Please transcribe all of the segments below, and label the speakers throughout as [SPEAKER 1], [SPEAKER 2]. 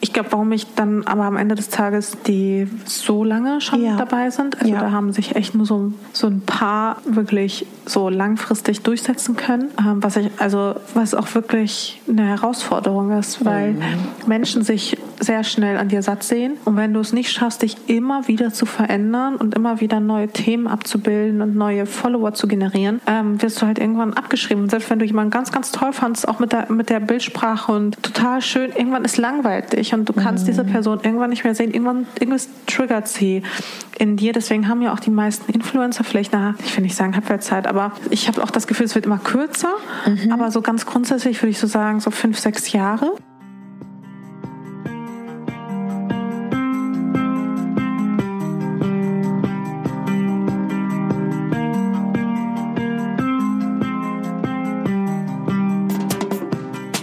[SPEAKER 1] ich glaube, warum ich dann aber am Ende des Tages die so lange schon ja. dabei sind. Also ja. da haben sich echt nur so, so ein paar wirklich so langfristig durchsetzen können. Ähm, was ich, also was auch wirklich eine Herausforderung ist, weil mhm. Menschen sich sehr schnell an dir satt sehen. Und wenn du es nicht schaffst, dich immer wieder zu verändern und immer wieder neue Themen abzubilden und neue Follower zu generieren, ähm, wirst du halt irgendwann abgeschrieben. Und selbst wenn du jemanden ganz, ganz toll fandst, auch mit der, mit der Bildsprache und total schön, irgendwann ist langweilig und du kannst mhm. diese Person irgendwann nicht mehr sehen. Irgendwann irgendwas triggert sie in dir. Deswegen haben ja auch die meisten Influencer vielleicht, na, ich will nicht sagen Halbwertszeit, aber ich habe auch das Gefühl, es wird immer kürzer. Mhm. Aber so ganz grundsätzlich würde ich so sagen, so fünf, sechs Jahre.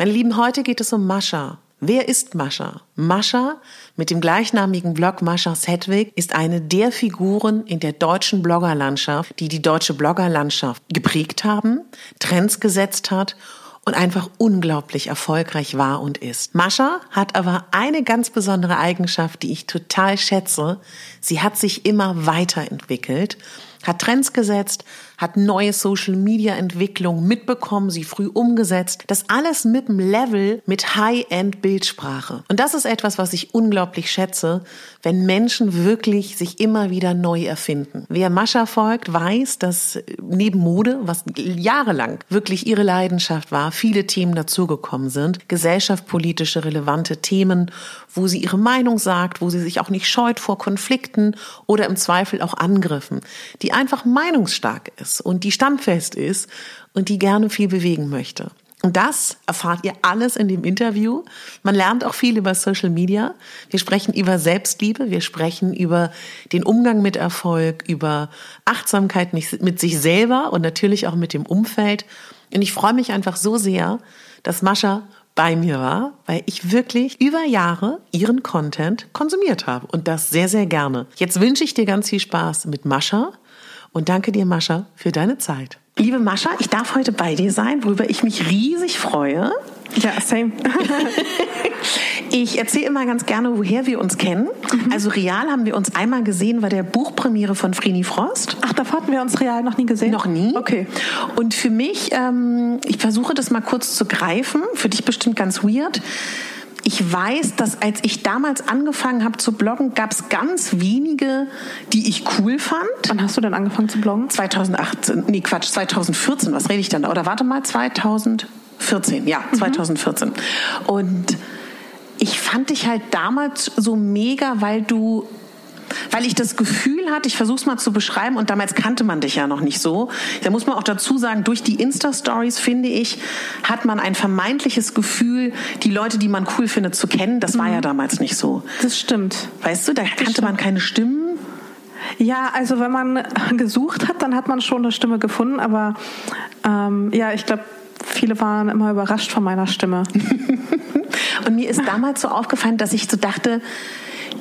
[SPEAKER 2] Meine Lieben, heute geht es um Mascha. Wer ist Mascha? Mascha mit dem gleichnamigen Blog Maschas Hedwig ist eine der Figuren in der deutschen Bloggerlandschaft, die die deutsche Bloggerlandschaft geprägt haben, Trends gesetzt hat und einfach unglaublich erfolgreich war und ist. Mascha hat aber eine ganz besondere Eigenschaft, die ich total schätze. Sie hat sich immer weiterentwickelt hat Trends gesetzt, hat neue Social-Media-Entwicklungen mitbekommen, sie früh umgesetzt. Das alles mit dem Level mit High-End-Bildsprache. Und das ist etwas, was ich unglaublich schätze, wenn Menschen wirklich sich immer wieder neu erfinden. Wer Mascha folgt, weiß, dass neben Mode, was jahrelang wirklich ihre Leidenschaft war, viele Themen dazugekommen sind. Gesellschaftspolitische relevante Themen, wo sie ihre Meinung sagt, wo sie sich auch nicht scheut vor Konflikten oder im Zweifel auch Angriffen. Die einfach meinungsstark ist und die standfest ist und die gerne viel bewegen möchte. Und das erfahrt ihr alles in dem Interview. Man lernt auch viel über Social Media. Wir sprechen über Selbstliebe, wir sprechen über den Umgang mit Erfolg, über Achtsamkeit mit sich selber und natürlich auch mit dem Umfeld. Und ich freue mich einfach so sehr, dass Mascha bei mir war, weil ich wirklich über Jahre ihren Content konsumiert habe und das sehr, sehr gerne. Jetzt wünsche ich dir ganz viel Spaß mit Mascha und danke dir, Mascha, für deine Zeit. Liebe Mascha, ich darf heute bei dir sein, worüber ich mich riesig freue.
[SPEAKER 1] Ja, same.
[SPEAKER 2] ich erzähle immer ganz gerne, woher wir uns kennen. Mhm. Also real haben wir uns einmal gesehen bei der Buchpremiere von Frini Frost.
[SPEAKER 1] Ach, da hatten wir uns real noch nie gesehen?
[SPEAKER 2] Noch nie.
[SPEAKER 1] Okay.
[SPEAKER 2] Und für mich, ähm, ich versuche das mal kurz zu greifen, für dich bestimmt ganz weird ich weiß, dass als ich damals angefangen habe zu bloggen, gab es ganz wenige, die ich cool fand.
[SPEAKER 1] Wann hast du denn angefangen zu bloggen?
[SPEAKER 2] 2018, nee Quatsch, 2014, was rede ich denn da? Oder warte mal, 2014, ja, 2014. Mhm. Und ich fand dich halt damals so mega, weil du weil ich das Gefühl hatte, ich versuche es mal zu beschreiben und damals kannte man dich ja noch nicht so. Da muss man auch dazu sagen, durch die Insta-Stories, finde ich, hat man ein vermeintliches Gefühl, die Leute, die man cool findet, zu kennen. Das war mhm. ja damals nicht so.
[SPEAKER 1] Das stimmt.
[SPEAKER 2] Weißt du, da das kannte stimmt. man keine Stimmen.
[SPEAKER 1] Ja, also wenn man gesucht hat, dann hat man schon eine Stimme gefunden, aber ähm, ja, ich glaube, viele waren immer überrascht von meiner Stimme.
[SPEAKER 2] und mir ist damals so aufgefallen, dass ich so dachte,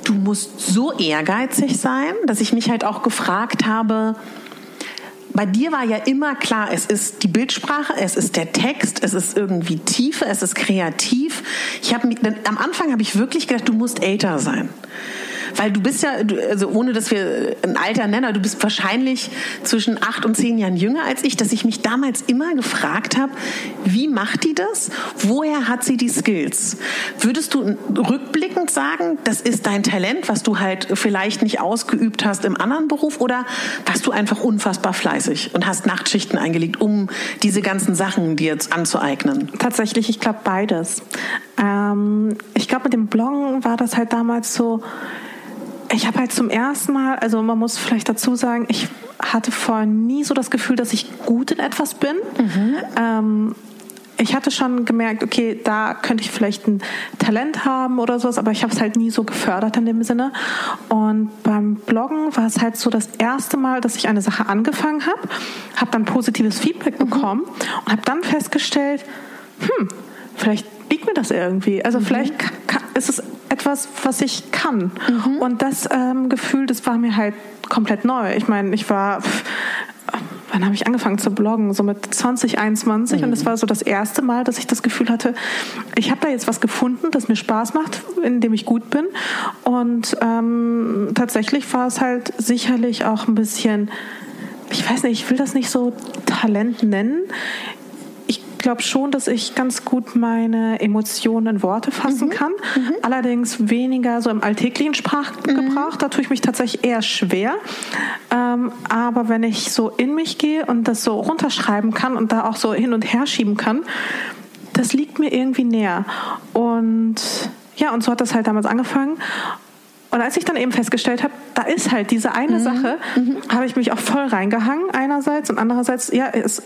[SPEAKER 2] du musst so ehrgeizig sein, dass ich mich halt auch gefragt habe, bei dir war ja immer klar, es ist die Bildsprache, es ist der Text, es ist irgendwie Tiefe, es ist kreativ. Ich habe am Anfang habe ich wirklich gedacht, du musst älter sein. Weil du bist ja, also ohne dass wir ein Alter nennen, du bist wahrscheinlich zwischen acht und zehn Jahren jünger als ich, dass ich mich damals immer gefragt habe, wie macht die das? Woher hat sie die Skills? Würdest du rückblickend sagen, das ist dein Talent, was du halt vielleicht nicht ausgeübt hast im anderen Beruf oder warst du einfach unfassbar fleißig und hast Nachtschichten eingelegt, um diese ganzen Sachen dir jetzt anzueignen?
[SPEAKER 1] Tatsächlich, ich glaube beides. Ähm, ich glaube, mit dem Bloggen war das halt damals so, ich habe halt zum ersten Mal, also man muss vielleicht dazu sagen, ich hatte vorher nie so das Gefühl, dass ich gut in etwas bin. Mhm. Ähm, ich hatte schon gemerkt, okay, da könnte ich vielleicht ein Talent haben oder sowas, aber ich habe es halt nie so gefördert in dem Sinne. Und beim Bloggen war es halt so das erste Mal, dass ich eine Sache angefangen habe, habe dann positives Feedback mhm. bekommen mhm. und habe dann festgestellt, hm, vielleicht liegt mir das irgendwie. Also mhm. vielleicht ist es etwas, was ich kann. Mhm. Und das ähm, Gefühl, das war mir halt komplett neu. Ich meine, ich war, pff, wann habe ich angefangen zu bloggen? So mit 2021 mhm. und es war so das erste Mal, dass ich das Gefühl hatte, ich habe da jetzt was gefunden, das mir Spaß macht, in dem ich gut bin. Und ähm, tatsächlich war es halt sicherlich auch ein bisschen ich weiß nicht, ich will das nicht so Talent nennen glaube schon, dass ich ganz gut meine Emotionen in Worte fassen mhm. kann. Mhm. Allerdings weniger so im alltäglichen Sprachgebrauch. Mhm. Da tue ich mich tatsächlich eher schwer. Ähm, aber wenn ich so in mich gehe und das so runterschreiben kann und da auch so hin und her schieben kann, das liegt mir irgendwie näher. Und ja, und so hat das halt damals angefangen. Und als ich dann eben festgestellt habe, da ist halt diese eine mhm. Sache, mhm. habe ich mich auch voll reingehangen einerseits und andererseits, ja, es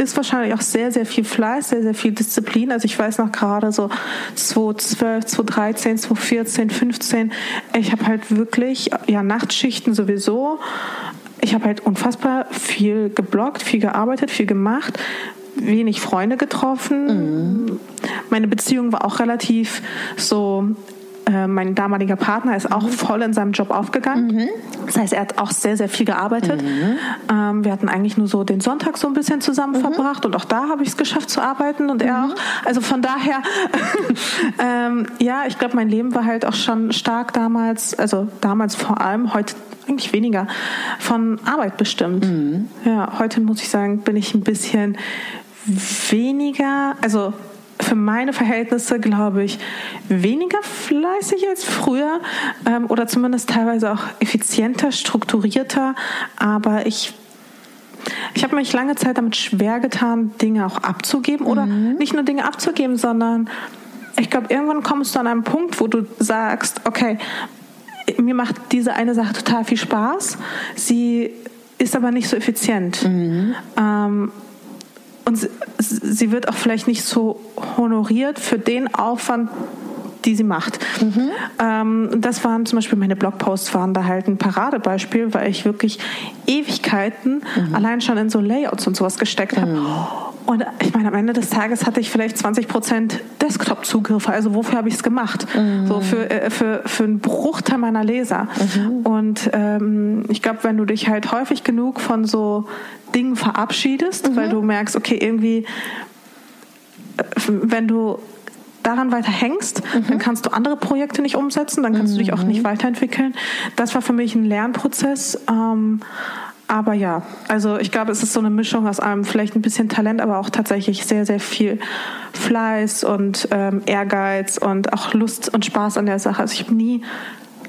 [SPEAKER 1] ist wahrscheinlich auch sehr, sehr viel Fleiß, sehr, sehr viel Disziplin. Also ich weiß noch gerade so 2012, 2013, 2014, 15. Ich habe halt wirklich, ja, Nachtschichten sowieso. Ich habe halt unfassbar viel gebloggt, viel gearbeitet, viel gemacht wenig Freunde getroffen. Mhm. Meine Beziehung war auch relativ so äh, mein damaliger Partner ist auch mhm. voll in seinem Job aufgegangen. Mhm. Das heißt, er hat auch sehr, sehr viel gearbeitet. Mhm. Ähm, wir hatten eigentlich nur so den Sonntag so ein bisschen zusammen mhm. verbracht und auch da habe ich es geschafft zu arbeiten und er mhm. auch. Also von daher, ähm, ja, ich glaube, mein Leben war halt auch schon stark damals, also damals vor allem, heute eigentlich weniger, von Arbeit bestimmt. Mhm. Ja, heute muss ich sagen, bin ich ein bisschen weniger, also für meine Verhältnisse, glaube ich, weniger fleißig als früher ähm, oder zumindest teilweise auch effizienter, strukturierter. Aber ich ich habe mich lange Zeit damit schwer getan, Dinge auch abzugeben oder mhm. nicht nur Dinge abzugeben, sondern ich glaube, irgendwann kommst du an einen Punkt, wo du sagst, okay, mir macht diese eine Sache total viel Spaß, sie ist aber nicht so effizient. Mhm. Ähm, und sie wird auch vielleicht nicht so honoriert für den Aufwand, die sie macht. Mhm. Ähm, das waren zum Beispiel meine Blogposts waren da halt ein Paradebeispiel, weil ich wirklich Ewigkeiten mhm. allein schon in so Layouts und sowas gesteckt habe. Mhm. Und ich meine, am Ende des Tages hatte ich vielleicht 20 Prozent Desktop-Zugriffe. Also wofür habe ich es gemacht? Mhm. So für, äh, für, für einen Bruchteil meiner Leser. Mhm. Und ähm, ich glaube, wenn du dich halt häufig genug von so Dingen verabschiedest, mhm. weil du merkst, okay, irgendwie, äh, wenn du daran weiter hängst, mhm. dann kannst du andere Projekte nicht umsetzen, dann kannst mhm. du dich auch nicht mhm. weiterentwickeln. Das war für mich ein Lernprozess. Ähm, aber ja, also ich glaube, es ist so eine Mischung aus allem, vielleicht ein bisschen Talent, aber auch tatsächlich sehr, sehr viel Fleiß und ähm, Ehrgeiz und auch Lust und Spaß an der Sache. Also ich habe nie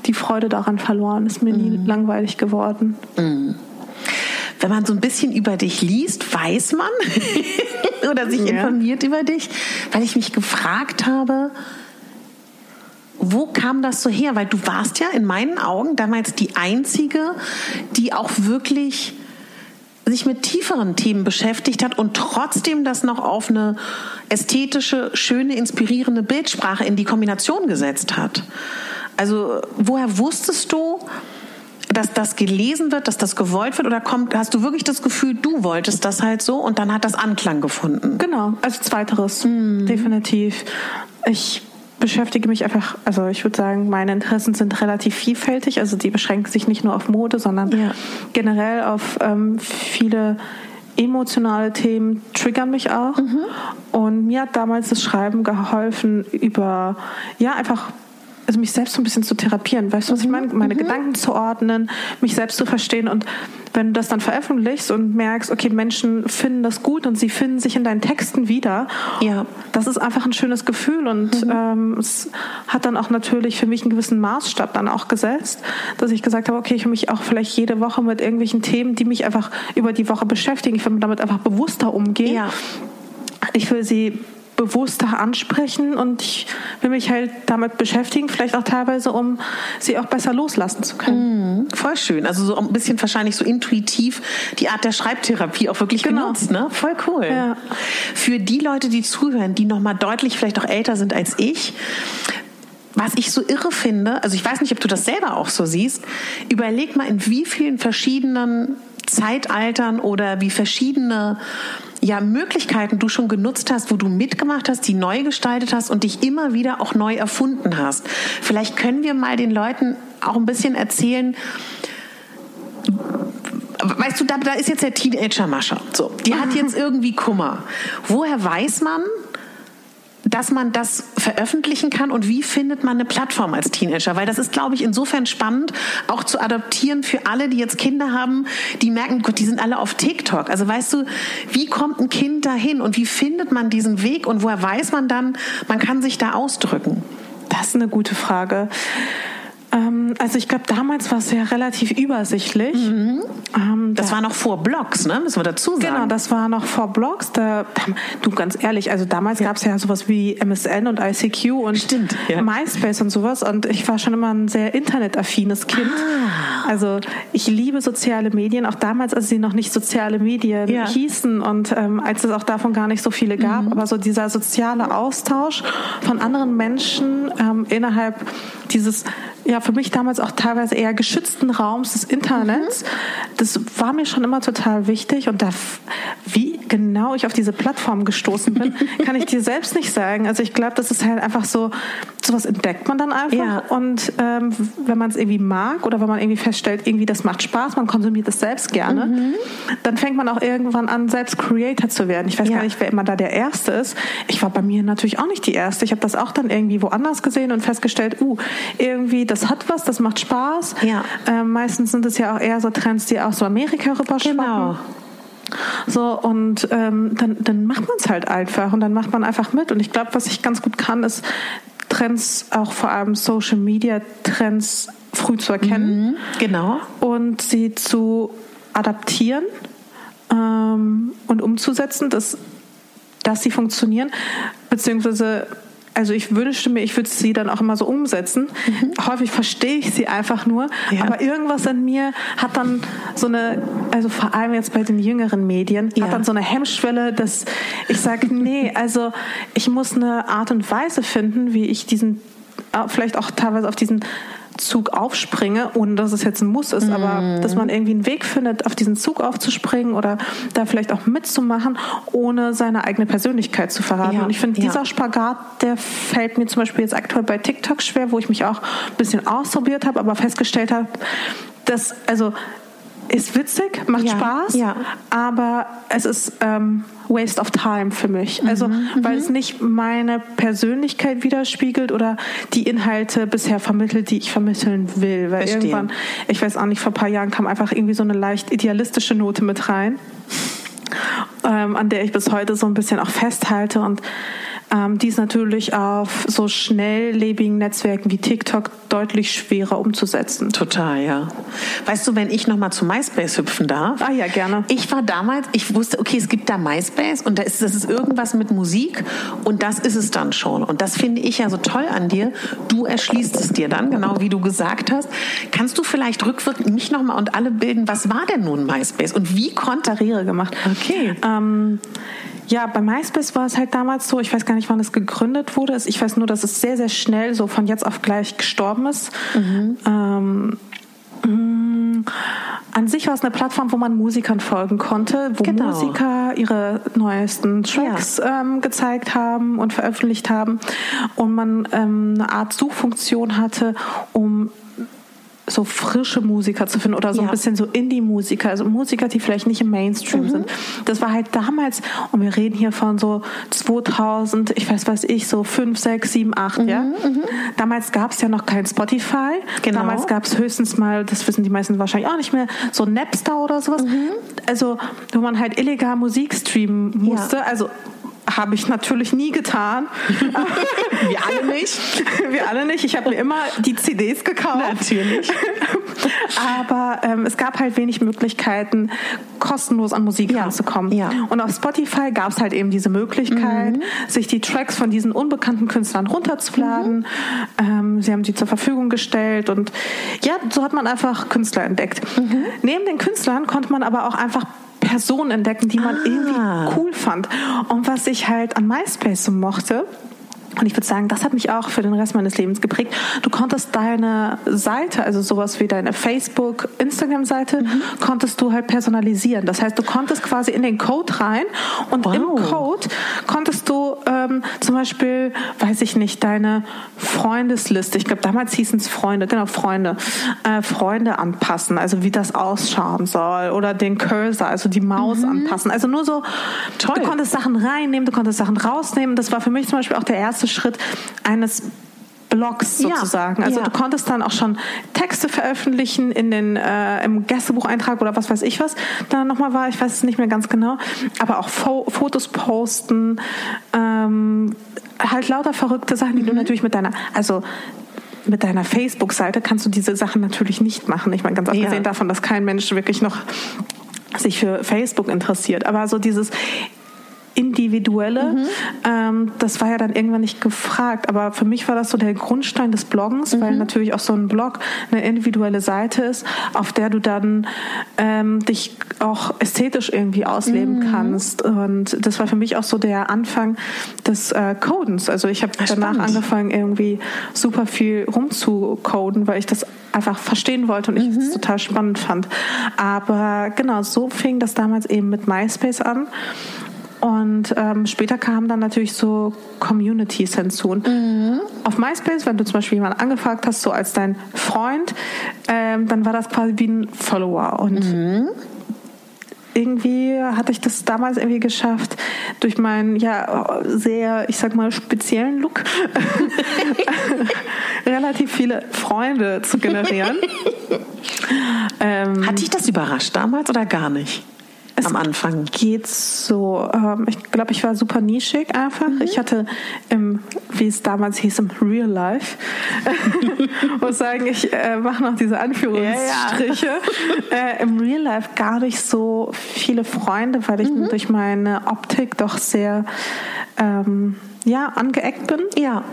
[SPEAKER 1] die Freude daran verloren, ist mir nie mhm. langweilig geworden.
[SPEAKER 2] Wenn man so ein bisschen über dich liest, weiß man oder sich ja. informiert über dich, weil ich mich gefragt habe, wo kam das so her? Weil du warst ja in meinen Augen damals die Einzige, die auch wirklich sich mit tieferen Themen beschäftigt hat und trotzdem das noch auf eine ästhetische, schöne, inspirierende Bildsprache in die Kombination gesetzt hat. Also woher wusstest du, dass das gelesen wird, dass das gewollt wird? Oder kommt, hast du wirklich das Gefühl, du wolltest das halt so und dann hat das Anklang gefunden?
[SPEAKER 1] Genau, also zweiteres, mhm. definitiv. Ich beschäftige mich einfach, also ich würde sagen, meine Interessen sind relativ vielfältig. Also die beschränken sich nicht nur auf Mode, sondern ja. generell auf ähm, viele emotionale Themen triggern mich auch. Mhm. Und mir hat damals das Schreiben geholfen, über, ja, einfach also mich selbst so ein bisschen zu therapieren, weißt du, was ich mhm. meine? Meine mhm. Gedanken zu ordnen, mich selbst zu verstehen und wenn du das dann veröffentlichst und merkst, okay, Menschen finden das gut und sie finden sich in deinen Texten wieder, ja. das ist einfach ein schönes Gefühl und mhm. ähm, es hat dann auch natürlich für mich einen gewissen Maßstab dann auch gesetzt, dass ich gesagt habe, okay, ich will mich auch vielleicht jede Woche mit irgendwelchen Themen, die mich einfach über die Woche beschäftigen, ich will damit einfach bewusster umgehen. Ja. Ich will sie bewusster ansprechen und ich will mich halt damit beschäftigen, vielleicht auch teilweise, um sie auch besser loslassen zu können.
[SPEAKER 2] Mm, voll schön. Also so ein bisschen wahrscheinlich so intuitiv die Art der Schreibtherapie auch wirklich genau. genutzt, ne? Voll cool. Ja. Für die Leute, die zuhören, die nochmal deutlich vielleicht auch älter sind als ich, was ich so irre finde, also ich weiß nicht, ob du das selber auch so siehst, überleg mal, in wie vielen verschiedenen Zeitaltern oder wie verschiedene ja, Möglichkeiten du schon genutzt hast, wo du mitgemacht hast, die neu gestaltet hast und dich immer wieder auch neu erfunden hast. Vielleicht können wir mal den Leuten auch ein bisschen erzählen, weißt du, da, da ist jetzt der Teenager Mascha. So, die hat jetzt irgendwie Kummer. Woher weiß man, dass man das veröffentlichen kann und wie findet man eine Plattform als Teenager? Weil das ist, glaube ich, insofern spannend, auch zu adaptieren für alle, die jetzt Kinder haben, die merken, Gott, die sind alle auf TikTok. Also weißt du, wie kommt ein Kind dahin und wie findet man diesen Weg und woher weiß man dann, man kann sich da ausdrücken?
[SPEAKER 1] Das ist eine gute Frage. Ähm, also ich glaube, damals war es ja relativ übersichtlich. Mhm.
[SPEAKER 2] Ähm, das da, war noch vor Blogs, ne? Müssen wir dazu sagen.
[SPEAKER 1] Genau, das war noch vor Blogs. Da, du, ganz ehrlich, also damals ja. gab es ja sowas wie MSN und ICQ und
[SPEAKER 2] Stimmt,
[SPEAKER 1] ja. MySpace und sowas. Und ich war schon immer ein sehr internetaffines Kind. Ah. Also ich liebe soziale Medien, auch damals, als sie noch nicht soziale Medien ja. hießen und ähm, als es auch davon gar nicht so viele gab. Mhm. Aber so dieser soziale Austausch von anderen Menschen ähm, innerhalb dieses ja für mich damals auch teilweise eher geschützten Raums des Internets. Mhm. Das war mir schon immer total wichtig und da, wie genau ich auf diese Plattform gestoßen bin, kann ich dir selbst nicht sagen. Also ich glaube, das ist halt einfach so, sowas entdeckt man dann einfach ja. und ähm, wenn man es irgendwie mag oder wenn man irgendwie feststellt, irgendwie das macht Spaß, man konsumiert das selbst gerne, mhm. dann fängt man auch irgendwann an, selbst Creator zu werden. Ich weiß ja. gar nicht, wer immer da der Erste ist. Ich war bei mir natürlich auch nicht die Erste. Ich habe das auch dann irgendwie woanders gesehen und festgestellt, uh, irgendwie das hat was, das macht Spaß. Ja. Ähm, meistens sind es ja auch eher so Trends, die aus so Amerika rüberschwappen. Genau. So, und ähm, dann, dann macht man es halt einfach und dann macht man einfach mit. Und ich glaube, was ich ganz gut kann, ist Trends, auch vor allem Social Media Trends früh zu erkennen.
[SPEAKER 2] Mhm, genau.
[SPEAKER 1] Und sie zu adaptieren ähm, und umzusetzen, dass, dass sie funktionieren. Beziehungsweise also ich wünschte mir, ich würde sie dann auch immer so umsetzen. Mhm. Häufig verstehe ich sie einfach nur, ja. aber irgendwas in mir hat dann so eine, also vor allem jetzt bei den jüngeren Medien, ja. hat dann so eine Hemmschwelle, dass ich sage, nee, also ich muss eine Art und Weise finden, wie ich diesen, äh, vielleicht auch teilweise auf diesen Zug aufspringe, ohne dass es jetzt ein Muss ist, mm. aber mhm. dass man irgendwie einen Weg findet, auf diesen Zug aufzuspringen oder da vielleicht auch mitzumachen, ohne seine eigene Persönlichkeit zu verraten. Ja, und ich finde, dieser ja. Spagat, der fällt mir zum Beispiel jetzt aktuell bei TikTok schwer, wo ich mich auch ein bisschen ausprobiert habe, aber festgestellt habe, dass, also ist witzig, macht ja, Spaß, ja. aber es ist ähm, Waste of Time für mich. Also mhm, weil es nicht meine Persönlichkeit widerspiegelt oder die Inhalte bisher vermittelt, die ich vermitteln will. Weil Verstehen. irgendwann, ich weiß auch nicht, vor ein paar Jahren kam einfach irgendwie so eine leicht idealistische Note mit rein, ähm, an der ich bis heute so ein bisschen auch festhalte und ähm, die ist natürlich auf so schnelllebigen Netzwerken wie TikTok deutlich schwerer umzusetzen.
[SPEAKER 2] Total, ja. Weißt du, wenn ich nochmal zu MySpace hüpfen darf?
[SPEAKER 1] Ah ja, gerne.
[SPEAKER 2] Ich war damals, ich wusste, okay, es gibt da MySpace und da ist, das ist irgendwas mit Musik und das ist es dann schon. Und das finde ich ja so toll an dir. Du erschließt es dir dann, genau wie du gesagt hast. Kannst du vielleicht rückwirkend mich nochmal und alle bilden, was war denn nun MySpace und wie konterriere gemacht?
[SPEAKER 1] Okay. Ähm, ja, bei MySpace war es halt damals so, ich weiß gar nicht, wann es gegründet wurde. Ich weiß nur, dass es sehr, sehr schnell so von jetzt auf gleich gestorben ist. Mhm. Ähm, mm, an sich war es eine Plattform, wo man Musikern folgen konnte, wo genau. Musiker ihre neuesten Tracks ja. ähm, gezeigt haben und veröffentlicht haben und man ähm, eine Art Suchfunktion hatte, um so frische Musiker zu finden oder so ja. ein bisschen so Indie-Musiker, also Musiker, die vielleicht nicht im Mainstream mhm. sind. Das war halt damals, und wir reden hier von so 2000, ich weiß was ich, so 5, 6, 7, 8, mhm. ja. Mhm. Damals gab es ja noch kein Spotify. Genau. Damals gab es höchstens mal, das wissen die meisten wahrscheinlich auch nicht mehr, so Napster oder sowas. Mhm. Also, wo man halt illegal Musik streamen musste. Ja. Also habe ich natürlich nie getan.
[SPEAKER 2] Wir alle nicht.
[SPEAKER 1] Wir alle nicht. Ich habe mir immer die CDs gekauft.
[SPEAKER 2] Natürlich.
[SPEAKER 1] Aber ähm, es gab halt wenig Möglichkeiten, kostenlos an Musik ja. ranzukommen. Ja. Und auf Spotify gab es halt eben diese Möglichkeit, mhm. sich die Tracks von diesen unbekannten Künstlern runterzuladen. Mhm. Ähm, sie haben sie zur Verfügung gestellt und ja, so hat man einfach Künstler entdeckt. Mhm. Neben den Künstlern konnte man aber auch einfach Personen entdecken, die man ah. irgendwie cool fand. Und was ich halt an MySpace so mochte, und ich würde sagen, das hat mich auch für den Rest meines Lebens geprägt. Du konntest deine Seite, also sowas wie deine Facebook, Instagram-Seite, mhm. konntest du halt personalisieren. Das heißt, du konntest quasi in den Code rein und wow. im Code konntest du ähm, zum Beispiel, weiß ich nicht, deine Freundesliste, ich glaube damals hießen es Freunde, genau, Freunde, äh, Freunde anpassen, also wie das ausschauen soll oder den Cursor, also die Maus mhm. anpassen. Also nur so, Toll. du konntest Sachen reinnehmen, du konntest Sachen rausnehmen. Das war für mich zum Beispiel auch der erste Schritt eines Blogs sozusagen. Ja, also ja. du konntest dann auch schon Texte veröffentlichen in den äh, im Gästebucheintrag oder was weiß ich was da nochmal war. Ich weiß es nicht mehr ganz genau. Aber auch Fo Fotos posten, ähm, halt lauter verrückte Sachen, die mhm. du natürlich mit deiner, also mit deiner Facebook-Seite kannst du diese Sachen natürlich nicht machen. Ich meine, ganz abgesehen ja. davon, dass kein Mensch wirklich noch sich für Facebook interessiert. Aber so dieses Individuelle. Mhm. Ähm, das war ja dann irgendwann nicht gefragt. Aber für mich war das so der Grundstein des Bloggens, mhm. weil natürlich auch so ein Blog eine individuelle Seite ist, auf der du dann ähm, dich auch ästhetisch irgendwie ausleben mhm. kannst. Und das war für mich auch so der Anfang des äh, Codens. Also ich habe danach angefangen, irgendwie super viel rumzucoden, weil ich das einfach verstehen wollte und ich es mhm. total spannend fand. Aber genau, so fing das damals eben mit MySpace an. Und ähm, später kamen dann natürlich so Communities hinzu. Mhm. Auf MySpace, wenn du zum Beispiel jemanden angefragt hast, so als dein Freund, ähm, dann war das quasi wie ein Follower. Und mhm. irgendwie hatte ich das damals irgendwie geschafft, durch meinen ja sehr, ich sag mal, speziellen Look relativ viele Freunde zu generieren.
[SPEAKER 2] ähm, Hat dich das überrascht damals oder gar nicht?
[SPEAKER 1] Es am Anfang? Geht so. Ähm, ich glaube, ich war super nischig einfach. Mhm. Ich hatte im, wie es damals hieß, im Real Life, muss sagen, ich äh, mache noch diese Anführungsstriche, ja, ja. Äh, im Real Life gar nicht so viele Freunde, weil ich mhm. durch meine Optik doch sehr ähm, ja, angeeckt bin.
[SPEAKER 2] Ja.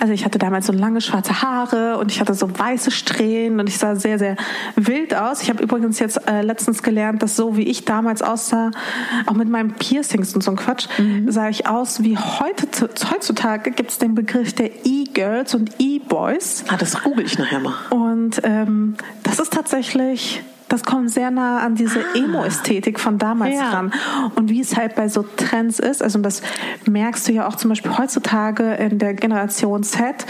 [SPEAKER 1] Also ich hatte damals so lange schwarze Haare und ich hatte so weiße Strähnen und ich sah sehr, sehr wild aus. Ich habe übrigens jetzt äh, letztens gelernt, dass so wie ich damals aussah, auch mit meinen Piercings und so ein Quatsch, mhm. sah ich aus wie heute, heutzutage gibt es den Begriff der E-Girls und E-Boys.
[SPEAKER 2] Ah, das google ich nachher mal.
[SPEAKER 1] Und ähm, das ist tatsächlich das kommt sehr nah an diese ah. Emo-Ästhetik von damals ja. ran. Und wie es halt bei so Trends ist, also das merkst du ja auch zum Beispiel heutzutage in der Generation Z,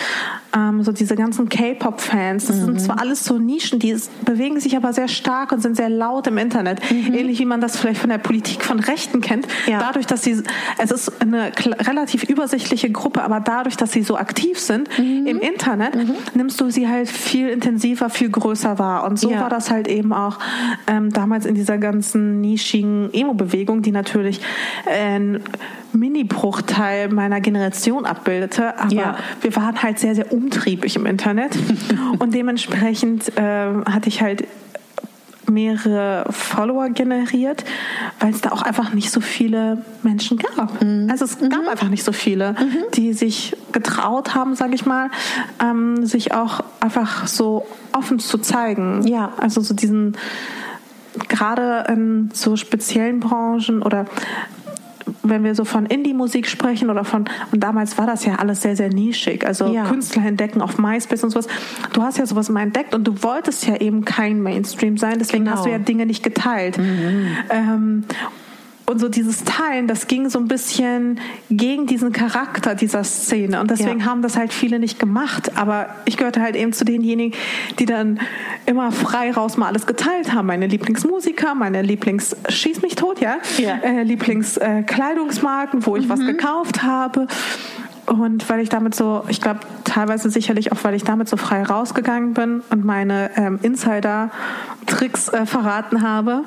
[SPEAKER 1] ähm, so diese ganzen K-Pop-Fans, das mhm. sind zwar alles so Nischen, die bewegen sich aber sehr stark und sind sehr laut im Internet. Mhm. Ähnlich wie man das vielleicht von der Politik von Rechten kennt. Ja. Dadurch, dass sie, es ist eine relativ übersichtliche Gruppe, aber dadurch, dass sie so aktiv sind mhm. im Internet, mhm. nimmst du sie halt viel intensiver, viel größer wahr. Und so ja. war das halt eben auch ähm, damals in dieser ganzen nischigen Emo-Bewegung, die natürlich ein Mini-Bruchteil meiner Generation abbildete. Aber ja. wir waren halt sehr, sehr umtriebig im Internet. und dementsprechend äh, hatte ich halt mehrere Follower generiert, weil es da auch einfach nicht so viele Menschen gab. Mhm. Also es gab mhm. einfach nicht so viele, mhm. die sich getraut haben, sage ich mal, ähm, sich auch einfach so offen zu zeigen. Ja, also so diesen gerade in so speziellen Branchen oder wenn wir so von Indie-Musik sprechen oder von, und damals war das ja alles sehr, sehr nischig, also ja. Künstler entdecken auf MySpace und sowas. Du hast ja sowas mal entdeckt und du wolltest ja eben kein Mainstream sein, deswegen genau. hast du ja Dinge nicht geteilt. Mhm. Ähm, und so dieses Teilen, das ging so ein bisschen gegen diesen Charakter dieser Szene. Und deswegen ja. haben das halt viele nicht gemacht. Aber ich gehörte halt eben zu denjenigen, die dann immer frei raus mal alles geteilt haben. Meine Lieblingsmusiker, meine Lieblings Schieß mich tot, ja, ja. Äh, Lieblingskleidungsmarken, äh, wo ich mhm. was gekauft habe. Und weil ich damit so, ich glaube teilweise sicherlich auch, weil ich damit so frei rausgegangen bin und meine ähm, Insider-Tricks äh, verraten habe,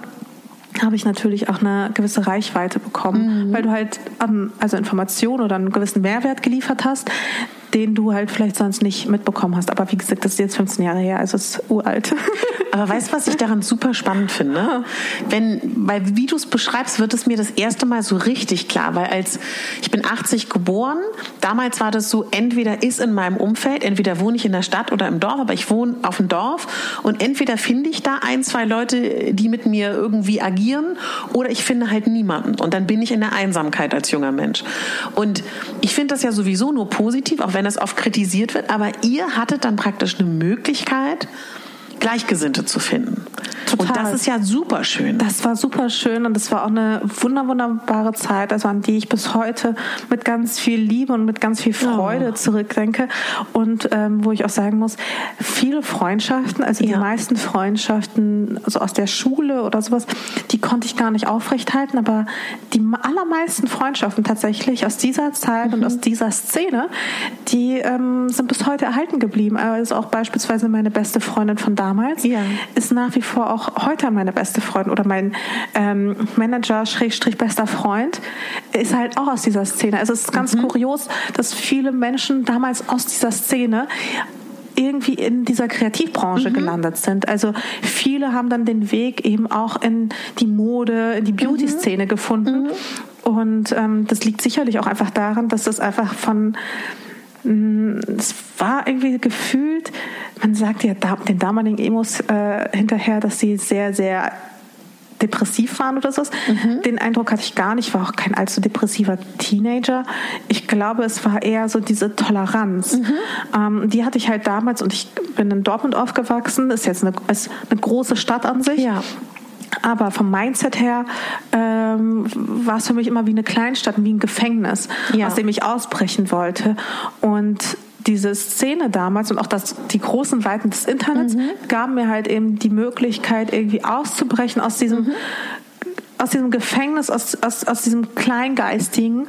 [SPEAKER 1] habe ich natürlich auch eine gewisse Reichweite bekommen, mhm. weil du halt um, also Informationen oder einen gewissen Mehrwert geliefert hast, den du halt vielleicht sonst nicht mitbekommen hast. Aber wie gesagt, das ist jetzt 15 Jahre her, also es ist uralt.
[SPEAKER 2] Aber weißt du, was ich daran super spannend finde? Wenn, weil wie du es beschreibst, wird es mir das erste Mal so richtig klar, weil als ich bin 80 geboren, damals war das so, entweder ist in meinem Umfeld, entweder wohne ich in der Stadt oder im Dorf, aber ich wohne auf dem Dorf und entweder finde ich da ein, zwei Leute, die mit mir irgendwie agieren oder ich finde halt niemanden und dann bin ich in der Einsamkeit als junger Mensch. Und ich finde das ja sowieso nur positiv, auch wenn das oft kritisiert wird, aber ihr hattet dann praktisch eine Möglichkeit, Gleichgesinnte zu finden. Total. Und das ist ja super schön.
[SPEAKER 1] Das war super schön und das war auch eine wunder wunderbare Zeit, also an die ich bis heute mit ganz viel Liebe und mit ganz viel Freude oh. zurückdenke und ähm, wo ich auch sagen muss, viele Freundschaften, also ja. die meisten Freundschaften also aus der Schule oder sowas, die konnte ich gar nicht aufrechthalten, aber die allermeisten Freundschaften tatsächlich aus dieser Zeit mhm. und aus dieser Szene, die ähm, sind bis heute erhalten geblieben. Also auch beispielsweise meine beste Freundin von damals damals, ja. ist nach wie vor auch heute meine beste Freundin oder mein ähm, Manager, Schrägstrich bester Freund, ist halt auch aus dieser Szene. Also es ist ganz mhm. kurios, dass viele Menschen damals aus dieser Szene irgendwie in dieser Kreativbranche mhm. gelandet sind. Also viele haben dann den Weg eben auch in die Mode, in die Beauty-Szene mhm. gefunden. Mhm. Und ähm, das liegt sicherlich auch einfach daran, dass das einfach von es war irgendwie gefühlt, man sagt ja den damaligen Emos äh, hinterher, dass sie sehr, sehr depressiv waren oder so. Mhm. Den Eindruck hatte ich gar nicht, war auch kein allzu depressiver Teenager. Ich glaube, es war eher so diese Toleranz. Mhm. Ähm, die hatte ich halt damals und ich bin in Dortmund aufgewachsen, ist jetzt eine, ist eine große Stadt an sich. Ja. Aber vom Mindset her ähm, war es für mich immer wie eine Kleinstadt, wie ein Gefängnis, ja. aus dem ich ausbrechen wollte. Und diese Szene damals und auch das, die großen Weiten des Internets mhm. gaben mir halt eben die Möglichkeit, irgendwie auszubrechen aus diesem mhm aus diesem Gefängnis, aus, aus, aus diesem Kleingeistigen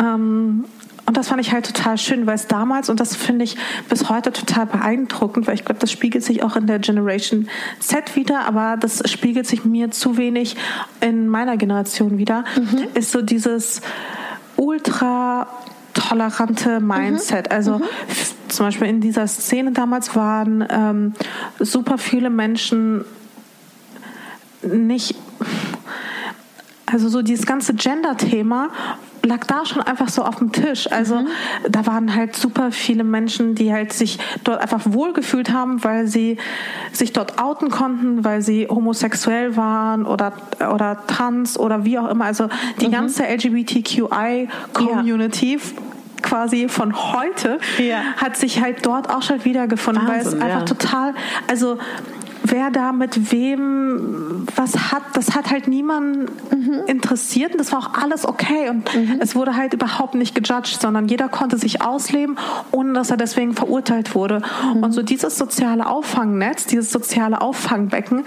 [SPEAKER 1] ähm, und das fand ich halt total schön, weil es damals, und das finde ich bis heute total beeindruckend, weil ich glaube, das spiegelt sich auch in der Generation Z wieder, aber das spiegelt sich mir zu wenig in meiner Generation wieder, mhm. ist so dieses ultra tolerante Mindset. Mhm. Also mhm. zum Beispiel in dieser Szene damals waren ähm, super viele Menschen nicht also so dieses ganze Gender-Thema lag da schon einfach so auf dem Tisch. Also mhm. da waren halt super viele Menschen, die halt sich dort einfach wohlgefühlt haben, weil sie sich dort outen konnten, weil sie homosexuell waren oder, oder trans oder wie auch immer. Also die mhm. ganze LGBTQI-Community ja quasi von heute ja. hat sich halt dort auch schon wiedergefunden, Wahnsinn, weil es einfach ja. total, also wer da mit wem was hat, das hat halt niemanden mhm. interessiert und das war auch alles okay und mhm. es wurde halt überhaupt nicht gejudged, sondern jeder konnte sich ausleben, ohne dass er deswegen verurteilt wurde. Mhm. Und so dieses soziale Auffangnetz, dieses soziale Auffangbecken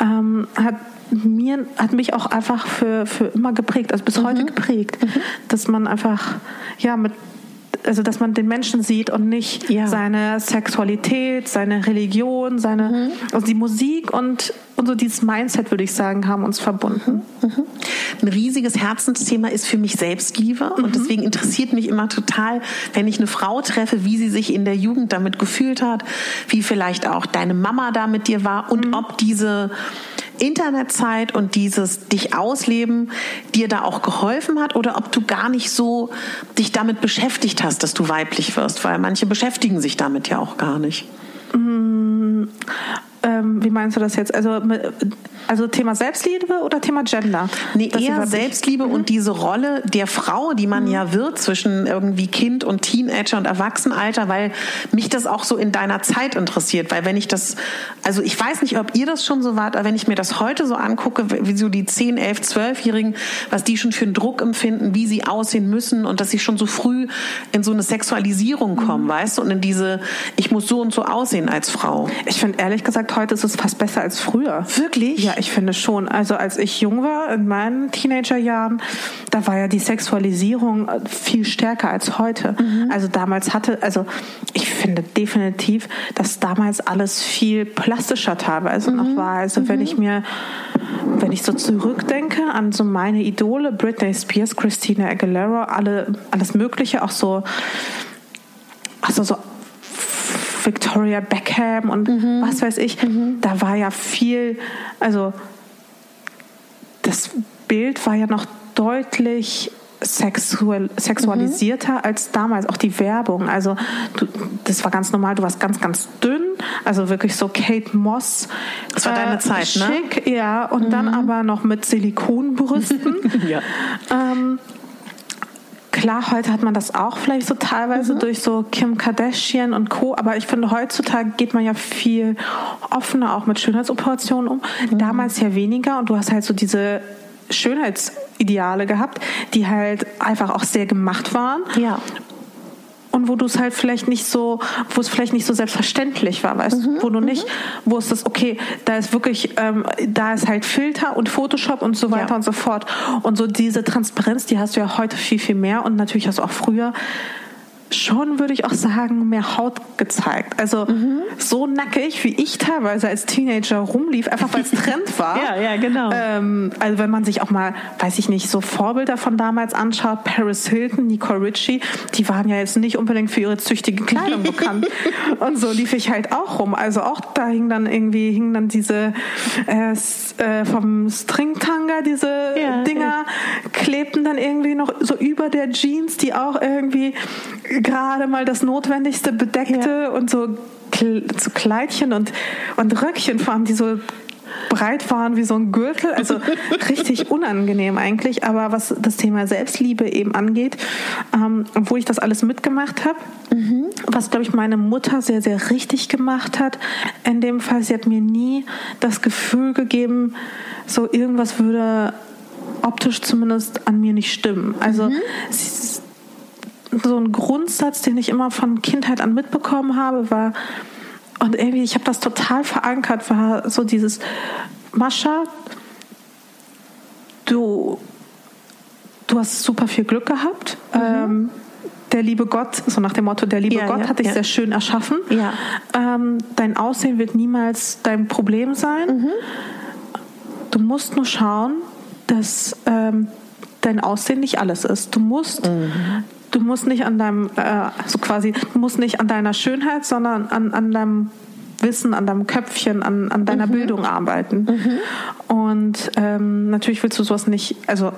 [SPEAKER 1] ähm, hat mir hat mich auch einfach für, für immer geprägt, also bis mhm. heute geprägt, mhm. dass man einfach ja mit also dass man den Menschen sieht und nicht ja. seine Sexualität, seine Religion, seine, mhm. also die Musik und, und so dieses Mindset, würde ich sagen, haben uns verbunden.
[SPEAKER 2] Mhm. mhm. Ein riesiges Herzensthema ist für mich Selbstliebe mhm. und deswegen interessiert mich immer total, wenn ich eine Frau treffe, wie sie sich in der Jugend damit gefühlt hat, wie vielleicht auch deine Mama da mit dir war und mhm. ob diese Internetzeit und dieses dich ausleben dir da auch geholfen hat oder ob du gar nicht so dich damit beschäftigt hast, dass du weiblich wirst, weil manche beschäftigen sich damit ja auch gar nicht.
[SPEAKER 1] Ähm, wie meinst du das jetzt? Also, also Thema Selbstliebe oder Thema Gender?
[SPEAKER 2] Nee, eher Selbstliebe mhm. und diese Rolle der Frau, die man mhm. ja wird zwischen irgendwie Kind und Teenager und Erwachsenenalter, weil mich das auch so in deiner Zeit interessiert. Weil wenn ich das, also ich weiß nicht, ob ihr das schon so wart, aber wenn ich mir das heute so angucke, wie so die 10, 11, 12-Jährigen, was die schon für einen Druck empfinden, wie sie aussehen müssen und dass sie schon so früh in so eine Sexualisierung kommen, mhm. weißt du, und in diese, ich muss so und so aussehen als Frau.
[SPEAKER 1] Ich finde ehrlich gesagt, heute ist es fast besser als früher.
[SPEAKER 2] Wirklich?
[SPEAKER 1] Ja, ich finde schon. Also als ich jung war, in meinen Teenagerjahren, da war ja die Sexualisierung viel stärker als heute. Mhm. Also damals hatte, also ich finde definitiv, dass damals alles viel plastischer teilweise mhm. noch war. Also mhm. wenn ich mir, wenn ich so zurückdenke an so meine Idole, Britney Spears, Christina Aguilera, alle, alles Mögliche, auch so, also so Victoria Beckham und mhm. was weiß ich. Mhm. Da war ja viel, also das Bild war ja noch deutlich sexual, sexualisierter mhm. als damals, auch die Werbung. Also du, das war ganz normal, du warst ganz, ganz dünn, also wirklich so Kate Moss.
[SPEAKER 2] Das war äh, deine Zeit,
[SPEAKER 1] schick, ne? ja, und mhm. dann aber noch mit Silikonbrüsten. ja. Ähm, Klar, heute hat man das auch vielleicht so teilweise mhm. durch so Kim Kardashian und Co. Aber ich finde, heutzutage geht man ja viel offener auch mit Schönheitsoperationen um. Mhm. Damals ja weniger und du hast halt so diese Schönheitsideale gehabt, die halt einfach auch sehr gemacht waren.
[SPEAKER 2] Ja
[SPEAKER 1] und wo du es halt vielleicht nicht so, wo es vielleicht nicht so selbstverständlich war, weißt mhm, wo du nicht mhm. wusstest, okay, da ist wirklich, ähm, da ist halt Filter und Photoshop und so weiter ja. und so fort. Und so diese Transparenz, die hast du ja heute viel, viel mehr und natürlich hast du auch früher schon, würde ich auch sagen, mehr Haut gezeigt. Also mhm. so nackig, wie ich teilweise als Teenager rumlief, einfach weil es Trend war.
[SPEAKER 2] ja, ja, genau.
[SPEAKER 1] Ähm, also wenn man sich auch mal, weiß ich nicht, so Vorbilder von damals anschaut, Paris Hilton, Nicole Ritchie, die waren ja jetzt nicht unbedingt für ihre züchtige Kleidung bekannt. Und so lief ich halt auch rum. Also auch da hing dann irgendwie, hingen dann diese äh, äh, vom Stringtanga, diese ja, Dinger, ja. klebten dann irgendwie noch so über der Jeans, die auch irgendwie gerade mal das Notwendigste bedeckte ja. und so, so Kleidchen und, und Röckchen vor allem, die so breit waren wie so ein Gürtel, also richtig unangenehm eigentlich. Aber was das Thema Selbstliebe eben angeht, ähm, wo ich das alles mitgemacht habe, mhm. was glaube ich meine Mutter sehr, sehr richtig gemacht hat, in dem Fall, sie hat mir nie das Gefühl gegeben, so irgendwas würde optisch zumindest an mir nicht stimmen. Also mhm. sie, so ein Grundsatz, den ich immer von Kindheit an mitbekommen habe, war, und irgendwie, ich habe das total verankert, war so dieses, Mascha, du, du hast super viel Glück gehabt. Mhm. Ähm, der liebe Gott, so nach dem Motto, der liebe ja, Gott ja, hat dich ja. sehr schön erschaffen. Ähm, dein Aussehen wird niemals dein Problem sein. Mhm. Du musst nur schauen, dass ähm, dein Aussehen nicht alles ist. Du musst mhm du musst nicht an deinem, äh, so quasi, du musst nicht an deiner Schönheit, sondern an, an deinem Wissen, an deinem Köpfchen, an, an deiner mhm. Bildung arbeiten. Mhm. Und ähm, natürlich willst du sowas nicht, also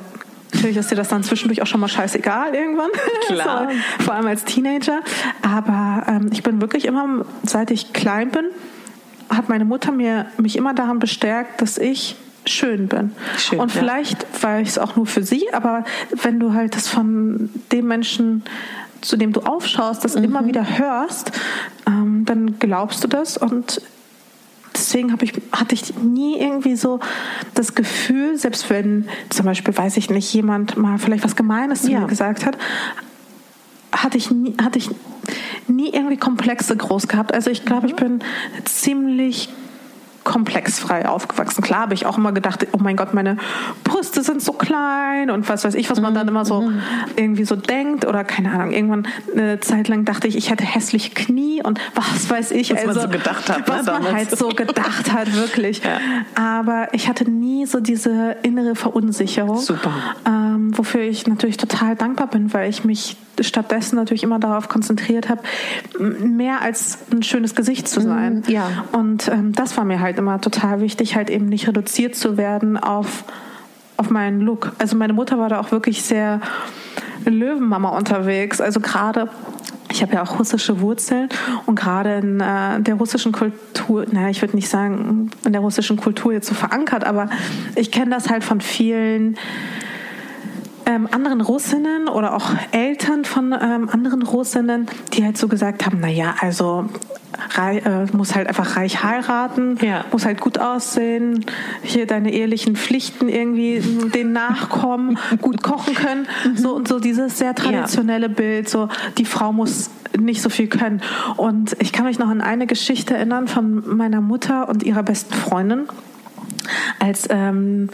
[SPEAKER 1] natürlich ist dir das dann zwischendurch auch schon mal scheißegal irgendwann.
[SPEAKER 2] Klar.
[SPEAKER 1] so, vor allem als Teenager. Aber ähm, ich bin wirklich immer, seit ich klein bin, hat meine Mutter mir mich immer daran bestärkt, dass ich schön bin. Schön, und vielleicht ja. war ich es auch nur für sie, aber wenn du halt das von dem Menschen, zu dem du aufschaust, das mhm. immer wieder hörst, ähm, dann glaubst du das und deswegen ich, hatte ich nie irgendwie so das Gefühl, selbst wenn zum Beispiel, weiß ich nicht, jemand mal vielleicht was Gemeines zu ja. mir gesagt hat, hatte ich nie, hatte ich nie irgendwie Komplexe groß gehabt. Also ich glaube, mhm. ich bin ziemlich komplexfrei aufgewachsen. Klar habe ich auch immer gedacht, oh mein Gott, meine Brüste sind so klein und was weiß ich, was man dann immer so mhm. irgendwie so denkt oder keine Ahnung. Irgendwann eine Zeit lang dachte ich, ich hätte hässliche Knie und was weiß ich.
[SPEAKER 2] Was also, man so gedacht hat.
[SPEAKER 1] Was ne, man damals. halt so gedacht hat, wirklich. Ja. Aber ich hatte nie so diese innere Verunsicherung.
[SPEAKER 2] Super.
[SPEAKER 1] Ähm, wofür ich natürlich total dankbar bin, weil ich mich stattdessen natürlich immer darauf konzentriert habe, mehr als ein schönes Gesicht zu sein.
[SPEAKER 2] Mhm, ja.
[SPEAKER 1] Und ähm, das war mir halt immer total wichtig, halt eben nicht reduziert zu werden auf, auf meinen Look. Also meine Mutter war da auch wirklich sehr Löwenmama unterwegs. Also gerade ich habe ja auch russische Wurzeln und gerade in äh, der russischen Kultur, naja, ich würde nicht sagen, in der russischen Kultur jetzt so verankert, aber ich kenne das halt von vielen ähm, anderen Russinnen oder auch Eltern von ähm, anderen Russinnen, die halt so gesagt haben, naja, also äh, muss halt einfach reich heiraten, ja. muss halt gut aussehen, hier deine ehelichen Pflichten irgendwie den nachkommen, gut kochen können, mhm. so und so dieses sehr traditionelle ja. Bild, so die Frau muss nicht so viel können. Und ich kann mich noch an eine Geschichte erinnern von meiner Mutter und ihrer besten Freundin als ähm,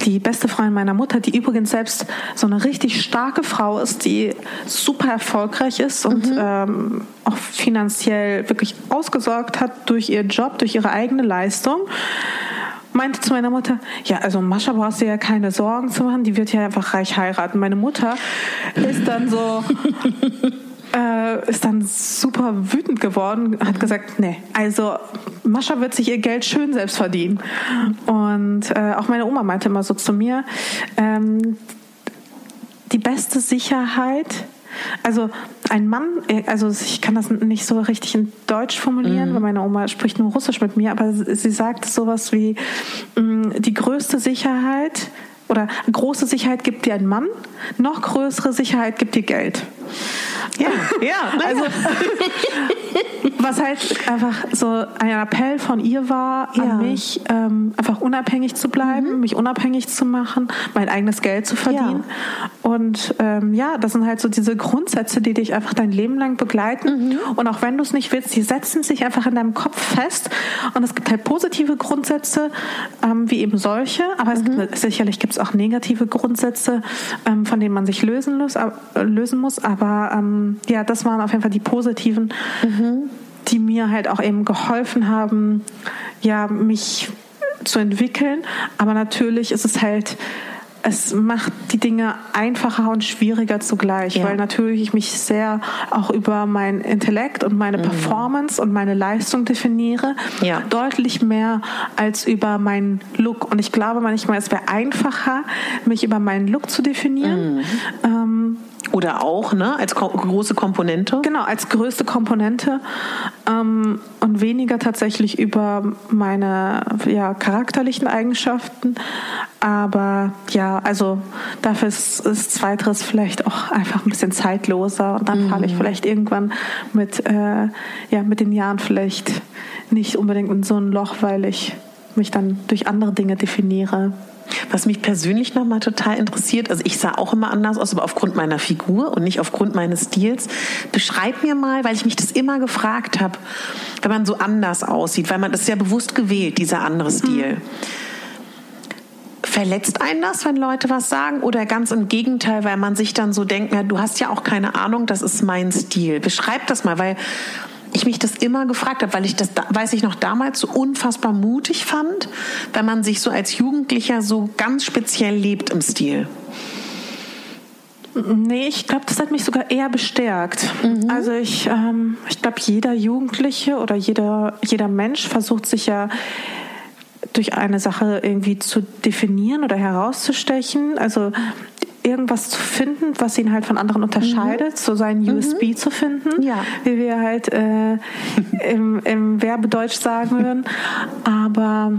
[SPEAKER 1] die beste Freundin meiner Mutter, die übrigens selbst so eine richtig starke Frau ist, die super erfolgreich ist und mhm. ähm, auch finanziell wirklich ausgesorgt hat durch ihren Job, durch ihre eigene Leistung meinte zu meiner Mutter, ja, also Mascha brauchst du ja keine Sorgen zu machen, die wird ja einfach reich heiraten. Meine Mutter ist dann so, äh, ist dann super wütend geworden, hat gesagt, nee, also Mascha wird sich ihr Geld schön selbst verdienen. Und äh, auch meine Oma meinte immer so zu mir, ähm, die beste Sicherheit, also ein Mann, also ich kann das nicht so richtig in Deutsch formulieren, mhm. weil meine Oma spricht nur Russisch mit mir, aber sie sagt sowas wie, mm, die größte Sicherheit oder große Sicherheit gibt dir ein Mann, noch größere Sicherheit gibt dir Geld.
[SPEAKER 2] Ja, ja.
[SPEAKER 1] Also, was halt einfach so ein Appell von ihr war ja. an mich, ähm, einfach unabhängig zu bleiben, mhm. mich unabhängig zu machen, mein eigenes Geld zu verdienen. Ja. Und ähm, ja, das sind halt so diese Grundsätze, die dich einfach dein Leben lang begleiten. Mhm. Und auch wenn du es nicht willst, die setzen sich einfach in deinem Kopf fest. Und es gibt halt positive Grundsätze, ähm, wie eben solche, aber mhm. gibt, sicherlich gibt es auch negative Grundsätze, ähm, von denen man sich lösen, äh, lösen muss. Aber ähm, ja, das waren auf jeden Fall die positiven, mhm. die mir halt auch eben geholfen haben, ja, mich zu entwickeln. Aber natürlich ist es halt es macht die Dinge einfacher und schwieriger zugleich, ja. weil natürlich ich mich sehr auch über mein Intellekt und meine mhm. Performance und meine Leistung definiere, ja. deutlich mehr als über meinen Look. Und ich glaube manchmal, es wäre einfacher, mich über meinen Look zu definieren. Mhm.
[SPEAKER 2] Ähm, oder auch, ne, als ko große Komponente?
[SPEAKER 1] Genau, als größte Komponente ähm, und weniger tatsächlich über meine ja, charakterlichen Eigenschaften. Aber ja, also dafür ist, ist Zweiteres vielleicht auch einfach ein bisschen zeitloser und dann mhm. falle ich vielleicht irgendwann mit, äh, ja, mit den Jahren vielleicht nicht unbedingt in so ein Loch, weil ich mich dann durch andere Dinge definiere.
[SPEAKER 2] Was mich persönlich nochmal total interessiert, also ich sah auch immer anders aus, aber aufgrund meiner Figur und nicht aufgrund meines Stils. Beschreib mir mal, weil ich mich das immer gefragt habe, wenn man so anders aussieht, weil man das ja bewusst gewählt, dieser andere Stil. Mhm. Verletzt einen das, wenn Leute was sagen? Oder ganz im Gegenteil, weil man sich dann so denkt, ja, du hast ja auch keine Ahnung, das ist mein Stil. Beschreib das mal, weil ich mich das immer gefragt habe, weil ich das, weiß ich noch, damals so unfassbar mutig fand, wenn man sich so als Jugendlicher so ganz speziell lebt im Stil.
[SPEAKER 1] Nee, ich glaube, das hat mich sogar eher bestärkt. Mhm. Also ich, ähm, ich glaube, jeder Jugendliche oder jeder, jeder Mensch versucht sich ja durch eine Sache irgendwie zu definieren oder herauszustechen. Also irgendwas zu finden, was ihn halt von anderen unterscheidet, mhm. so seinen USB mhm. zu finden, ja. wie wir halt äh, im, im Werbedeutsch sagen würden. Aber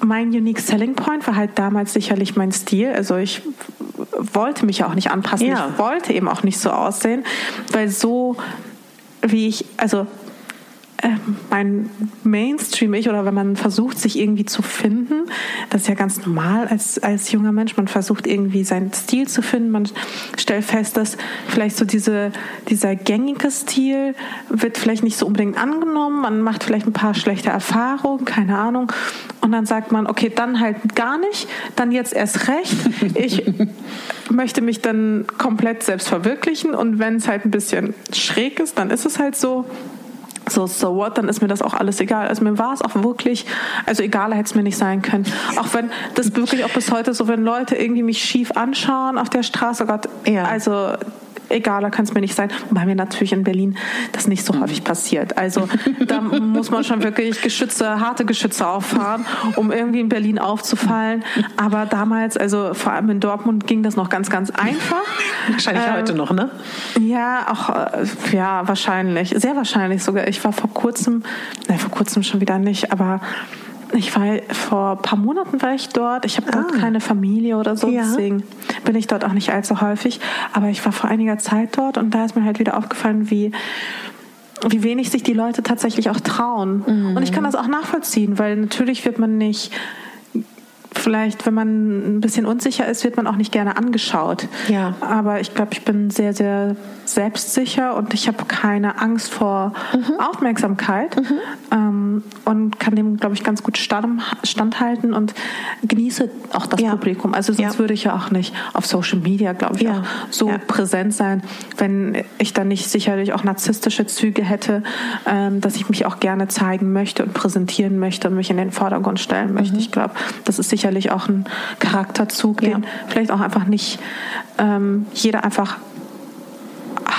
[SPEAKER 1] mein Unique Selling Point war halt damals sicherlich mein Stil. Also ich wollte mich auch nicht anpassen. Ja. Ich wollte eben auch nicht so aussehen, weil so wie ich, also mein Mainstream-Ich oder wenn man versucht, sich irgendwie zu finden, das ist ja ganz normal als, als junger Mensch, man versucht irgendwie seinen Stil zu finden, man stellt fest, dass vielleicht so diese, dieser gängige Stil wird vielleicht nicht so unbedingt angenommen, man macht vielleicht ein paar schlechte Erfahrungen, keine Ahnung, und dann sagt man, okay, dann halt gar nicht, dann jetzt erst recht, ich möchte mich dann komplett selbst verwirklichen. Und wenn es halt ein bisschen schräg ist, dann ist es halt so, so, so what, dann ist mir das auch alles egal. Also mir war es auch wirklich, also egaler hätte es mir nicht sein können. Auch wenn das wirklich auch bis heute so, wenn Leute irgendwie mich schief anschauen auf der Straße, oh Gott, ja. also egal, da kann es mir nicht sein. Weil mir natürlich in Berlin das nicht so häufig passiert. Also da muss man schon wirklich Geschütze, harte Geschütze auffahren, um irgendwie in Berlin aufzufallen. Aber damals, also vor allem in Dortmund ging das noch ganz, ganz einfach.
[SPEAKER 2] Wahrscheinlich ähm, heute noch, ne?
[SPEAKER 1] Ja, auch, äh, ja, wahrscheinlich. Sehr wahrscheinlich sogar. Ich war vor kurzem, nein, vor kurzem schon wieder nicht, aber ich war vor ein paar Monaten war ich dort. Ich habe dort ah. keine Familie oder so, ja. deswegen bin ich dort auch nicht allzu häufig. Aber ich war vor einiger Zeit dort und da ist mir halt wieder aufgefallen, wie wie wenig sich die Leute tatsächlich auch trauen. Mhm. Und ich kann das auch nachvollziehen, weil natürlich wird man nicht vielleicht, wenn man ein bisschen unsicher ist, wird man auch nicht gerne angeschaut. Ja. Aber ich glaube, ich bin sehr, sehr selbstsicher und ich habe keine Angst vor mhm. Aufmerksamkeit mhm. Ähm, und kann dem, glaube ich, ganz gut stand, standhalten und genieße auch das ja. Publikum. Also sonst ja. würde ich ja auch nicht auf Social Media, glaube ich, ja. auch so präsent sein, wenn ich dann nicht sicherlich auch narzisstische Züge hätte, ähm, dass ich mich auch gerne zeigen möchte und präsentieren möchte und mich in den Vordergrund stellen möchte. Mhm. Ich glaube, das ist sicherlich auch ein Charakterzug, den vielleicht auch einfach nicht ähm, jeder einfach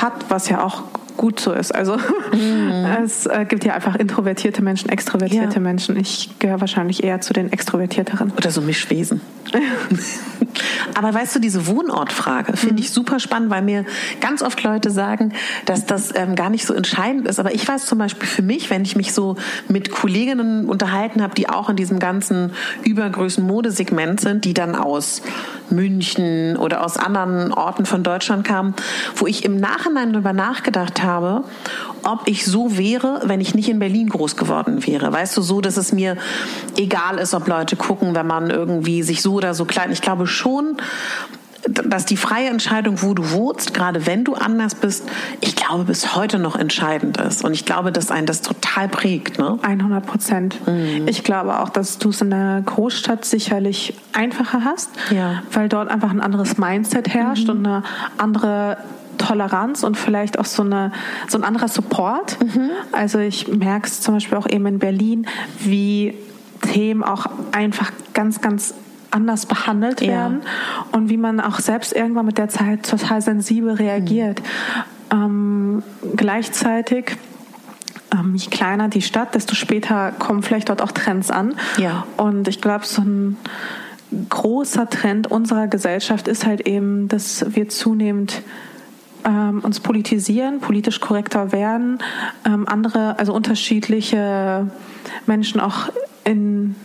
[SPEAKER 1] hat, was ja auch gut so ist. Also mhm. es äh, gibt ja einfach introvertierte Menschen, extrovertierte ja. Menschen. Ich gehöre wahrscheinlich eher zu den extrovertierteren.
[SPEAKER 2] Oder so Mischwesen. Aber weißt du, diese Wohnortfrage finde ich mhm. super spannend, weil mir ganz oft Leute sagen, dass das ähm, gar nicht so entscheidend ist. Aber ich weiß zum Beispiel für mich, wenn ich mich so mit Kolleginnen unterhalten habe, die auch in diesem ganzen Übergrößen Modesegment sind, die dann aus München oder aus anderen Orten von Deutschland kamen, wo ich im Nachhinein darüber nachgedacht habe, ob ich so wäre, wenn ich nicht in Berlin groß geworden wäre. Weißt du, so, dass es mir egal ist, ob Leute gucken, wenn man irgendwie sich so oder so klein. Ich glaube schon, dass die freie Entscheidung, wo du wohnst, gerade wenn du anders bist, ich glaube, bis heute noch entscheidend ist. Und ich glaube, dass einen das total prägt. Ne?
[SPEAKER 1] 100 Prozent. Mhm. Ich glaube auch, dass du es in der Großstadt sicherlich einfacher hast, ja. weil dort einfach ein anderes Mindset herrscht mhm. und eine andere Toleranz und vielleicht auch so, eine, so ein anderer Support. Mhm. Also ich merke es zum Beispiel auch eben in Berlin, wie Themen auch einfach ganz, ganz anders behandelt werden ja. und wie man auch selbst irgendwann mit der Zeit total sensibel reagiert. Mhm. Ähm, gleichzeitig ähm, je kleiner die Stadt, desto später kommen vielleicht dort auch Trends an. Ja. Und ich glaube, so ein großer Trend unserer Gesellschaft ist halt eben, dass wir zunehmend ähm, uns politisieren, politisch korrekter werden, ähm, andere, also unterschiedliche Menschen auch in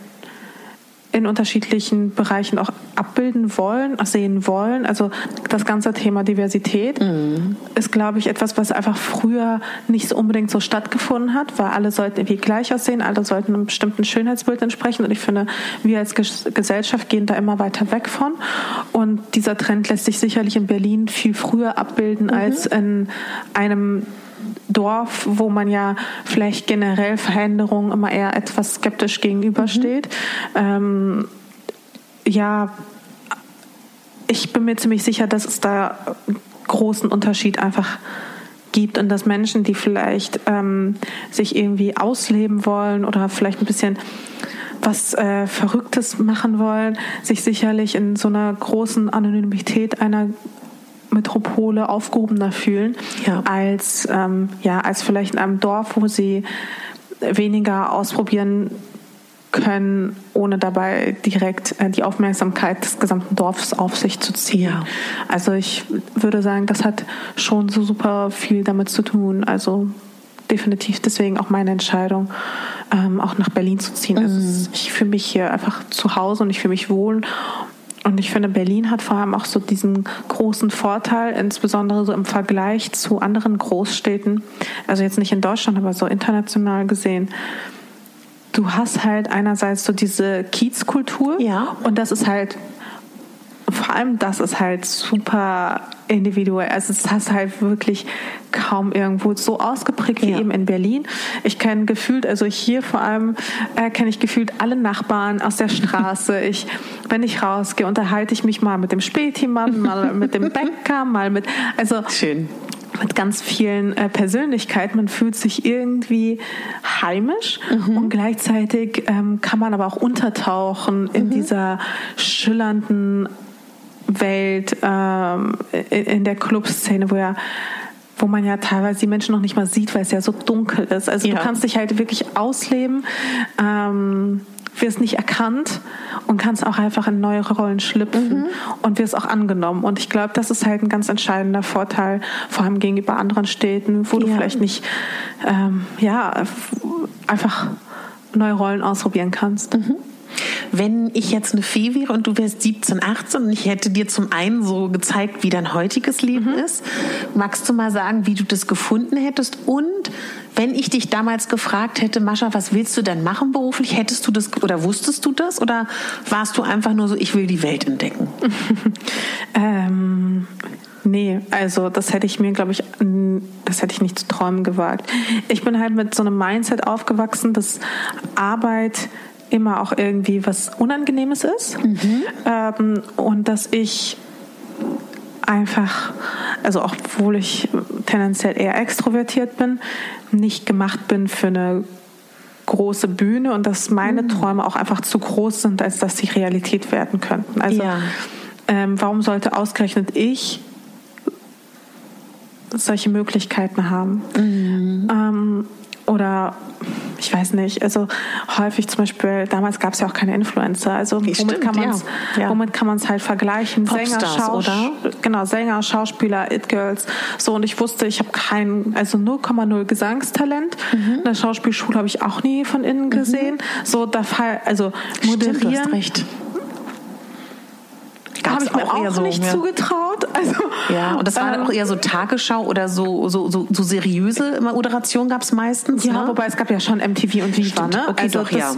[SPEAKER 1] in unterschiedlichen Bereichen auch abbilden wollen, sehen wollen. Also das ganze Thema Diversität mhm. ist, glaube ich, etwas, was einfach früher nicht so unbedingt so stattgefunden hat, weil alle sollten irgendwie gleich aussehen, alle sollten einem bestimmten Schönheitsbild entsprechen. Und ich finde, wir als Gesellschaft gehen da immer weiter weg von. Und dieser Trend lässt sich sicherlich in Berlin viel früher abbilden mhm. als in einem Dorf, wo man ja vielleicht generell Veränderungen immer eher etwas skeptisch gegenübersteht. Mhm. Ähm, ja, ich bin mir ziemlich sicher, dass es da großen Unterschied einfach gibt und dass Menschen, die vielleicht ähm, sich irgendwie ausleben wollen oder vielleicht ein bisschen was äh, Verrücktes machen wollen, sich sicherlich in so einer großen Anonymität einer Metropole aufgehobener fühlen ja. als ähm, ja als vielleicht in einem Dorf, wo sie weniger ausprobieren können, ohne dabei direkt äh, die Aufmerksamkeit des gesamten Dorfs auf sich zu ziehen. Ja. Also ich würde sagen, das hat schon so super viel damit zu tun. Also definitiv deswegen auch meine Entscheidung, ähm, auch nach Berlin zu ziehen. Also mhm. Also ich fühle mich hier einfach zu Hause und ich fühle mich wohl und ich finde, Berlin hat vor allem auch so diesen großen Vorteil, insbesondere so im Vergleich zu anderen Großstädten, also jetzt nicht in Deutschland, aber so international gesehen. Du hast halt einerseits so diese Kiezkultur ja. und das ist halt vor allem das ist halt super individuell. Also es hast halt wirklich kaum irgendwo so ausgeprägt wie ja. eben in Berlin. Ich kenne gefühlt, also hier vor allem äh, kenne ich gefühlt alle Nachbarn aus der Straße. Ich, wenn ich rausgehe, unterhalte ich mich mal mit dem Spätimann, mal mit dem Bäcker, mal mit, also
[SPEAKER 2] schön
[SPEAKER 1] mit ganz vielen äh, Persönlichkeiten. Man fühlt sich irgendwie heimisch mhm. und gleichzeitig ähm, kann man aber auch untertauchen in mhm. dieser schillernden Welt, ähm, in der Clubszene, wo ja wo man ja teilweise die Menschen noch nicht mal sieht, weil es ja so dunkel ist. Also ja. du kannst dich halt wirklich ausleben, ähm, wirst nicht erkannt und kannst auch einfach in neue Rollen schlüpfen mhm. und wirst auch angenommen. Und ich glaube, das ist halt ein ganz entscheidender Vorteil, vor allem gegenüber anderen Städten, wo ja. du vielleicht nicht, ähm, ja, einfach neue Rollen ausprobieren kannst. Mhm.
[SPEAKER 2] Wenn ich jetzt eine Fee wäre und du wärst 17, 18 und ich hätte dir zum einen so gezeigt, wie dein heutiges Leben mhm. ist, magst du mal sagen, wie du das gefunden hättest? Und wenn ich dich damals gefragt hätte, Mascha, was willst du denn machen beruflich? Hättest du das oder wusstest du das? Oder warst du einfach nur so, ich will die Welt entdecken?
[SPEAKER 1] ähm, Nee, also das hätte ich mir, glaube ich, das hätte ich nicht zu träumen gewagt. Ich bin halt mit so einem Mindset aufgewachsen, dass Arbeit immer auch irgendwie was Unangenehmes ist mhm. ähm, und dass ich einfach, also obwohl ich tendenziell eher extrovertiert bin, nicht gemacht bin für eine große Bühne und dass meine mhm. Träume auch einfach zu groß sind, als dass sie Realität werden könnten. Also ja. ähm, warum sollte ausgerechnet ich solche Möglichkeiten haben? Mhm. Ähm, oder ich weiß nicht, also häufig zum Beispiel, damals gab es ja auch keine Influencer, also womit, stimmt, kann man's, ja. womit kann man es halt vergleichen? Sänger, Schaus oder? Genau, Sänger, Schauspieler, It-Girls, so und ich wusste, ich habe kein, also 0,0 Gesangstalent, mhm. eine Schauspielschule habe ich auch nie von innen mhm. gesehen, mhm. so da fall, also moderieren, stimmt, du hast recht habe ich mir auch, auch so, nicht ja. zugetraut. Also,
[SPEAKER 2] ja, und das war ähm, auch eher so Tagesschau oder so, so, so, so seriöse Moderation gab es meistens.
[SPEAKER 1] Ja, ne? wobei es gab ja schon MTV und Viva, ne? Okay, also doch, das, ja.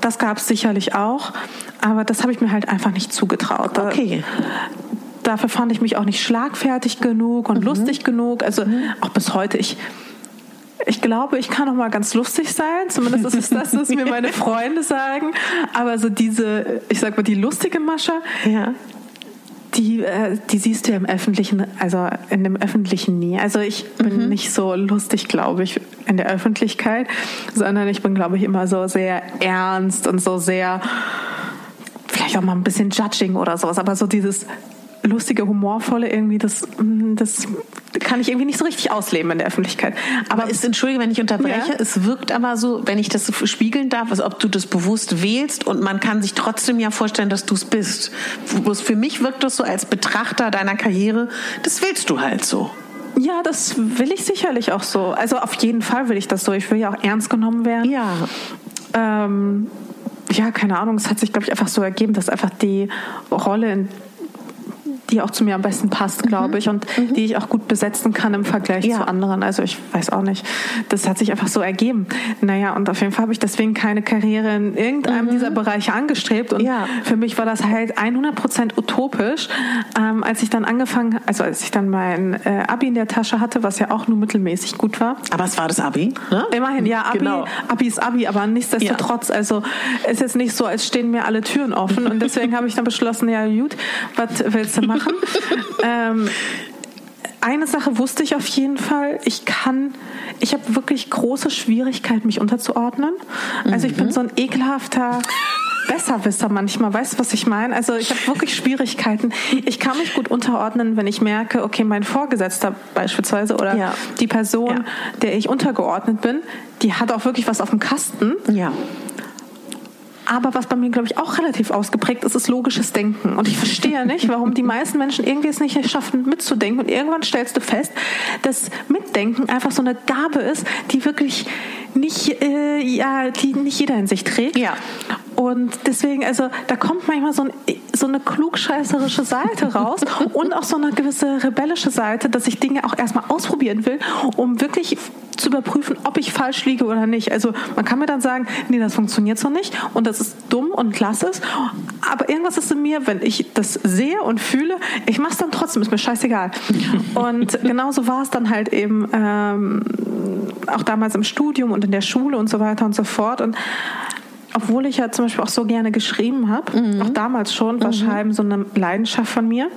[SPEAKER 1] das gab es sicherlich auch. Aber das habe ich mir halt einfach nicht zugetraut. Okay. dafür fand ich mich auch nicht schlagfertig genug und mhm. lustig genug. Also mhm. auch bis heute, ich ich glaube, ich kann auch mal ganz lustig sein. Zumindest ist es das, was mir meine Freunde sagen. Aber so diese, ich sag mal, die lustige Masche, ja die, äh, die siehst du ja im öffentlichen, also in dem öffentlichen nie. Also ich bin mhm. nicht so lustig, glaube ich, in der Öffentlichkeit, sondern ich bin, glaube ich, immer so sehr ernst und so sehr, vielleicht auch mal ein bisschen judging oder sowas, aber so dieses lustige, humorvolle irgendwie, das, mm, das kann ich irgendwie nicht so richtig ausleben in der Öffentlichkeit.
[SPEAKER 2] Aber es, entschuldige, wenn ich unterbreche, ja. es wirkt aber so, wenn ich das so spiegeln darf, als ob du das bewusst wählst und man kann sich trotzdem ja vorstellen, dass du es bist. Für mich wirkt das so als Betrachter deiner Karriere, das willst du halt so.
[SPEAKER 1] Ja, das will ich sicherlich auch so. Also auf jeden Fall will ich das so. Ich will ja auch ernst genommen werden. Ja. Ähm, ja, keine Ahnung, es hat sich, glaube ich, einfach so ergeben, dass einfach die Rolle, in die auch zu mir am besten passt, glaube mhm. ich, und mhm. die ich auch gut besetzen kann im Vergleich ja. zu anderen. Also ich weiß auch nicht. Das hat sich einfach so ergeben. Naja, und auf jeden Fall habe ich deswegen keine Karriere in irgendeinem mhm. dieser Bereiche angestrebt. Und ja. für mich war das halt 100 Prozent utopisch, ähm, als ich dann angefangen, also als ich dann mein äh, Abi in der Tasche hatte, was ja auch nur mittelmäßig gut war.
[SPEAKER 2] Aber es war das Abi?
[SPEAKER 1] Ne? Immerhin, ja, Abi, genau. Abi ist Abi, aber nichtsdestotrotz, ja. also ist jetzt nicht so, als stehen mir alle Türen offen. Und deswegen habe ich dann beschlossen, ja gut, was willst du machen? Machen. ähm, eine Sache wusste ich auf jeden Fall. Ich kann, ich habe wirklich große Schwierigkeiten, mich unterzuordnen. Also ich bin mhm. so ein ekelhafter Besserwisser manchmal. Weißt du, was ich meine? Also ich habe wirklich Schwierigkeiten. Ich kann mich gut unterordnen, wenn ich merke, okay, mein Vorgesetzter beispielsweise oder ja. die Person, ja. der ich untergeordnet bin, die hat auch wirklich was auf dem Kasten. Ja. Aber was bei mir, glaube ich, auch relativ ausgeprägt ist, ist logisches Denken. Und ich verstehe nicht, warum die meisten Menschen irgendwie es nicht schaffen, mitzudenken. Und irgendwann stellst du fest, dass Mitdenken einfach so eine Gabe ist, die wirklich nicht, äh, ja, die nicht jeder in sich trägt. Ja. Und deswegen, also da kommt manchmal so, ein, so eine klugscheißerische Seite raus und auch so eine gewisse rebellische Seite, dass ich Dinge auch erstmal ausprobieren will, um wirklich zu überprüfen, ob ich falsch liege oder nicht. Also man kann mir dann sagen, nee, das funktioniert so nicht und das ist dumm und klasse. Aber irgendwas ist in mir, wenn ich das sehe und fühle, ich mache es dann trotzdem, ist mir scheißegal. Und genauso war es dann halt eben ähm, auch damals im Studium und in der Schule und so weiter und so fort. Und obwohl ich ja zum Beispiel auch so gerne geschrieben habe, mhm. auch damals schon, war mhm. Schreiben so eine Leidenschaft von mir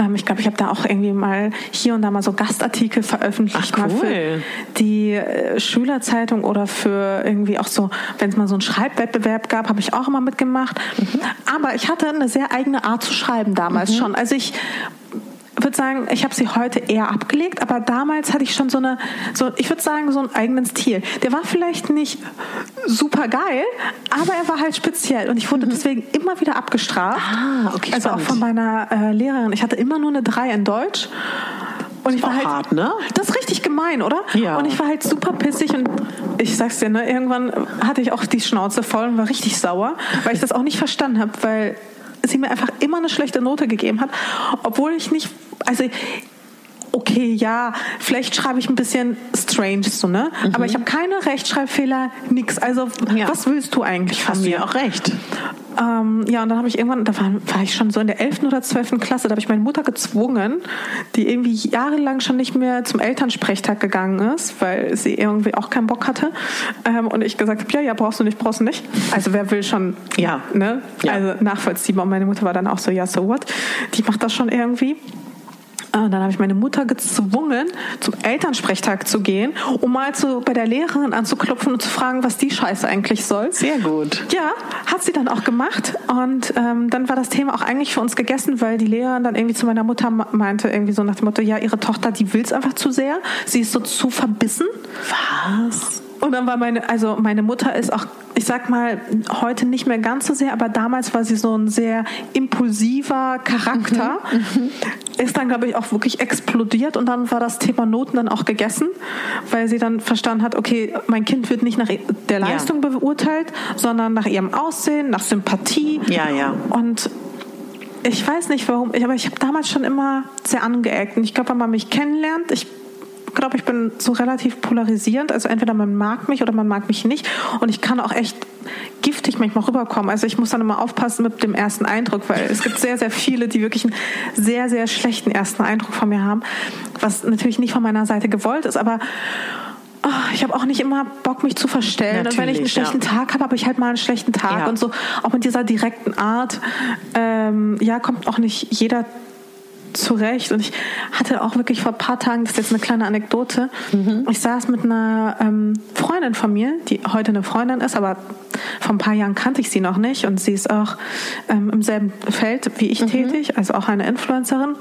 [SPEAKER 1] Ähm, ich glaube, ich habe da auch irgendwie mal hier und da mal so Gastartikel veröffentlicht.
[SPEAKER 2] Ach, cool.
[SPEAKER 1] Für die äh, Schülerzeitung oder für irgendwie auch so, wenn es mal so einen Schreibwettbewerb gab, habe ich auch immer mitgemacht. Mhm. Aber ich hatte eine sehr eigene Art zu schreiben damals mhm. schon. Also ich würde sagen, ich habe sie heute eher abgelegt, aber damals hatte ich schon so eine, so, ich würde sagen, so einen eigenen Stil. Der war vielleicht nicht super geil, aber er war halt speziell und ich wurde mhm. deswegen immer wieder abgestraft.
[SPEAKER 2] Ah, okay.
[SPEAKER 1] Also spannend. auch von meiner äh, Lehrerin. Ich hatte immer nur eine 3 in Deutsch.
[SPEAKER 2] Und ich war halt, hart, ne?
[SPEAKER 1] Das ist richtig gemein, oder?
[SPEAKER 2] Ja.
[SPEAKER 1] Und ich war halt super pissig und ich sag's dir, ne, irgendwann hatte ich auch die Schnauze voll und war richtig sauer, weil ich das auch nicht verstanden habe, weil sie mir einfach immer eine schlechte Note gegeben hat, obwohl ich nicht, also okay, ja, vielleicht schreibe ich ein bisschen strange so, ne? Mhm. Aber ich habe keine Rechtschreibfehler, nix. Also ja. was willst du eigentlich von
[SPEAKER 2] Hast
[SPEAKER 1] mir?
[SPEAKER 2] Du ja auch recht.
[SPEAKER 1] Ähm, ja, und dann habe ich irgendwann, da war, war, ich schon so in der 11. oder 12. Klasse, da habe ich meine Mutter gezwungen, die irgendwie jahrelang schon nicht mehr zum Elternsprechtag gegangen ist, weil sie irgendwie auch keinen Bock hatte. Ähm, und ich gesagt habe, ja, ja, brauchst du nicht, brauchst du nicht. Also wer will schon,
[SPEAKER 2] ja,
[SPEAKER 1] ne?
[SPEAKER 2] Ja.
[SPEAKER 1] Also nachvollziehbar. Und meine Mutter war dann auch so, ja, so what? Die macht das schon irgendwie. Und ah, dann habe ich meine Mutter gezwungen, zum Elternsprechtag zu gehen, um mal zu, bei der Lehrerin anzuklopfen und zu fragen, was die Scheiße eigentlich soll.
[SPEAKER 2] Sehr gut.
[SPEAKER 1] Ja, hat sie dann auch gemacht. Und ähm, dann war das Thema auch eigentlich für uns gegessen, weil die Lehrerin dann irgendwie zu meiner Mutter meinte, irgendwie so nach dem Motto, ja, ihre Tochter, die will es einfach zu sehr. Sie ist so zu verbissen.
[SPEAKER 2] Was?
[SPEAKER 1] Und dann war meine, also meine Mutter ist auch, ich sag mal, heute nicht mehr ganz so sehr, aber damals war sie so ein sehr impulsiver Charakter. Mhm, ist dann, glaube ich, auch wirklich explodiert und dann war das Thema Noten dann auch gegessen, weil sie dann verstanden hat, okay, mein Kind wird nicht nach der Leistung ja. beurteilt, sondern nach ihrem Aussehen, nach Sympathie.
[SPEAKER 2] Ja, ja.
[SPEAKER 1] Und ich weiß nicht warum, aber ich habe damals schon immer sehr angeeckt. Und ich glaube, wenn man mich kennenlernt, ich glaube, ich bin so relativ polarisierend. Also entweder man mag mich oder man mag mich nicht. Und ich kann auch echt giftig manchmal rüberkommen. Also ich muss dann immer aufpassen mit dem ersten Eindruck, weil es gibt sehr, sehr viele, die wirklich einen sehr, sehr schlechten ersten Eindruck von mir haben, was natürlich nicht von meiner Seite gewollt ist, aber oh, ich habe auch nicht immer Bock, mich zu verstellen. Natürlich, und wenn ich einen schlechten ja. Tag habe, habe ich halt mal einen schlechten Tag. Ja. Und so auch mit dieser direkten Art, ähm, ja, kommt auch nicht jeder zurecht. Und ich hatte auch wirklich vor ein paar Tagen, das ist jetzt eine kleine Anekdote, mhm. ich saß mit einer ähm, Freundin von mir, die heute eine Freundin ist, aber vor ein paar Jahren kannte ich sie noch nicht. Und sie ist auch ähm, im selben Feld wie ich mhm. tätig, also auch eine Influencerin.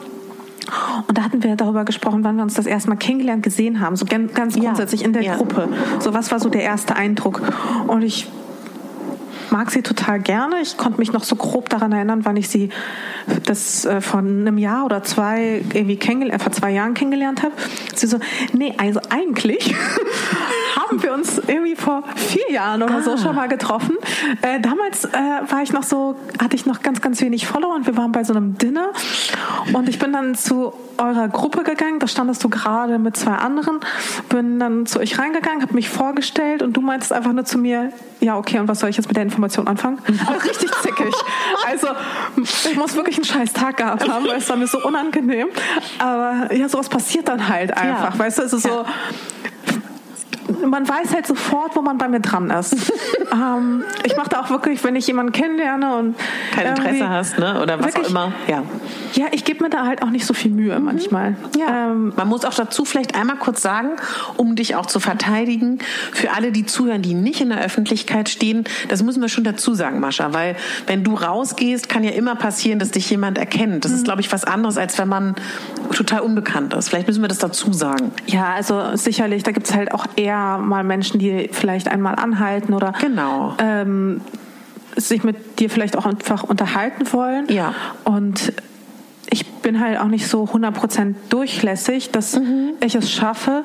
[SPEAKER 1] Und da hatten wir darüber gesprochen, wann wir uns das erste Mal kennengelernt gesehen haben, so ganz grundsätzlich ja. in der ja. Gruppe. So was war so der erste Eindruck? Und ich mag sie total gerne. Ich konnte mich noch so grob daran erinnern, wann ich sie das äh, von einem Jahr oder zwei irgendwie kennengelernt, äh, vor zwei Jahren kennengelernt habe. Sie so, nee, also eigentlich haben wir uns irgendwie vor vier Jahren oder ah. so schon mal getroffen. Äh, damals äh, war ich noch so, hatte ich noch ganz, ganz wenig Follower und wir waren bei so einem Dinner und ich bin dann zu eurer Gruppe gegangen, da standest du gerade mit zwei anderen, bin dann zu euch reingegangen, habe mich vorgestellt und du meintest einfach nur zu mir, ja okay, und was soll ich jetzt mit der Information anfangen? Aber richtig zickig. Also ich muss wirklich einen scheiß Tag gehabt haben, weil es war mir so unangenehm. Aber ja, sowas passiert dann halt einfach, ja. weißt du, es ist so man weiß halt sofort, wo man bei mir dran ist. ähm, ich mache da auch wirklich, wenn ich jemanden kennenlerne und
[SPEAKER 2] kein Interesse hast, ne? Oder was wirklich, auch immer. Ja.
[SPEAKER 1] Ja, ich gebe mir da halt auch nicht so viel Mühe mhm. manchmal.
[SPEAKER 2] Ja. Ähm, man muss auch dazu vielleicht einmal kurz sagen, um dich auch zu verteidigen, für alle, die zuhören, die nicht in der Öffentlichkeit stehen, das müssen wir schon dazu sagen, Mascha, weil wenn du rausgehst, kann ja immer passieren, dass dich jemand erkennt. Das mhm. ist, glaube ich, was anderes, als wenn man total unbekannt ist. Vielleicht müssen wir das dazu sagen.
[SPEAKER 1] Ja, also sicherlich, da gibt es halt auch eher mal Menschen, die vielleicht einmal anhalten oder
[SPEAKER 2] genau.
[SPEAKER 1] ähm, sich mit dir vielleicht auch einfach unterhalten wollen.
[SPEAKER 2] Ja.
[SPEAKER 1] Und ich bin halt auch nicht so 100% durchlässig, dass mhm. ich es schaffe,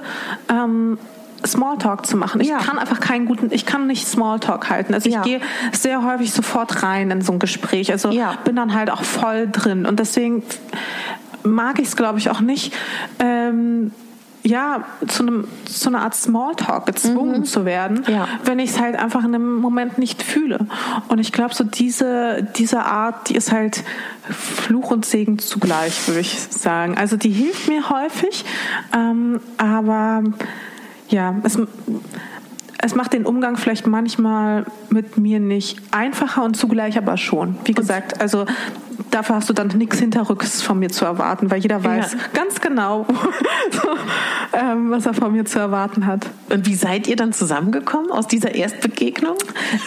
[SPEAKER 1] ähm, Smalltalk zu machen. Ich ja. kann einfach keinen guten, ich kann nicht Smalltalk halten. Also ich ja. gehe sehr häufig sofort rein in so ein Gespräch. Also ja. bin dann halt auch voll drin. Und deswegen mag ich es, glaube ich, auch nicht. Ähm, ja, zu, einem, zu einer Art Smalltalk gezwungen mhm. zu werden,
[SPEAKER 2] ja.
[SPEAKER 1] wenn ich es halt einfach in einem Moment nicht fühle. Und ich glaube, so diese, diese Art, die ist halt Fluch und Segen zugleich, würde ich sagen. Also die hilft mir häufig, ähm, aber ja, es, es macht den Umgang vielleicht manchmal mit mir nicht einfacher und zugleich aber schon. Wie gesagt, also dafür hast du dann nichts hinterrücks von mir zu erwarten, weil jeder weiß ja. ganz genau, ähm, was er von mir zu erwarten hat.
[SPEAKER 2] Und wie seid ihr dann zusammengekommen aus dieser Erstbegegnung?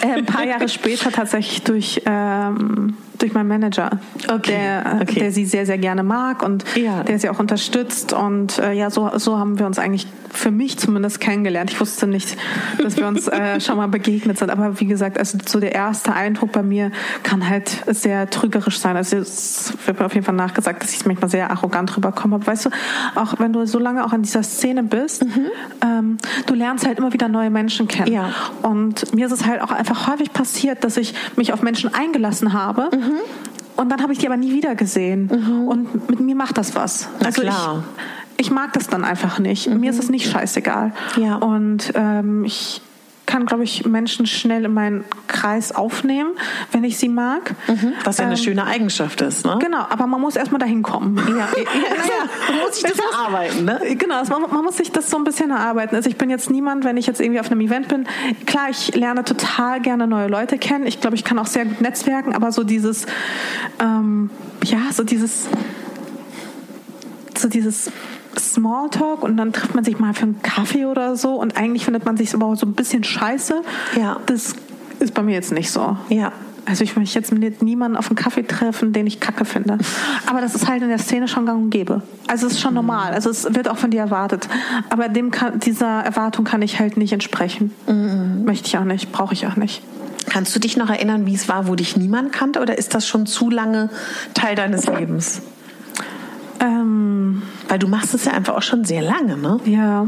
[SPEAKER 1] Äh, ein paar Jahre später tatsächlich durch ähm, durch meinen Manager, okay. Der, okay. der sie sehr, sehr gerne mag und ja. der sie auch unterstützt. Und äh, ja, so, so haben wir uns eigentlich für mich zumindest kennengelernt. Ich wusste nicht, dass wir uns äh, schon mal begegnet sind. Aber wie gesagt, also so der erste Eindruck bei mir kann halt sehr trügerisch sein. Also es wird mir auf jeden Fall nachgesagt, dass ich manchmal sehr arrogant rüberkomme. Aber weißt du, auch wenn du so lange auch in dieser Szene bist, mhm. ähm, du lernst halt immer wieder neue Menschen kennen. Ja. Und mir ist es halt auch einfach häufig passiert, dass ich mich auf Menschen eingelassen habe. Mhm Mhm. Und dann habe ich die aber nie wieder gesehen. Mhm. Und mit mir macht das was.
[SPEAKER 2] Na also klar.
[SPEAKER 1] Ich, ich mag das dann einfach nicht. Mhm. Mir ist es nicht scheißegal. Ja. Und ähm, ich kann, glaube ich, Menschen schnell in meinen Kreis aufnehmen, wenn ich sie mag.
[SPEAKER 2] Mhm, was ja eine ähm, schöne Eigenschaft ist. Ne?
[SPEAKER 1] Genau, aber man muss erstmal dahin kommen. Ja, ja,
[SPEAKER 2] ja, man muss sich das erarbeiten. Ne?
[SPEAKER 1] Genau, man, man, muss sich das so ein bisschen erarbeiten. Also ich bin jetzt niemand, wenn ich jetzt irgendwie auf einem Event bin. Klar, ich lerne total gerne neue Leute kennen. Ich glaube, ich kann auch sehr gut netzwerken, aber so dieses, ähm, ja, so dieses, so dieses Smalltalk und dann trifft man sich mal für einen Kaffee oder so und eigentlich findet man sich aber so ein bisschen scheiße. Ja. Das ist bei mir jetzt nicht so. Ja. Also ich möchte jetzt mit niemanden auf einen Kaffee treffen, den ich kacke finde. Aber das ist halt in der Szene schon gang und gäbe. Also es ist schon mhm. normal. Also es wird auch von dir erwartet. Aber dem kann, dieser Erwartung kann ich halt nicht entsprechen. Mhm. Möchte ich auch nicht, brauche ich auch nicht.
[SPEAKER 2] Kannst du dich noch erinnern, wie es war, wo dich niemand kannte? Oder ist das schon zu lange Teil deines Lebens? Ähm, Weil du machst es ja einfach auch schon sehr lange, ne?
[SPEAKER 1] Ja.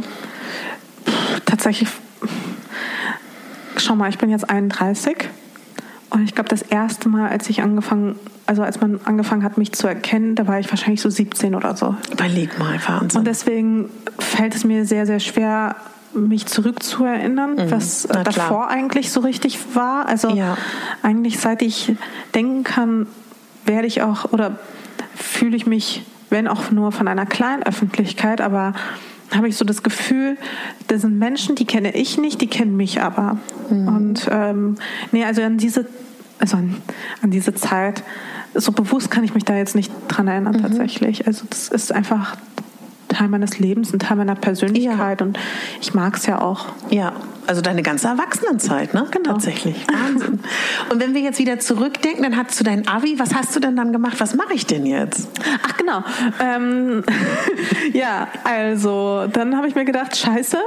[SPEAKER 1] Tatsächlich. Schau mal, ich bin jetzt 31 und ich glaube, das erste Mal, als ich angefangen, also als man angefangen hat, mich zu erkennen, da war ich wahrscheinlich so 17 oder so.
[SPEAKER 2] Überleg mal, Wahnsinn.
[SPEAKER 1] Und deswegen fällt es mir sehr, sehr schwer, mich zurückzuerinnern, mhm. was davor eigentlich so richtig war. Also ja. eigentlich seit ich denken kann, werde ich auch oder fühle ich mich wenn auch nur von einer kleinen Öffentlichkeit, aber habe ich so das Gefühl, das sind Menschen, die kenne ich nicht, die kennen mich aber. Mhm. Und ähm, nee, also an diese, also an, an, diese Zeit, so bewusst kann ich mich da jetzt nicht dran erinnern mhm. tatsächlich. Also das ist einfach Teil meines Lebens, ein Teil meiner Persönlichkeit ja. und ich mag es ja auch.
[SPEAKER 2] Ja, also deine ganze Erwachsenenzeit, ne?
[SPEAKER 1] Genau. Tatsächlich.
[SPEAKER 2] Wahnsinn. Und wenn wir jetzt wieder zurückdenken, dann hast du dein Abi. Was hast du denn dann gemacht? Was mache ich denn jetzt?
[SPEAKER 1] Ach genau. Ähm, ja, also dann habe ich mir gedacht, scheiße.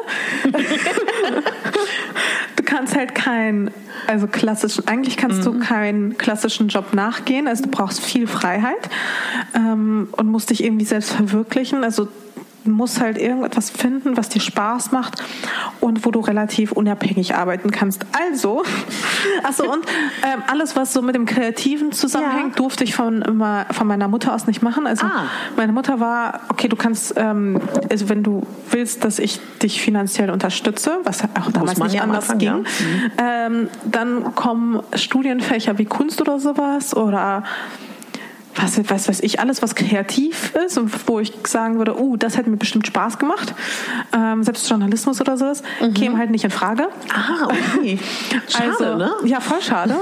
[SPEAKER 1] du kannst halt kein, also klassischen, eigentlich kannst mhm. du keinen klassischen Job nachgehen. Also du brauchst viel Freiheit ähm, und musst dich irgendwie selbst verwirklichen. Also musst halt irgendetwas finden, was dir Spaß macht und wo du relativ unabhängig arbeiten kannst. Also, achso, und ähm, alles, was so mit dem Kreativen zusammenhängt, ja. durfte ich von, immer, von meiner Mutter aus nicht machen. Also, ah. meine Mutter war, okay, du kannst, ähm, also wenn du willst, dass ich dich finanziell unterstütze, was auch damals nicht ja anders ging, ja. mhm. ähm, dann kommen Studienfächer wie Kunst oder sowas oder was, was weiß ich, alles, was kreativ ist und wo ich sagen würde, oh, das hätte mir bestimmt Spaß gemacht. Ähm, selbst Journalismus oder sowas mhm. käme halt nicht in Frage.
[SPEAKER 2] Ah, okay.
[SPEAKER 1] Schade, also, ne? Ja, voll schade.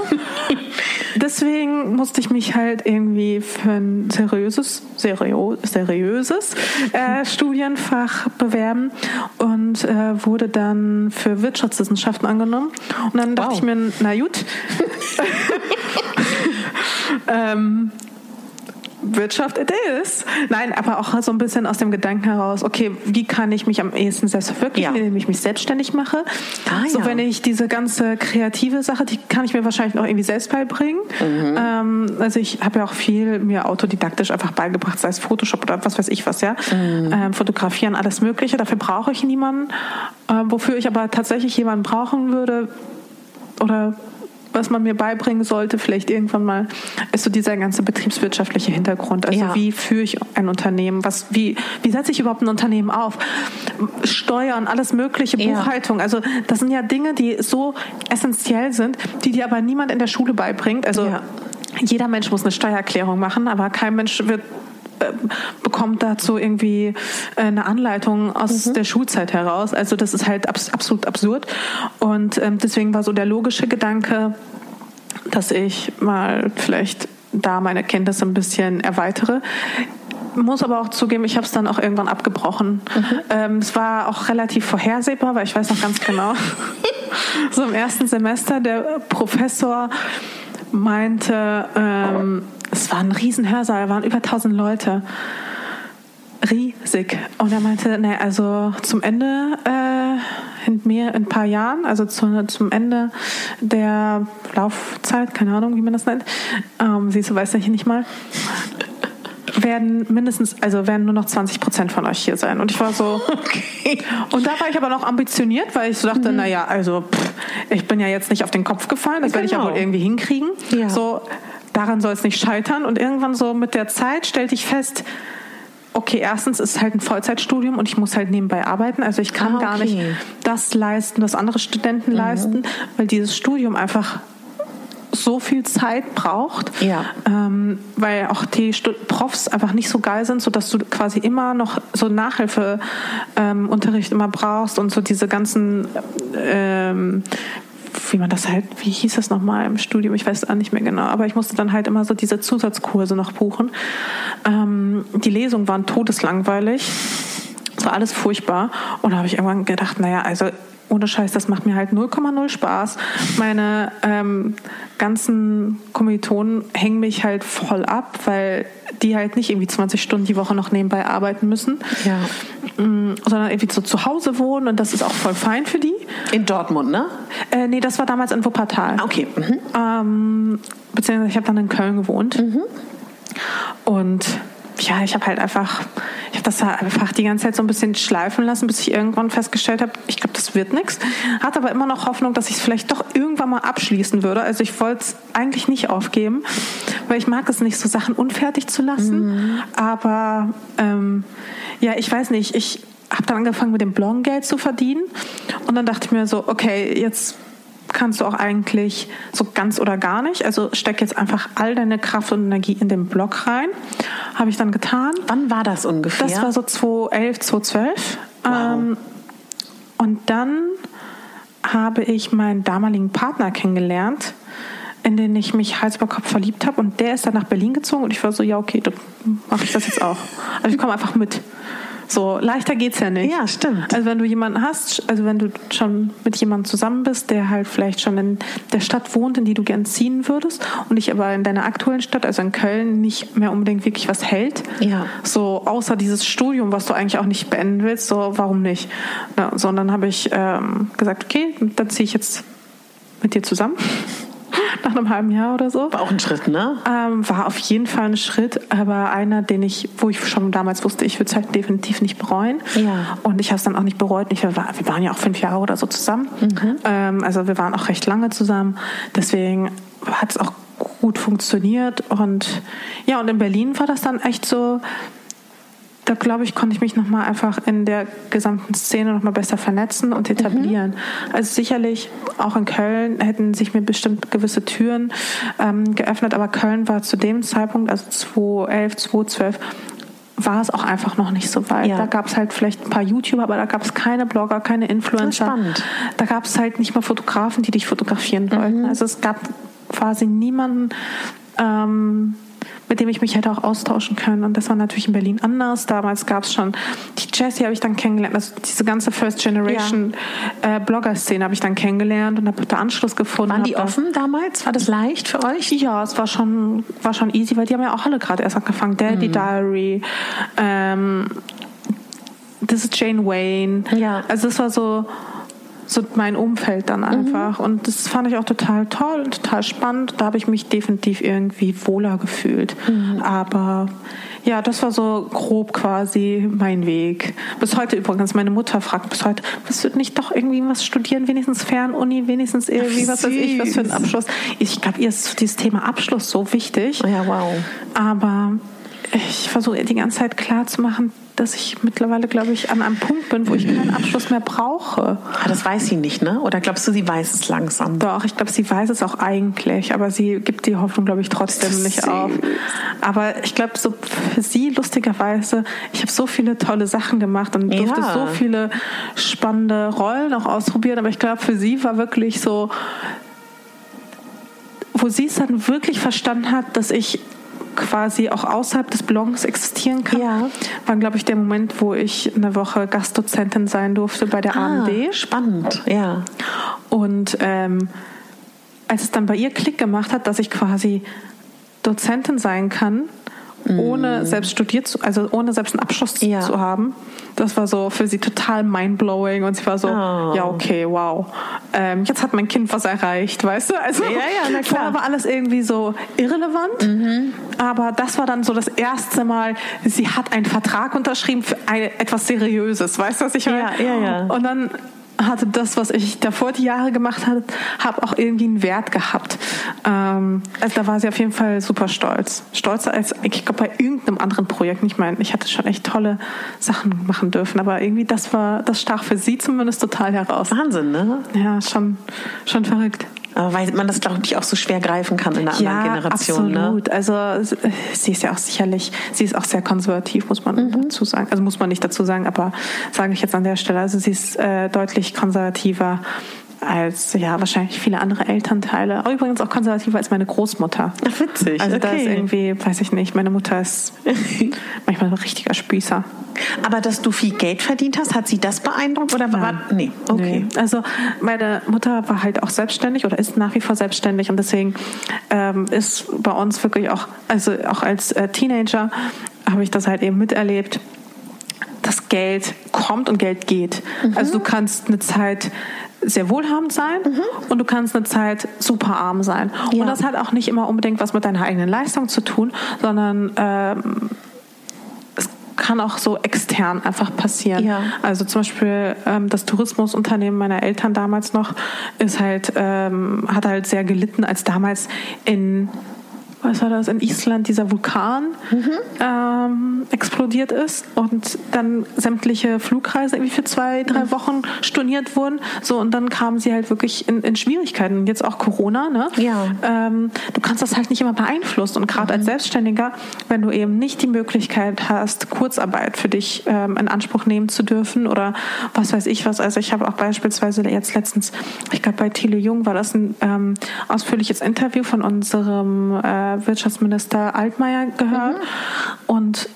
[SPEAKER 1] Deswegen musste ich mich halt irgendwie für ein seriöses, seriö seriöses äh, Studienfach bewerben und äh, wurde dann für Wirtschaftswissenschaften angenommen. Und dann dachte wow. ich mir, na gut. ähm, Wirtschaft it is. Nein, aber auch so ein bisschen aus dem Gedanken heraus, okay, wie kann ich mich am ehesten selbst verwirklichen, ja. indem ich mich selbstständig mache. Ah, so, ja. wenn ich diese ganze kreative Sache, die kann ich mir wahrscheinlich noch irgendwie selbst beibringen. Mhm. Ähm, also ich habe ja auch viel mir autodidaktisch einfach beigebracht, sei es Photoshop oder was weiß ich was, ja. Mhm. Ähm, fotografieren, alles Mögliche. Dafür brauche ich niemanden. Ähm, wofür ich aber tatsächlich jemanden brauchen würde oder was man mir beibringen sollte, vielleicht irgendwann mal, ist so dieser ganze betriebswirtschaftliche Hintergrund. Also ja. wie führe ich ein Unternehmen? Was, wie, wie setze ich überhaupt ein Unternehmen auf? Steuern, alles mögliche, Buchhaltung. Ja. Also das sind ja Dinge, die so essentiell sind, die dir aber niemand in der Schule beibringt. Also ja. jeder Mensch muss eine Steuererklärung machen, aber kein Mensch wird bekommt dazu irgendwie äh, eine Anleitung aus mhm. der Schulzeit heraus. Also das ist halt abs absolut absurd. Und ähm, deswegen war so der logische Gedanke, dass ich mal vielleicht da meine Kenntnisse ein bisschen erweitere muss aber auch zugeben, ich habe es dann auch irgendwann abgebrochen. Mhm. Ähm, es war auch relativ vorhersehbar, weil ich weiß noch ganz genau, so im ersten Semester der Professor meinte, ähm, es war ein Riesenhörsaal, waren über 1000 Leute. Riesig. Und er meinte, ne, also zum Ende äh, in mehr in ein paar Jahren, also zu, zum Ende der Laufzeit, keine Ahnung, wie man das nennt, ähm, siehst du, du hier nicht mal, werden mindestens, also werden nur noch 20 Prozent von euch hier sein. Und ich war so, okay. Und da war ich aber noch ambitioniert, weil ich so dachte, mhm. naja, also pff, ich bin ja jetzt nicht auf den Kopf gefallen, das genau. werde ich ja wohl genau. irgendwie hinkriegen. Ja. So, daran soll es nicht scheitern. Und irgendwann so mit der Zeit stellte ich fest, okay, erstens ist es halt ein Vollzeitstudium und ich muss halt nebenbei arbeiten. Also ich kann ah, okay. gar nicht das leisten, was andere Studenten mhm. leisten, weil dieses Studium einfach so viel Zeit braucht, ja. ähm, weil auch die Profs einfach nicht so geil sind, so dass du quasi immer noch so Nachhilfeunterricht ähm, immer brauchst und so diese ganzen ähm, wie man das halt, wie hieß das nochmal im Studium, ich weiß es auch nicht mehr genau, aber ich musste dann halt immer so diese Zusatzkurse noch buchen. Ähm, die Lesungen waren todeslangweilig. Es war alles furchtbar. Und da habe ich irgendwann gedacht, naja, also ohne Scheiß, das macht mir halt 0,0 Spaß. Meine ähm, ganzen Kommilitonen hängen mich halt voll ab, weil die halt nicht irgendwie 20 Stunden die Woche noch nebenbei arbeiten müssen, ja. Mm, sondern irgendwie so zu Hause wohnen und das ist auch voll fein für die.
[SPEAKER 2] In Dortmund, ne?
[SPEAKER 1] Äh, nee, das war damals in Wuppertal.
[SPEAKER 2] Ah, okay. Mhm.
[SPEAKER 1] Ähm, beziehungsweise ich habe dann in Köln gewohnt. Mhm. Und ja, ich habe halt einfach, ich habe das einfach die ganze Zeit so ein bisschen schleifen lassen, bis ich irgendwann festgestellt habe, ich glaube, das wird nichts. Hatte aber immer noch Hoffnung, dass ich es vielleicht doch irgendwann mal abschließen würde. Also ich wollte es eigentlich nicht aufgeben, weil ich mag es nicht, so Sachen unfertig zu lassen. Mhm. Aber ähm, ja, ich weiß nicht, ich habe dann angefangen mit dem Bloggen Geld zu verdienen und dann dachte ich mir so, okay, jetzt kannst du auch eigentlich so ganz oder gar nicht. Also steck jetzt einfach all deine Kraft und Energie in den Blog rein. Habe ich dann getan.
[SPEAKER 2] Wann war das ungefähr?
[SPEAKER 1] Das war so 2011, 2012. Wow. Ähm, und dann habe ich meinen damaligen Partner kennengelernt, in den ich mich Hals über Kopf verliebt habe. Und der ist dann nach Berlin gezogen und ich war so, ja, okay, dann mache ich das jetzt auch. Also ich komme einfach mit. So, leichter geht's ja nicht.
[SPEAKER 2] Ja, stimmt.
[SPEAKER 1] Also wenn du jemanden hast, also wenn du schon mit jemandem zusammen bist, der halt vielleicht schon in der Stadt wohnt, in die du gern ziehen würdest und dich aber in deiner aktuellen Stadt, also in Köln, nicht mehr unbedingt wirklich was hält. Ja. So, außer dieses Studium, was du eigentlich auch nicht beenden willst, so, warum nicht? Ja, sondern habe ich ähm, gesagt, okay, dann ziehe ich jetzt mit dir zusammen nach einem halben Jahr oder so.
[SPEAKER 2] War auch ein Schritt, ne?
[SPEAKER 1] Ähm, war auf jeden Fall ein Schritt, aber einer, den ich, wo ich schon damals wusste, ich würde es halt definitiv nicht bereuen. Ja. Und ich habe es dann auch nicht bereut. Ich, wir waren ja auch fünf Jahre oder so zusammen. Mhm. Ähm, also wir waren auch recht lange zusammen. Deswegen hat es auch gut funktioniert. Und ja, und in Berlin war das dann echt so, da glaube ich, konnte ich mich nochmal einfach in der gesamten Szene nochmal besser vernetzen und etablieren. Mhm. Also sicherlich auch in Köln hätten sich mir bestimmt gewisse Türen ähm, geöffnet, aber Köln war zu dem Zeitpunkt, also 2011, 2012, war es auch einfach noch nicht so weit. Ja. Da gab es halt vielleicht ein paar YouTuber, aber da gab es keine Blogger, keine Influencer. Spannend. Da gab es halt nicht mal Fotografen, die dich fotografieren wollten. Mhm. Also es gab quasi niemanden, ähm, mit dem ich mich hätte auch austauschen können. Und das war natürlich in Berlin anders. Damals gab es schon die Jessie habe ich dann kennengelernt. Also diese ganze First Generation ja. äh, Blogger-Szene habe ich dann kennengelernt und habe da Anschluss gefunden.
[SPEAKER 2] Waren die offen damals? War das leicht für euch?
[SPEAKER 1] Ja, es war schon, war schon easy, weil die haben ja auch alle gerade erst angefangen. Daddy mhm. Diary, ähm, das ist Jane Wayne. Ja. Also es war so so mein Umfeld dann einfach. Mhm. Und das fand ich auch total toll und total spannend. Da habe ich mich definitiv irgendwie wohler gefühlt. Mhm. Aber ja, das war so grob quasi mein Weg. Bis heute übrigens, meine Mutter fragt bis heute, willst du nicht doch irgendwie was studieren, wenigstens Fernuni, wenigstens irgendwie, Ach, was weiß ich, was für ein Abschluss. Ich glaube, ihr ist dieses Thema Abschluss so wichtig.
[SPEAKER 2] Ja, wow.
[SPEAKER 1] Aber ich versuche ihr die ganze Zeit klar zu machen, dass ich mittlerweile, glaube ich, an einem Punkt bin, wo ich keinen Abschluss mehr brauche.
[SPEAKER 2] Ah, das weiß sie nicht, ne? Oder glaubst du, sie weiß es langsam?
[SPEAKER 1] Doch, ich glaube, sie weiß es auch eigentlich, aber sie gibt die Hoffnung, glaube ich, trotzdem nicht auf. Aber ich glaube, so für sie lustigerweise, ich habe so viele tolle Sachen gemacht und durfte ja. so viele spannende Rollen auch ausprobieren, aber ich glaube, für sie war wirklich so wo sie es dann wirklich verstanden hat, dass ich quasi auch außerhalb des Blogs existieren kann, ja. war, glaube ich, der Moment, wo ich eine Woche Gastdozentin sein durfte bei der ah, AMD.
[SPEAKER 2] Spannend, ja.
[SPEAKER 1] Und ähm, als es dann bei ihr Klick gemacht hat, dass ich quasi Dozentin sein kann, ohne mm. selbst studiert zu, also ohne selbst einen Abschluss ja. zu haben. Das war so für sie total mindblowing und sie war so, oh. ja okay, wow, ähm, jetzt hat mein Kind was erreicht, weißt du? Also
[SPEAKER 2] ja, ja, na klar.
[SPEAKER 1] war aber alles irgendwie so irrelevant. Mhm. Aber das war dann so das erste Mal, sie hat einen Vertrag unterschrieben für ein, etwas Seriöses, weißt du, was ich meine?
[SPEAKER 2] Ja, ja, ja.
[SPEAKER 1] Und dann hatte das, was ich davor die Jahre gemacht habe, habe auch irgendwie einen Wert gehabt. Ähm, also da war sie auf jeden Fall super stolz. Stolzer als, ich glaube, bei irgendeinem anderen Projekt. Ich meine, ich hatte schon echt tolle Sachen machen dürfen, aber irgendwie das war, das stach für sie zumindest total heraus.
[SPEAKER 2] Wahnsinn, ne?
[SPEAKER 1] Ja, schon, schon verrückt
[SPEAKER 2] weil man das, glaube ich, auch so schwer greifen kann in einer ja, anderen Generation.
[SPEAKER 1] Ne? Absolut. Ne? Also sie ist ja auch sicherlich, sie ist auch sehr konservativ, muss man mhm. dazu sagen. Also muss man nicht dazu sagen, aber sage ich jetzt an der Stelle. Also sie ist äh, deutlich konservativer als ja wahrscheinlich viele andere Elternteile. Aber übrigens auch konservativer als meine Großmutter.
[SPEAKER 2] Ach, witzig.
[SPEAKER 1] Also okay. da ist irgendwie, weiß ich nicht, meine Mutter ist manchmal ein richtiger Spießer.
[SPEAKER 2] Aber dass du viel Geld verdient hast, hat sie das beeindruckt oder
[SPEAKER 1] war nee, okay. Nee. Also meine Mutter war halt auch selbstständig oder ist nach wie vor selbstständig und deswegen ähm, ist bei uns wirklich auch, also auch als äh, Teenager habe ich das halt eben miterlebt das Geld kommt und Geld geht. Mhm. Also du kannst eine Zeit sehr wohlhabend sein mhm. und du kannst eine Zeit super arm sein. Ja. Und das hat auch nicht immer unbedingt was mit deiner eigenen Leistung zu tun, sondern ähm, es kann auch so extern einfach passieren. Ja. Also zum Beispiel ähm, das Tourismusunternehmen meiner Eltern damals noch ist halt ähm, hat halt sehr gelitten, als damals in was war das, in Island dieser Vulkan mhm. ähm, explodiert ist und dann sämtliche Flugreisen irgendwie für zwei, drei mhm. Wochen storniert wurden. So, und dann kamen sie halt wirklich in, in Schwierigkeiten. Jetzt auch Corona, ne?
[SPEAKER 2] Ja.
[SPEAKER 1] Ähm, du kannst das halt nicht immer beeinflussen. Und gerade mhm. als Selbstständiger, wenn du eben nicht die Möglichkeit hast, Kurzarbeit für dich ähm, in Anspruch nehmen zu dürfen oder was weiß ich was. Also ich habe auch beispielsweise jetzt letztens, ich glaube bei Thiele Jung war das ein ähm, ausführliches Interview von unserem äh, Wirtschaftsminister Altmaier gehört. Mhm. Und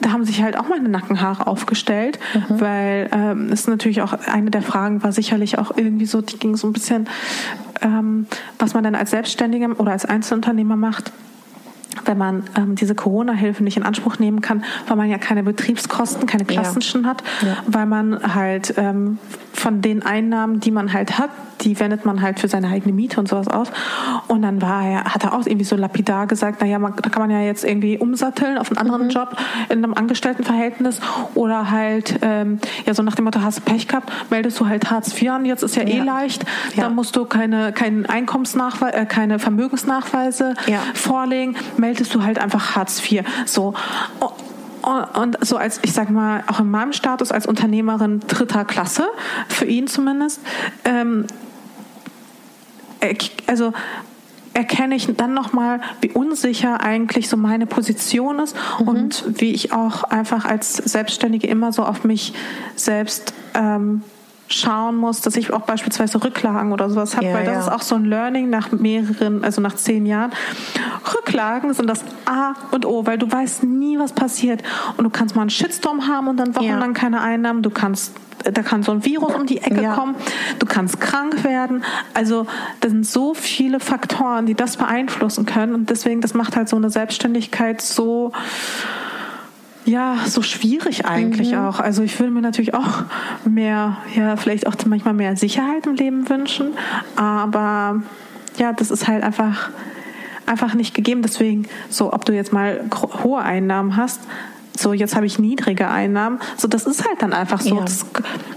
[SPEAKER 1] da haben sich halt auch meine Nackenhaare aufgestellt, mhm. weil ähm, es natürlich auch eine der Fragen war sicherlich auch irgendwie so, die ging so ein bisschen, ähm, was man dann als Selbstständiger oder als Einzelunternehmer macht wenn man ähm, diese Corona-Hilfe nicht in Anspruch nehmen kann, weil man ja keine Betriebskosten, keine klassischen ja. hat, ja. weil man halt ähm, von den Einnahmen, die man halt hat, die wendet man halt für seine eigene Miete und sowas aus. Und dann war er, hat er auch irgendwie so lapidar gesagt, naja, man, da kann man ja jetzt irgendwie umsatteln auf einen anderen mhm. Job in einem Angestelltenverhältnis oder halt, ähm, ja, so nach dem Motto, hast Pech gehabt, meldest du halt Hartz IV an, jetzt ist ja, eh ja. eh leicht, ja. dann musst du keine, keinen Einkommensnachweis, äh, keine Vermögensnachweise ja. vorlegen, meldest du halt einfach Hartz IV. So. Und so als, ich sag mal, auch in meinem Status als Unternehmerin dritter Klasse, für ihn zumindest, ähm, also erkenne ich dann nochmal, wie unsicher eigentlich so meine Position ist mhm. und wie ich auch einfach als Selbstständige immer so auf mich selbst ähm, schauen muss, dass ich auch beispielsweise Rücklagen oder sowas habe, ja, weil das ja. ist auch so ein Learning nach mehreren, also nach zehn Jahren. Rücklagen sind das A und O, weil du weißt nie, was passiert. Und du kannst mal einen Shitstorm haben und dann wochenlang ja. keine Einnahmen. Du kannst da kann so ein Virus um die Ecke kommen, du kannst krank werden. Also das sind so viele Faktoren, die das beeinflussen können. Und deswegen, das macht halt so eine Selbstständigkeit so ja, so schwierig eigentlich mhm. auch. Also ich würde mir natürlich auch mehr, ja, vielleicht auch manchmal mehr Sicherheit im Leben wünschen. Aber ja, das ist halt einfach, einfach nicht gegeben. Deswegen, so, ob du jetzt mal hohe Einnahmen hast, so jetzt habe ich niedrige Einnahmen. So, das ist halt dann einfach so. Ja. Das,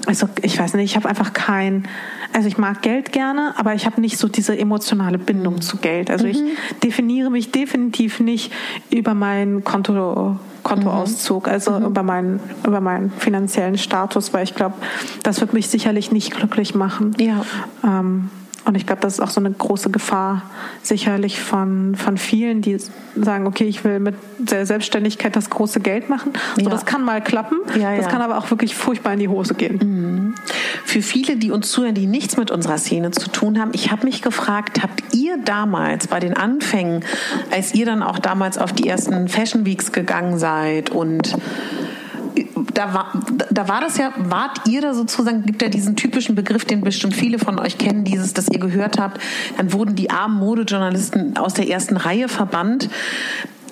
[SPEAKER 1] also ich weiß nicht, ich habe einfach kein, also ich mag Geld gerne, aber ich habe nicht so diese emotionale Bindung mhm. zu Geld. Also mhm. ich definiere mich definitiv nicht über mein Konto Kontoauszug, mhm. also mhm. über, meinen, über meinen finanziellen Status, weil ich glaube, das wird mich sicherlich nicht glücklich machen.
[SPEAKER 2] Ja.
[SPEAKER 1] Ähm, und ich glaube, das ist auch so eine große Gefahr sicherlich von, von vielen, die sagen, okay, ich will mit der Selbstständigkeit das große Geld machen. So, ja. das kann mal klappen, ja, das kann aber auch wirklich furchtbar in die Hose gehen.
[SPEAKER 2] Mhm. für viele, die uns zuhören, die nichts mit unserer Szene zu tun haben, ich habe mich gefragt, habt ihr damals bei den Anfängen, als ihr dann auch damals auf die ersten Fashion Weeks gegangen seid und da war, da war das ja, wart ihr da sozusagen, gibt ja diesen typischen Begriff, den bestimmt viele von euch kennen, dieses, das ihr gehört habt, dann wurden die armen Modejournalisten aus der ersten Reihe verbannt.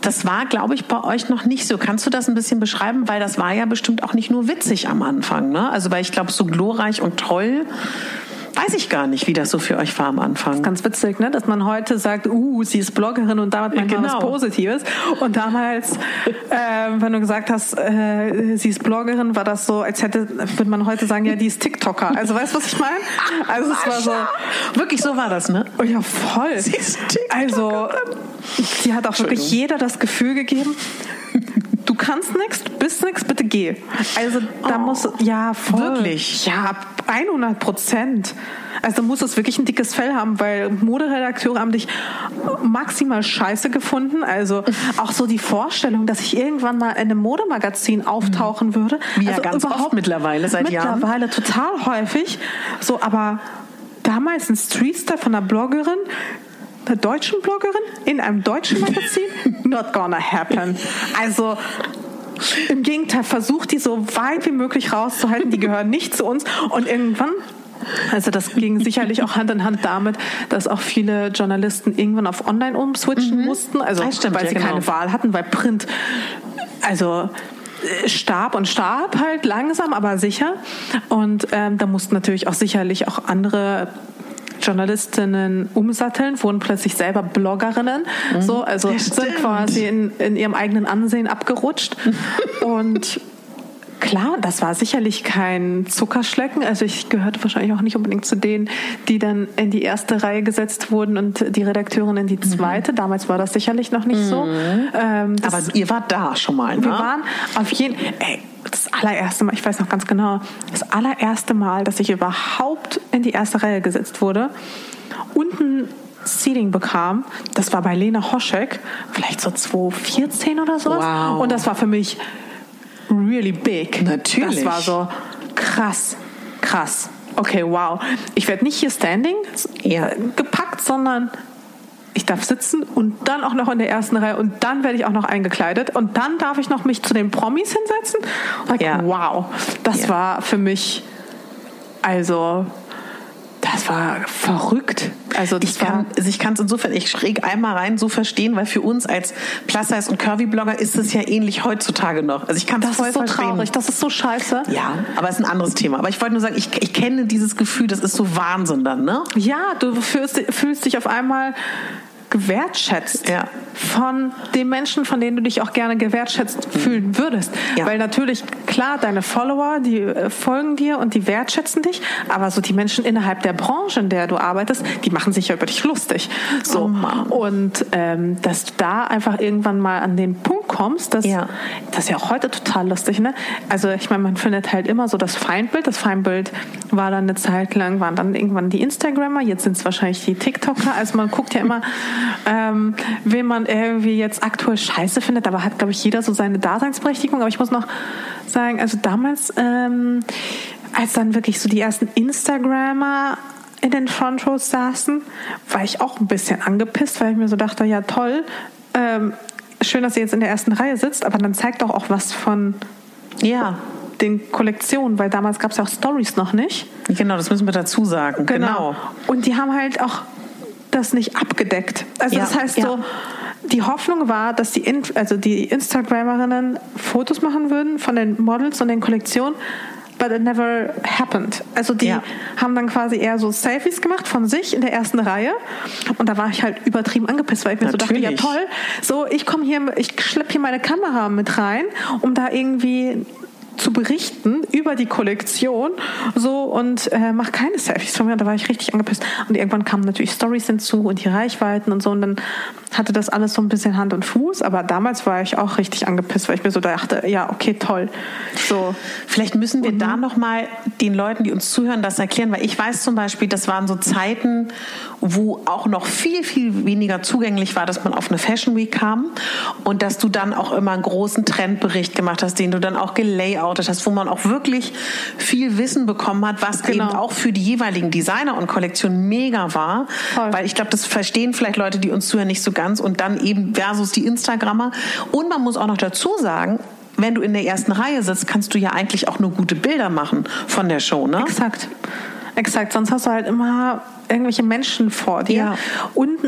[SPEAKER 2] Das war, glaube ich, bei euch noch nicht so. Kannst du das ein bisschen beschreiben? Weil das war ja bestimmt auch nicht nur witzig am Anfang. Ne? Also, weil ich glaube, so glorreich und toll weiß ich gar nicht, wie das so für euch war am Anfang. Das ist
[SPEAKER 1] ganz witzig, ne? dass man heute sagt, uh, sie ist Bloggerin und damit manchmal genau. was Positives. Und damals, äh, wenn du gesagt hast, äh, sie ist Bloggerin, war das so, als hätte, würde man heute sagen, ja, die ist TikToker. Also weißt du, was ich meine? Also es war so.
[SPEAKER 2] Wirklich so war das, ne?
[SPEAKER 1] Oh ja, voll. Sie ist TikToker. Also, sie hat auch wirklich jeder das Gefühl gegeben, kannst nichts, bist nichts, bitte geh. Also da oh, muss, ja, voll.
[SPEAKER 2] Wirklich?
[SPEAKER 1] Ja, 100 Prozent. Also da muss es wirklich ein dickes Fell haben, weil Moderedakteure haben dich maximal scheiße gefunden. Also auch so die Vorstellung, dass ich irgendwann mal in einem Modemagazin auftauchen würde.
[SPEAKER 2] Wie
[SPEAKER 1] also
[SPEAKER 2] ja ganz oft mittlerweile seit
[SPEAKER 1] mittlerweile
[SPEAKER 2] Jahren.
[SPEAKER 1] Mittlerweile total häufig. So, aber damals ein Streetstyle von einer Bloggerin, einer deutschen Bloggerin in einem deutschen Magazin? Not gonna happen. Also im Gegenteil, versucht die so weit wie möglich rauszuhalten. Die gehören nicht zu uns. Und irgendwann also das ging sicherlich auch Hand in Hand damit, dass auch viele Journalisten irgendwann auf Online umswitchen mhm. mussten, also stimmt, weil sie ja, genau. keine Wahl hatten, weil Print, also äh, starb und starb halt langsam, aber sicher. Und ähm, da mussten natürlich auch sicherlich auch andere Journalistinnen umsatteln, wurden plötzlich selber Bloggerinnen, mhm. so, also sind quasi in, in ihrem eigenen Ansehen abgerutscht. und Klar, das war sicherlich kein Zuckerschlecken. Also ich gehörte wahrscheinlich auch nicht unbedingt zu denen, die dann in die erste Reihe gesetzt wurden und die Redakteurin in die mhm. zweite. Mhm. Damals war das sicherlich noch nicht mhm. so.
[SPEAKER 2] Ähm, Aber ihr wart da schon mal, ne?
[SPEAKER 1] Wir waren auf jeden Ey, das allererste Mal, ich weiß noch ganz genau, das allererste Mal, dass ich überhaupt in die erste Reihe gesetzt wurde, unten Seating bekam, das war bei Lena Hoschek, vielleicht so 2014 oder sowas. Wow. Und das war für mich really big.
[SPEAKER 2] Natürlich.
[SPEAKER 1] Das war so krass, krass. Okay, wow. Ich werde nicht hier standing ja. gepackt, sondern ich darf sitzen und dann auch noch in der ersten Reihe und dann werde ich auch noch eingekleidet und dann darf ich noch mich zu den Promis hinsetzen. Like, ja. Wow, das ja. war für mich also das war verrückt.
[SPEAKER 2] Also ich kann also ich kann es insofern ich schräg einmal rein so verstehen, weil für uns als Plus Size und Curvy Blogger ist es ja ähnlich heutzutage noch. Also ich kann
[SPEAKER 1] das
[SPEAKER 2] voll
[SPEAKER 1] ist so
[SPEAKER 2] verstehen.
[SPEAKER 1] traurig, das ist so scheiße.
[SPEAKER 2] Ja, aber es ist ein anderes Thema. Aber ich wollte nur sagen, ich, ich kenne dieses Gefühl, das ist so Wahnsinn dann, ne?
[SPEAKER 1] Ja, du fühlst, fühlst dich auf einmal gewertschätzt ja. von den Menschen, von denen du dich auch gerne gewertschätzt mhm. fühlen würdest. Ja. Weil natürlich, klar, deine Follower, die äh, folgen dir und die wertschätzen dich, aber so die Menschen innerhalb der Branche, in der du arbeitest, die machen sich ja über dich lustig. So. Oh und ähm, dass du da einfach irgendwann mal an den Punkt kommst, dass, ja. das ist ja auch heute total lustig, ne? Also ich meine, man findet halt immer so das Feindbild. Das Feindbild war dann eine Zeit lang, waren dann irgendwann die Instagrammer, jetzt sind es wahrscheinlich die TikToker. Also man guckt ja immer, ähm, wen man irgendwie jetzt aktuell scheiße findet. Aber hat, glaube ich, jeder so seine Daseinsberechtigung. Aber ich muss noch sagen, also damals, ähm, als dann wirklich so die ersten Instagrammer in den Front Rows saßen, war ich auch ein bisschen angepisst, weil ich mir so dachte, ja toll, ähm, schön, dass ihr jetzt in der ersten Reihe sitzt, aber dann zeigt doch auch was von ja. den Kollektionen, weil damals gab es ja auch Stories noch nicht.
[SPEAKER 2] Genau, das müssen wir dazu sagen. Genau. genau.
[SPEAKER 1] Und die haben halt auch das nicht abgedeckt. Also ja, das heißt ja. so, die Hoffnung war, dass die, also die Instagrammerinnen Fotos machen würden von den Models und den Kollektionen, but it never happened. Also die ja. haben dann quasi eher so Selfies gemacht von sich in der ersten Reihe und da war ich halt übertrieben angepisst, weil ich mir Natürlich. so dachte, ja toll, so ich komme hier, ich schleppe hier meine Kamera mit rein, um da irgendwie zu berichten über die Kollektion so und äh, mach keine Selfies von mir. Da war ich richtig angepisst. Und irgendwann kamen natürlich Stories hinzu und die Reichweiten und so. Und dann hatte das alles so ein bisschen Hand und Fuß. Aber damals war ich auch richtig angepisst, weil ich mir so dachte, ja, okay, toll. So.
[SPEAKER 2] Vielleicht müssen wir mhm. da nochmal den Leuten, die uns zuhören, das erklären, weil ich weiß zum Beispiel, das waren so Zeiten, wo auch noch viel, viel weniger zugänglich war, dass man auf eine Fashion Week kam und dass du dann auch immer einen großen Trendbericht gemacht hast, den du dann auch gelayoutet geoutet hast, wo man auch wirklich viel Wissen bekommen hat, was genau. eben auch für die jeweiligen Designer und Kollektionen mega war. Voll. Weil ich glaube, das verstehen vielleicht Leute, die uns zuhören, nicht so ganz. Und dann eben versus die Instagrammer. Und man muss auch noch dazu sagen, wenn du in der ersten Reihe sitzt, kannst du ja eigentlich auch nur gute Bilder machen von der Show, ne?
[SPEAKER 1] Exakt. Exakt. Sonst hast du halt immer irgendwelche Menschen vor dir. Ja. Und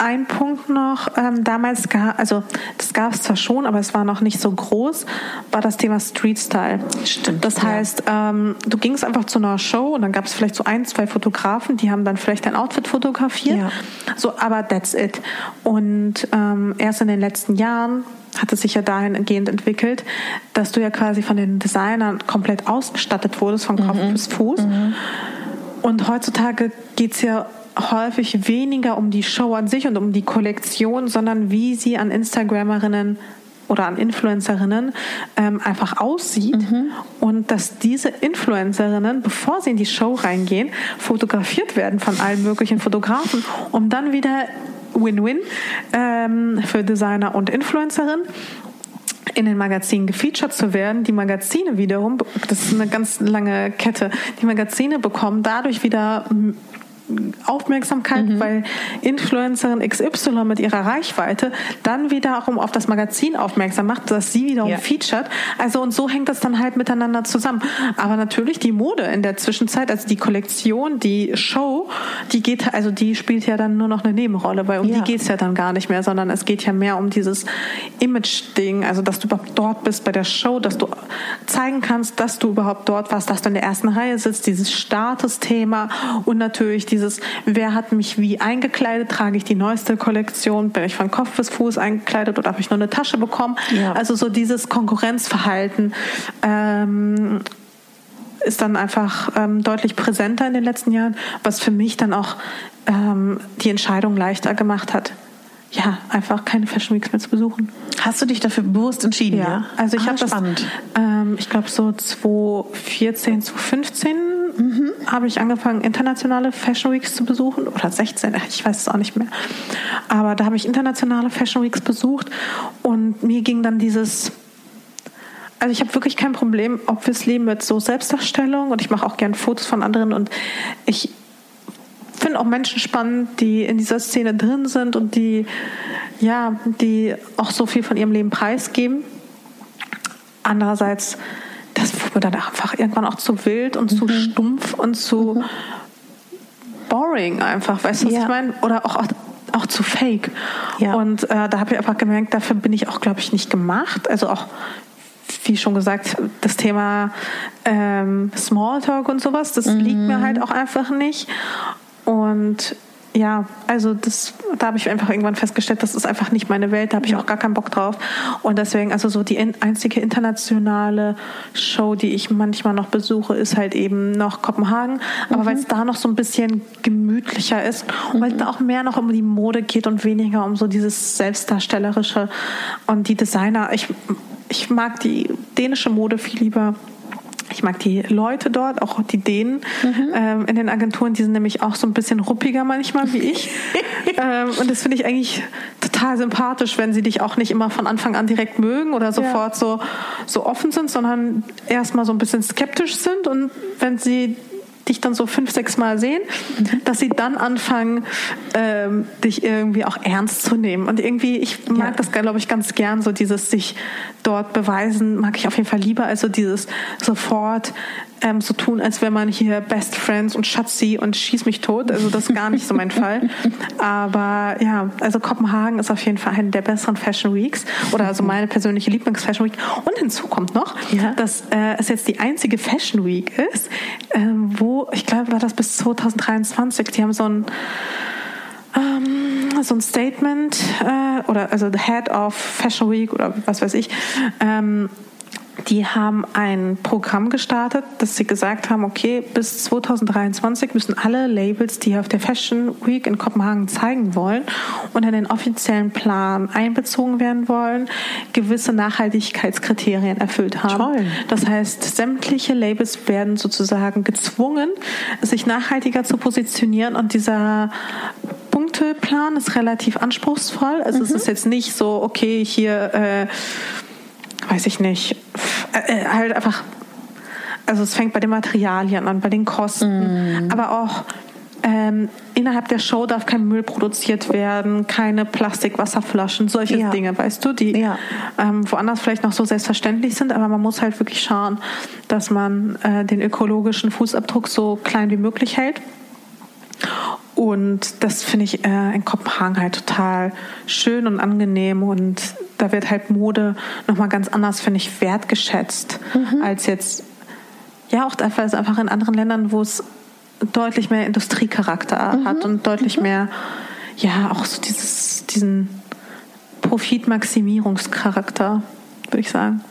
[SPEAKER 1] ein Punkt noch, ähm, damals gab, also das gab es zwar schon, aber es war noch nicht so groß, war das Thema Street Style.
[SPEAKER 2] Stimmt.
[SPEAKER 1] Das heißt, ähm, du gingst einfach zu einer Show und dann gab es vielleicht so ein, zwei Fotografen, die haben dann vielleicht dein Outfit fotografiert. Ja. So, aber that's it. Und ähm, erst in den letzten Jahren hat es sich ja dahingehend entwickelt, dass du ja quasi von den Designern komplett ausgestattet wurdest, von Kopf mhm. bis Fuß. Mhm. Und heutzutage geht's ja häufig weniger um die Show an sich und um die Kollektion, sondern wie sie an Instagrammerinnen oder an Influencerinnen ähm, einfach aussieht mhm. und dass diese Influencerinnen, bevor sie in die Show reingehen, fotografiert werden von allen möglichen Fotografen, um dann wieder Win-Win ähm, für Designer und Influencerin in den Magazinen gefeatured zu werden. Die Magazine wiederum, das ist eine ganz lange Kette, die Magazine bekommen dadurch wieder Aufmerksamkeit, mhm. weil Influencerin XY mit ihrer Reichweite dann wiederum auf das Magazin aufmerksam macht, dass sie wiederum ja. featured. Also und so hängt das dann halt miteinander zusammen. Aber natürlich die Mode in der Zwischenzeit, also die Kollektion, die Show, die geht, also die spielt ja dann nur noch eine Nebenrolle, weil um ja. die geht's ja dann gar nicht mehr, sondern es geht ja mehr um dieses Image-Ding, also dass du überhaupt dort bist bei der Show, dass du zeigen kannst, dass du überhaupt dort warst, dass du in der ersten Reihe sitzt, dieses Statusthema und natürlich dieses dieses, wer hat mich wie eingekleidet, trage ich die neueste Kollektion, bin ich von Kopf bis Fuß eingekleidet oder habe ich nur eine Tasche bekommen? Ja. Also so dieses Konkurrenzverhalten. Ähm, ist dann einfach ähm, deutlich präsenter in den letzten Jahren, was für mich dann auch ähm, die Entscheidung leichter gemacht hat. Ja, einfach keine Fashion Weeks mehr zu besuchen.
[SPEAKER 2] Hast du dich dafür bewusst entschieden? Ja,
[SPEAKER 1] ja? also ich ah, habe das, ähm, ich glaube so 2014, 2015 mhm. habe ich angefangen, internationale Fashion Weeks zu besuchen. Oder 16, ich weiß es auch nicht mehr. Aber da habe ich internationale Fashion Weeks besucht und mir ging dann dieses also ich habe wirklich kein Problem, obviously, mit so Selbstdarstellung und ich mache auch gern Fotos von anderen und ich finde auch Menschen spannend, die in dieser Szene drin sind und die, ja, die auch so viel von ihrem Leben preisgeben. Andererseits das wurde mir dann einfach irgendwann auch zu wild und mhm. zu stumpf und zu mhm. boring einfach, weißt du, was ja. ich meine? Oder auch, auch, auch zu fake. Ja. Und äh, da habe ich einfach gemerkt, dafür bin ich auch, glaube ich, nicht gemacht. Also auch wie schon gesagt, das Thema ähm, Smalltalk und sowas, das mhm. liegt mir halt auch einfach nicht. Und ja, also das, da habe ich einfach irgendwann festgestellt, das ist einfach nicht meine Welt, da habe ich auch gar keinen Bock drauf. Und deswegen, also so die einzige internationale Show, die ich manchmal noch besuche, ist halt eben noch Kopenhagen. Aber mhm. weil es da noch so ein bisschen gemütlicher ist und weil es da auch mehr noch um die Mode geht und weniger um so dieses Selbstdarstellerische und die Designer. Ich, ich mag die dänische Mode viel lieber ich mag die Leute dort, auch die Dänen mhm. ähm, in den Agenturen, die sind nämlich auch so ein bisschen ruppiger manchmal wie ich. ähm, und das finde ich eigentlich total sympathisch, wenn sie dich auch nicht immer von Anfang an direkt mögen oder sofort ja. so, so offen sind, sondern erstmal so ein bisschen skeptisch sind. Und wenn sie dich dann so fünf, sechs Mal sehen, mhm. dass sie dann anfangen, ähm, dich irgendwie auch ernst zu nehmen. Und irgendwie, ich mag ja. das, glaube ich, ganz gern, so dieses sich dort beweisen, mag ich auf jeden Fall lieber, also dieses sofort ähm, so tun, als wäre man hier Best Friends und Schatzi und schieß mich tot. Also das ist gar nicht so mein Fall. Aber ja, also Kopenhagen ist auf jeden Fall eine der besseren Fashion Weeks oder also meine persönliche Lieblings-Fashion Week. Und hinzu kommt noch, ja. dass äh, es jetzt die einzige Fashion Week ist, äh, wo, ich glaube, war das bis 2023, die haben so ein ähm, so ein Statement äh, oder also the Head of Fashion Week oder was weiß ich ähm, die haben ein Programm gestartet, dass sie gesagt haben, okay, bis 2023 müssen alle Labels, die auf der Fashion Week in Kopenhagen zeigen wollen und in den offiziellen Plan einbezogen werden wollen, gewisse Nachhaltigkeitskriterien erfüllt haben. Toll. Das heißt, sämtliche Labels werden sozusagen gezwungen, sich nachhaltiger zu positionieren und dieser Punkteplan ist relativ anspruchsvoll. Also mhm. es ist jetzt nicht so, okay, hier äh, weiß ich nicht, äh, halt einfach, also es fängt bei den Materialien an, bei den Kosten, mm. aber auch ähm, innerhalb der Show darf kein Müll produziert werden, keine Plastikwasserflaschen, solche ja. Dinge, weißt du, die ja. ähm, woanders vielleicht noch so selbstverständlich sind, aber man muss halt wirklich schauen, dass man äh, den ökologischen Fußabdruck so klein wie möglich hält. Und das finde ich äh, in Kopenhagen halt total schön und angenehm und da wird halt Mode nochmal ganz anders, finde ich, wertgeschätzt mhm. als jetzt, ja, auch einfach in anderen Ländern, wo es deutlich mehr Industriecharakter mhm. hat und deutlich mhm. mehr, ja, auch so dieses, diesen Profitmaximierungscharakter, würde ich sagen.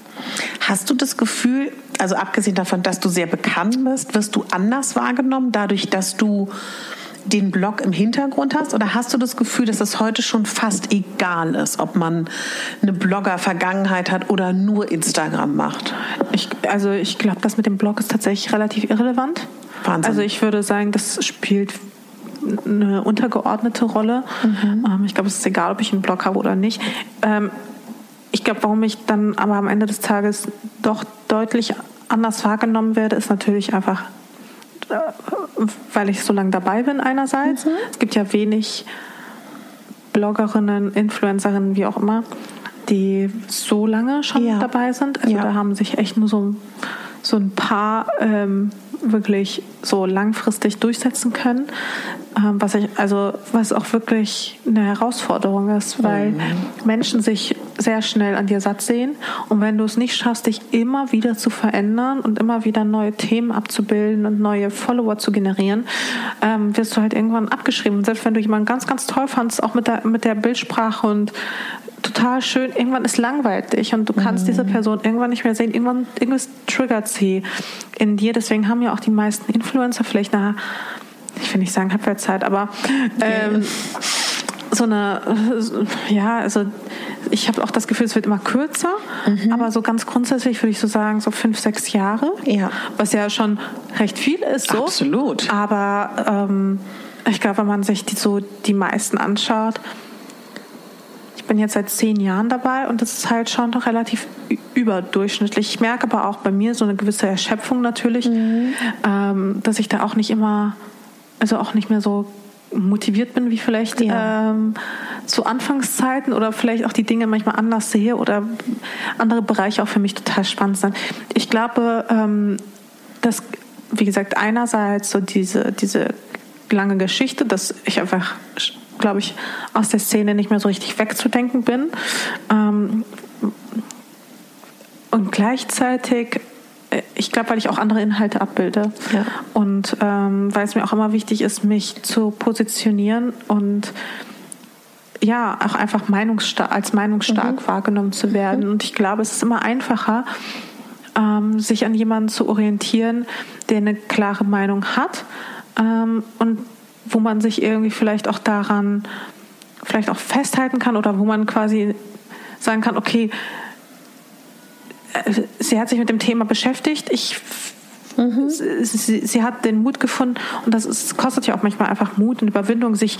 [SPEAKER 2] Hast du das Gefühl, also abgesehen davon, dass du sehr bekannt bist, wirst du anders wahrgenommen, dadurch, dass du den Blog im Hintergrund hast? Oder hast du das Gefühl, dass es heute schon fast egal ist, ob man eine Blogger-Vergangenheit hat oder nur Instagram macht?
[SPEAKER 1] Ich, also ich glaube, das mit dem Blog ist tatsächlich relativ irrelevant. Wahnsinn. Also ich würde sagen, das spielt eine untergeordnete Rolle. Mhm. Ähm, ich glaube, es ist egal, ob ich einen Blog habe oder nicht. Ähm, ich glaube, warum ich dann aber am Ende des Tages doch deutlich anders wahrgenommen werde, ist natürlich einfach, weil ich so lange dabei bin einerseits. Mhm. Es gibt ja wenig Bloggerinnen, Influencerinnen, wie auch immer, die so lange schon ja. dabei sind. Also ja. da haben sich echt nur so, so ein paar ähm, wirklich so langfristig durchsetzen können. Ähm, was ich, also, was auch wirklich eine Herausforderung ist, weil mhm. Menschen sich sehr schnell an dir satt sehen. Und wenn du es nicht schaffst, dich immer wieder zu verändern und immer wieder neue Themen abzubilden und neue Follower zu generieren, ähm, wirst du halt irgendwann abgeschrieben. Und selbst wenn du jemanden ganz, ganz toll fandst, auch mit der, mit der Bildsprache und total schön, irgendwann ist langweilig und du kannst mhm. diese Person irgendwann nicht mehr sehen. Irgendwann, irgendwas triggert sie in dir. Deswegen haben ja auch die meisten Influencer vielleicht eine, ich will nicht sagen Halbwertszeit, aber ähm, so eine, ja, also ich habe auch das Gefühl, es wird immer kürzer, mhm. aber so ganz grundsätzlich würde ich so sagen, so fünf, sechs Jahre, ja. was ja schon recht viel ist. So.
[SPEAKER 2] Absolut.
[SPEAKER 1] Aber ähm, ich glaube, wenn man sich die, so die meisten anschaut, bin jetzt seit zehn Jahren dabei und das ist halt schon relativ überdurchschnittlich. Ich merke aber auch bei mir so eine gewisse Erschöpfung natürlich, mhm. ähm, dass ich da auch nicht immer, also auch nicht mehr so motiviert bin wie vielleicht ja. ähm, zu Anfangszeiten oder vielleicht auch die Dinge manchmal anders sehe oder andere Bereiche auch für mich total spannend sind. Ich glaube, ähm, dass, wie gesagt, einerseits so diese, diese lange Geschichte, dass ich einfach glaube ich, aus der Szene nicht mehr so richtig wegzudenken bin. Ähm, und gleichzeitig, äh, ich glaube, weil ich auch andere Inhalte abbilde ja. und ähm, weil es mir auch immer wichtig ist, mich zu positionieren und ja, auch einfach meinungsstark, als meinungsstark mhm. wahrgenommen zu werden. Mhm. Und ich glaube, es ist immer einfacher, ähm, sich an jemanden zu orientieren, der eine klare Meinung hat ähm, und wo man sich irgendwie vielleicht auch daran vielleicht auch festhalten kann oder wo man quasi sagen kann, okay, äh, sie hat sich mit dem Thema beschäftigt, ich mhm. sie, sie, hat den Mut gefunden und das ist, kostet ja auch manchmal einfach Mut und Überwindung, sich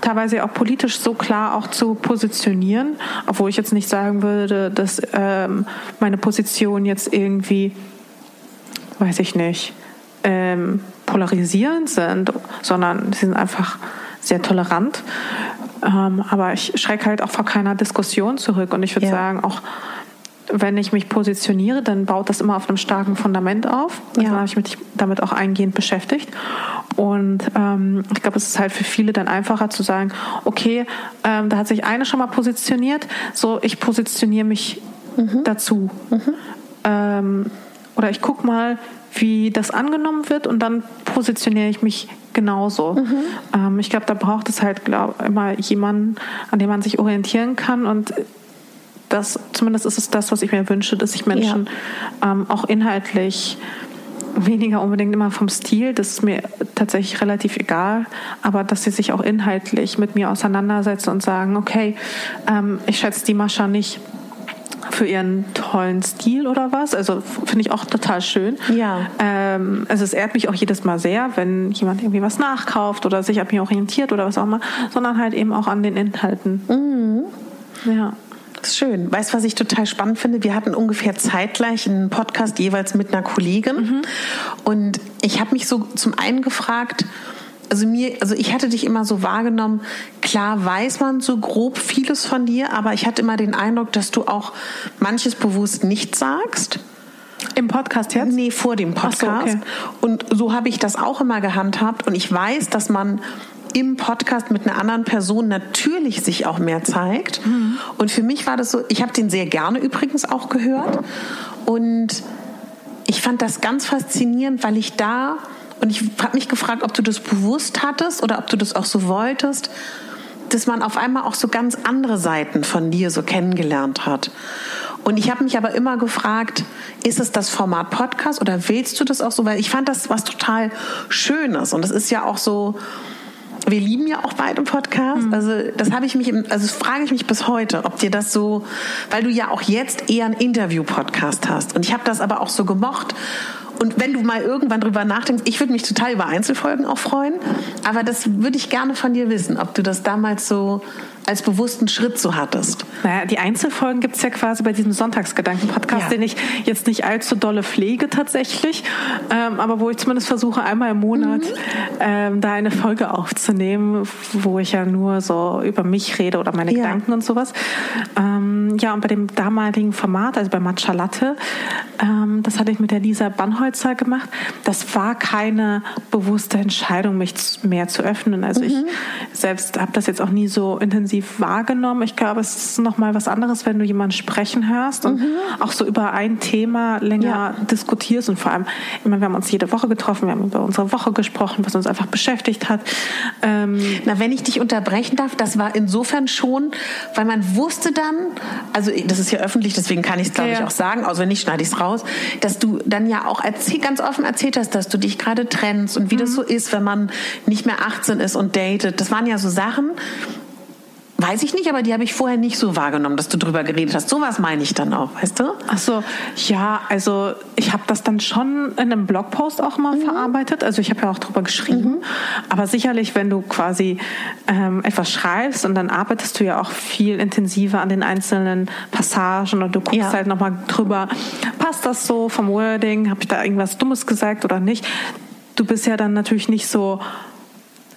[SPEAKER 1] teilweise auch politisch so klar auch zu positionieren, obwohl ich jetzt nicht sagen würde, dass ähm, meine Position jetzt irgendwie, weiß ich nicht, ähm, polarisierend sind, sondern sie sind einfach sehr tolerant. Ähm, aber ich schrecke halt auch vor keiner Diskussion zurück. Und ich würde ja. sagen, auch wenn ich mich positioniere, dann baut das immer auf einem starken Fundament auf. Also ja. habe ich mich damit auch eingehend beschäftigt. Und ähm, ich glaube, es ist halt für viele dann einfacher zu sagen, okay, ähm, da hat sich eine schon mal positioniert, so ich positioniere mich mhm. dazu. Mhm. Ähm, oder ich gucke mal, wie das angenommen wird und dann positioniere ich mich genauso. Mhm. Ähm, ich glaube, da braucht es halt glaub, immer jemanden, an dem man sich orientieren kann und das, zumindest ist es das, was ich mir wünsche, dass sich Menschen ja. ähm, auch inhaltlich weniger unbedingt immer vom Stil, das ist mir tatsächlich relativ egal, aber dass sie sich auch inhaltlich mit mir auseinandersetzen und sagen, okay, ähm, ich schätze die Mascha nicht für ihren tollen Stil oder was. Also finde ich auch total schön.
[SPEAKER 2] Ja.
[SPEAKER 1] Ähm, also es ehrt mich auch jedes Mal sehr, wenn jemand irgendwie was nachkauft oder sich an mir orientiert oder was auch immer, sondern halt eben auch an den Inhalten.
[SPEAKER 2] Mhm.
[SPEAKER 1] Ja.
[SPEAKER 2] Das ist schön. Weißt du, was ich total spannend finde? Wir hatten ungefähr zeitgleich einen Podcast jeweils mit einer Kollegin. Mhm. Und ich habe mich so zum einen gefragt, also mir, also ich hatte dich immer so wahrgenommen, klar weiß man so grob vieles von dir, aber ich hatte immer den Eindruck, dass du auch manches bewusst nicht sagst.
[SPEAKER 1] Im Podcast jetzt?
[SPEAKER 2] Nee, vor dem Podcast. So, okay. Und so habe ich das auch immer gehandhabt. Und ich weiß, dass man im Podcast mit einer anderen Person natürlich sich auch mehr zeigt. Mhm. Und für mich war das so, ich habe den sehr gerne übrigens auch gehört. Und ich fand das ganz faszinierend, weil ich da, und ich habe mich gefragt, ob du das bewusst hattest oder ob du das auch so wolltest, dass man auf einmal auch so ganz andere Seiten von dir so kennengelernt hat. Und ich habe mich aber immer gefragt, ist es das Format Podcast oder willst du das auch so? Weil ich fand das was total Schönes. Und es ist ja auch so, wir lieben ja auch beide Podcasts. Mhm. Also das habe ich mich, also frage ich mich bis heute, ob dir das so, weil du ja auch jetzt eher einen Interview-Podcast hast. Und ich habe das aber auch so gemocht. Und wenn du mal irgendwann drüber nachdenkst, ich würde mich total über Einzelfolgen auch freuen, aber das würde ich gerne von dir wissen, ob du das damals so als bewussten Schritt so hattest?
[SPEAKER 1] Naja, die Einzelfolgen gibt es ja quasi bei diesem Sonntagsgedanken-Podcast, ja. den ich jetzt nicht allzu dolle pflege tatsächlich, ähm, aber wo ich zumindest versuche, einmal im Monat mhm. ähm, da eine Folge aufzunehmen, wo ich ja nur so über mich rede oder meine ja. Gedanken und sowas. Ähm, ja, und bei dem damaligen Format, also bei Matcha Latte, ähm, das hatte ich mit der Lisa Bannholzer gemacht. Das war keine bewusste Entscheidung, mich mehr zu öffnen. Also mhm. ich selbst habe das jetzt auch nie so intensiv intensiv wahrgenommen. Ich glaube, es ist noch mal was anderes, wenn du jemanden sprechen hörst und mhm. auch so über ein Thema länger ja. diskutierst und vor allem, ich meine, wir haben uns jede Woche getroffen, wir haben über unsere Woche gesprochen, was uns einfach beschäftigt hat.
[SPEAKER 2] Ähm Na, wenn ich dich unterbrechen darf, das war insofern schon, weil man wusste dann, also das ist ja öffentlich, deswegen kann ich es glaube ja. ich auch sagen, also wenn nicht, schneide ich es raus, dass du dann ja auch erzähl, ganz offen erzählt hast, dass du dich gerade trennst und wie mhm. das so ist, wenn man nicht mehr 18 ist und datet. Das waren ja so Sachen, Weiß ich nicht, aber die habe ich vorher nicht so wahrgenommen, dass du drüber geredet hast. Sowas meine ich dann auch, weißt du?
[SPEAKER 1] Ach so, ja, also ich habe das dann schon in einem Blogpost auch mal mhm. verarbeitet. Also ich habe ja auch drüber geschrieben. Mhm. Aber sicherlich, wenn du quasi ähm, etwas schreibst und dann arbeitest du ja auch viel intensiver an den einzelnen Passagen und du guckst ja. halt nochmal drüber, passt das so vom Wording, habe ich da irgendwas Dummes gesagt oder nicht? Du bist ja dann natürlich nicht so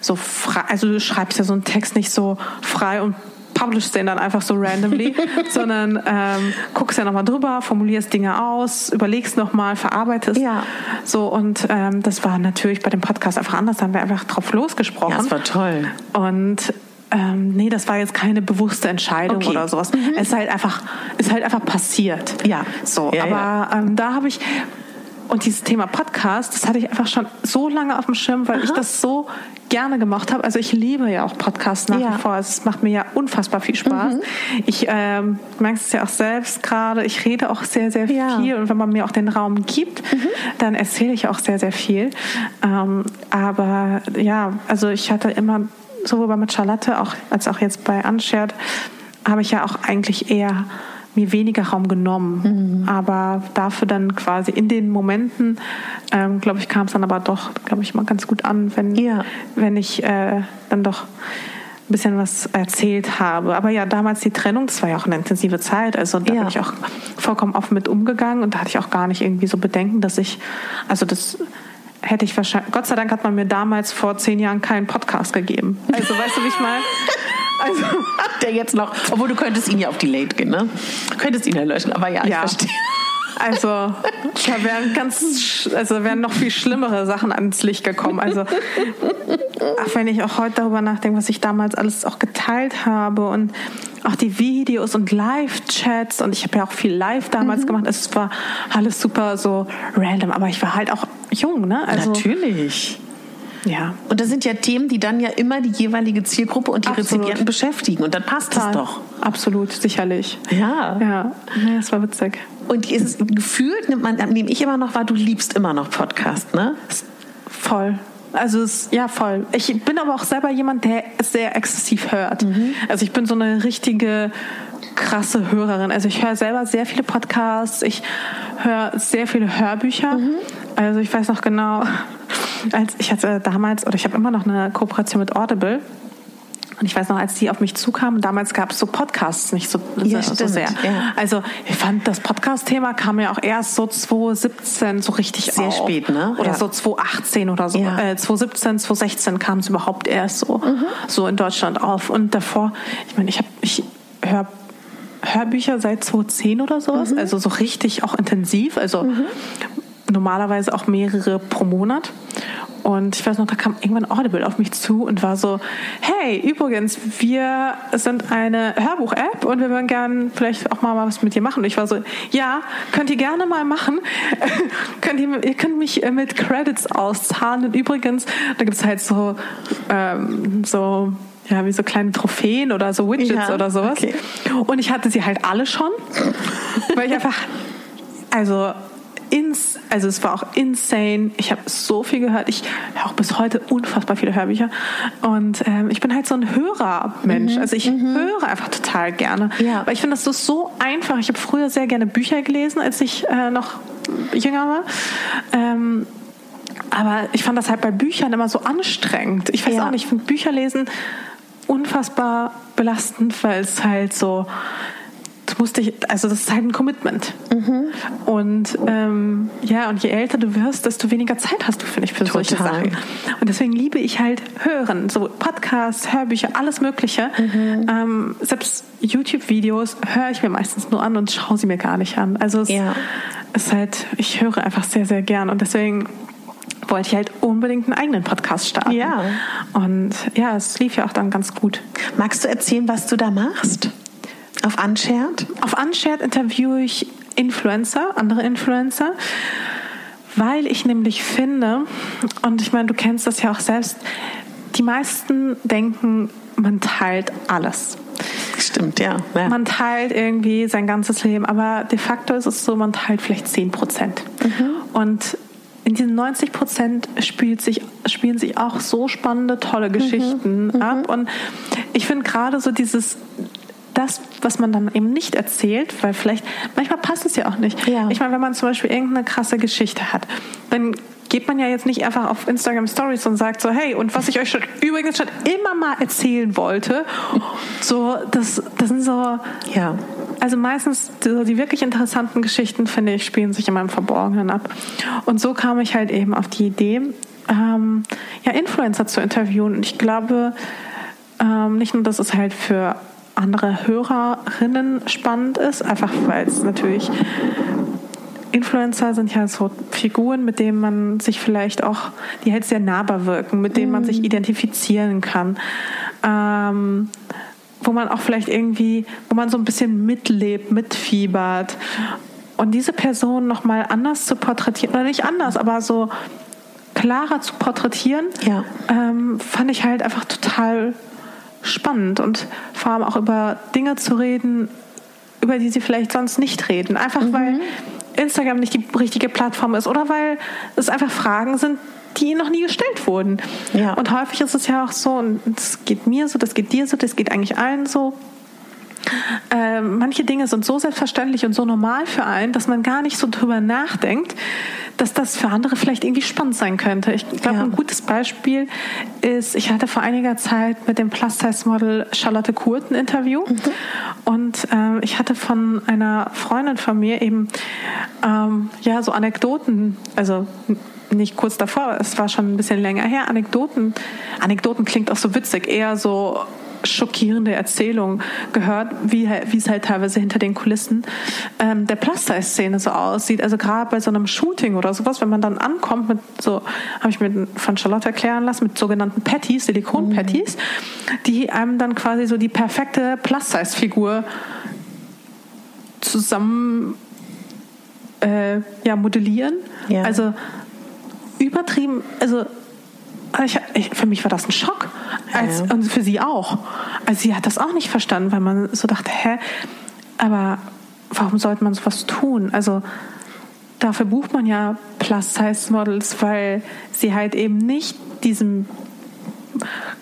[SPEAKER 1] so frei, also du schreibst ja so einen Text nicht so frei und publishst den dann einfach so randomly, sondern ähm, guckst ja nochmal drüber, formulierst Dinge aus, überlegst nochmal, verarbeitest. Ja. So und ähm, das war natürlich bei dem Podcast einfach anders, da haben wir einfach drauf losgesprochen. Ja,
[SPEAKER 2] das war toll.
[SPEAKER 1] Und ähm, nee, das war jetzt keine bewusste Entscheidung okay. oder sowas. Mhm. Es ist halt einfach, ist halt einfach passiert. Ja. So, ja, aber ja. Ähm, da habe ich und dieses Thema Podcast, das hatte ich einfach schon so lange auf dem Schirm, weil Aha. ich das so gerne gemacht habe. Also ich liebe ja auch Podcasts nach ja. wie vor. Es macht mir ja unfassbar viel Spaß. Mhm. Ich ähm, merke es ja auch selbst gerade. Ich rede auch sehr, sehr viel. Ja. Und wenn man mir auch den Raum gibt, mhm. dann erzähle ich auch sehr, sehr viel. Ähm, aber ja, also ich hatte immer sowohl bei Charlotte auch, als auch jetzt bei Unshared, habe ich ja auch eigentlich eher mir weniger Raum genommen. Mhm. Aber dafür dann quasi in den Momenten, ähm, glaube ich, kam es dann aber doch, glaube ich, mal ganz gut an, wenn, ja. wenn ich äh, dann doch ein bisschen was erzählt habe. Aber ja, damals die Trennung, das war ja auch eine intensive Zeit. Also da ja. bin ich auch vollkommen offen mit umgegangen und da hatte ich auch gar nicht irgendwie so Bedenken, dass ich, also das hätte ich wahrscheinlich, Gott sei Dank hat man mir damals vor zehn Jahren keinen Podcast gegeben. Also weißt du, wie ich mal
[SPEAKER 2] also, der jetzt noch, obwohl du könntest ihn ja auf die Late gehen, ne? Du könntest ihn ja löschen, aber ja, ich ja. verstehe.
[SPEAKER 1] Also da wären ganz, also wären noch viel schlimmere Sachen ans Licht gekommen. Also auch wenn ich auch heute darüber nachdenke, was ich damals alles auch geteilt habe und auch die Videos und Live-Chats und ich habe ja auch viel Live damals mhm. gemacht. Es war alles super so random, aber ich war halt auch jung, ne?
[SPEAKER 2] Also, Natürlich. Ja. Und das sind ja Themen, die dann ja immer die jeweilige Zielgruppe und die Absolut. Rezipienten beschäftigen. Und dann passt es doch.
[SPEAKER 1] Absolut, sicherlich.
[SPEAKER 2] Ja.
[SPEAKER 1] Ja, ja das war witzig.
[SPEAKER 2] Und ist gefühlt, nimmt man, nehme ich immer noch wahr, du liebst immer noch Podcast, ne?
[SPEAKER 1] Voll. Also es, ja, voll. Ich bin aber auch selber jemand, der sehr exzessiv hört. Mhm. Also ich bin so eine richtige krasse Hörerin. Also ich höre selber sehr viele Podcasts, ich höre sehr viele Hörbücher. Mhm. Also ich weiß noch genau, als ich hatte damals oder ich habe immer noch eine Kooperation mit Audible. Und ich weiß noch, als die auf mich zukamen, damals gab es so Podcasts nicht so, ja, so, so sehr. Ja. Also ich fand, das Podcast-Thema kam ja auch erst so 2017 so richtig
[SPEAKER 2] Sehr
[SPEAKER 1] auf.
[SPEAKER 2] spät, ne?
[SPEAKER 1] Oder
[SPEAKER 2] Ja.
[SPEAKER 1] so 2018 oder so. Äh, 2017, 2016 kam es überhaupt erst so,
[SPEAKER 2] Mhm.
[SPEAKER 1] so in Deutschland auf. Und davor, ich meine, ich habe, ich höre Hörbücher seit 2010 oder sowas.
[SPEAKER 2] Mhm.
[SPEAKER 1] Also so richtig auch intensiv. Also normalerweise auch mehrere pro Monat. Und ich weiß noch, da kam irgendwann Audible auf mich zu und war so, hey, übrigens, wir sind eine Hörbuch-App und wir würden gerne vielleicht auch mal was mit dir machen. Und ich war so, ja, könnt ihr gerne mal machen. könnt ihr, ihr könnt mich äh, mit Credits auszahlen. Und übrigens, da gibt es halt so, ähm, so ja, wie so kleine Trophäen oder so Widgets
[SPEAKER 2] Ja,
[SPEAKER 1] oder sowas.
[SPEAKER 2] okay.
[SPEAKER 1] Und ich hatte sie halt alle schon, weil ich einfach, also, ins, also es war auch insane. Ich habe so viel gehört. Ich höre auch bis heute unfassbar viele Hörbücher. Und ähm, ich bin halt so ein Hörermensch. Also ich höre einfach total gerne.
[SPEAKER 2] Mhm, Ja.
[SPEAKER 1] Weil ich finde, das ist so einfach. Ich habe früher sehr gerne Bücher gelesen, als ich äh, noch jünger war. Ähm, aber ich fand das halt bei Büchern immer so anstrengend. Ich weiß
[SPEAKER 2] Ja.
[SPEAKER 1] auch nicht, ich finde Bücher lesen unfassbar belastend, weil es halt so, du musst dich, also das ist halt ein Commitment.
[SPEAKER 2] Mhm.
[SPEAKER 1] Und ähm, ja, und je älter du wirst, desto weniger Zeit hast du, finde ich, für solche
[SPEAKER 2] Total.
[SPEAKER 1] Sachen. Und deswegen liebe ich halt Hören, so Podcasts, Hörbücher, alles Mögliche.
[SPEAKER 2] Mhm.
[SPEAKER 1] Ähm, selbst YouTube-Videos höre ich mir meistens nur an und schaue sie mir gar nicht an. Also es
[SPEAKER 2] Ja.
[SPEAKER 1] ist halt, ich höre einfach sehr, sehr gern und deswegen wollte ich halt unbedingt einen eigenen Podcast starten.
[SPEAKER 2] Ja.
[SPEAKER 1] Und ja, es lief ja auch dann ganz gut.
[SPEAKER 2] Magst du erzählen, was du da machst? Auf Unshared?
[SPEAKER 1] Auf Unshared interviewe ich Influencer, andere Influencer, weil ich nämlich finde, und ich meine, du kennst das ja auch selbst, die meisten denken, man teilt alles.
[SPEAKER 2] Stimmt, ja. ja.
[SPEAKER 1] Man teilt irgendwie sein ganzes Leben, aber de facto ist es so, man teilt vielleicht 10 Prozent. Und in diesen 90 Prozent spielt sich, spielen sich auch so spannende, tolle Geschichten ab. Und ich finde gerade so dieses, das, was man dann eben nicht erzählt, weil vielleicht, manchmal passt es ja auch nicht.
[SPEAKER 2] Ja.
[SPEAKER 1] Ich meine, wenn man zum Beispiel irgendeine krasse Geschichte hat, dann geht man ja jetzt nicht einfach auf Instagram Stories und sagt so, hey, und was ich euch schon übrigens schon immer mal erzählen wollte, so, das, das sind so,
[SPEAKER 2] ja.
[SPEAKER 1] also meistens so die wirklich interessanten Geschichten, finde ich, spielen sich in meinem Verborgenen ab. Und so kam ich halt eben auf die Idee, ähm, ja, Influencer zu interviewen. Und ich glaube, ähm, nicht nur, dass es halt für andere Hörerinnen spannend ist, einfach weil es natürlich Influencer sind ja so Figuren, mit denen man sich vielleicht auch, die halt sehr nahbar wirken, mit denen man sich identifizieren kann. Ähm, wo man auch vielleicht irgendwie, wo man so ein bisschen mitlebt, mitfiebert. Und diese Person nochmal anders zu porträtieren, oder nicht anders, aber so klarer zu porträtieren,
[SPEAKER 2] Ja.
[SPEAKER 1] ähm, fand ich halt einfach total spannend und vor allem auch über Dinge zu reden, über die sie vielleicht sonst nicht reden. Einfach weil Instagram nicht die richtige Plattform ist oder weil es einfach Fragen sind, die ihnen noch nie gestellt wurden.
[SPEAKER 2] Ja.
[SPEAKER 1] Und häufig ist es ja auch so, und das geht mir so, das geht dir so, das geht eigentlich allen so. Äh, manche Dinge sind so selbstverständlich und so normal für einen, dass man gar nicht so drüber nachdenkt, dass das für andere vielleicht irgendwie spannend sein könnte. Ich glaube,
[SPEAKER 2] Ja.
[SPEAKER 1] ein gutes Beispiel ist, ich hatte vor einiger Zeit mit dem Plus-Size-Model Charlotte Kurt ein Interview und ähm, ich hatte von einer Freundin von mir eben ähm, ja so Anekdoten, also nicht kurz davor, es war schon ein bisschen länger her, Anekdoten. Anekdoten klingt auch so witzig, eher so schockierende Erzählungen gehört, wie, wie es halt teilweise hinter den Kulissen ähm, der Plus-Size-Szene so aussieht. Also gerade bei so einem Shooting oder sowas, wenn man dann ankommt mit so, habe ich mir von Charlotte erklären lassen, mit sogenannten Patties, Silikon-Patties, die einem dann quasi so die perfekte Plus-Size-Figur zusammen äh, ja, modellieren.
[SPEAKER 2] Ja.
[SPEAKER 1] Also übertrieben, also ich, ich, für mich war das ein Schock. Als,
[SPEAKER 2] Ja.
[SPEAKER 1] Und für sie auch. Also sie hat das auch nicht verstanden, weil man so dachte, hä, aber warum sollte man sowas tun? Also dafür bucht man ja Plus-Size-Models, weil sie halt eben nicht diesem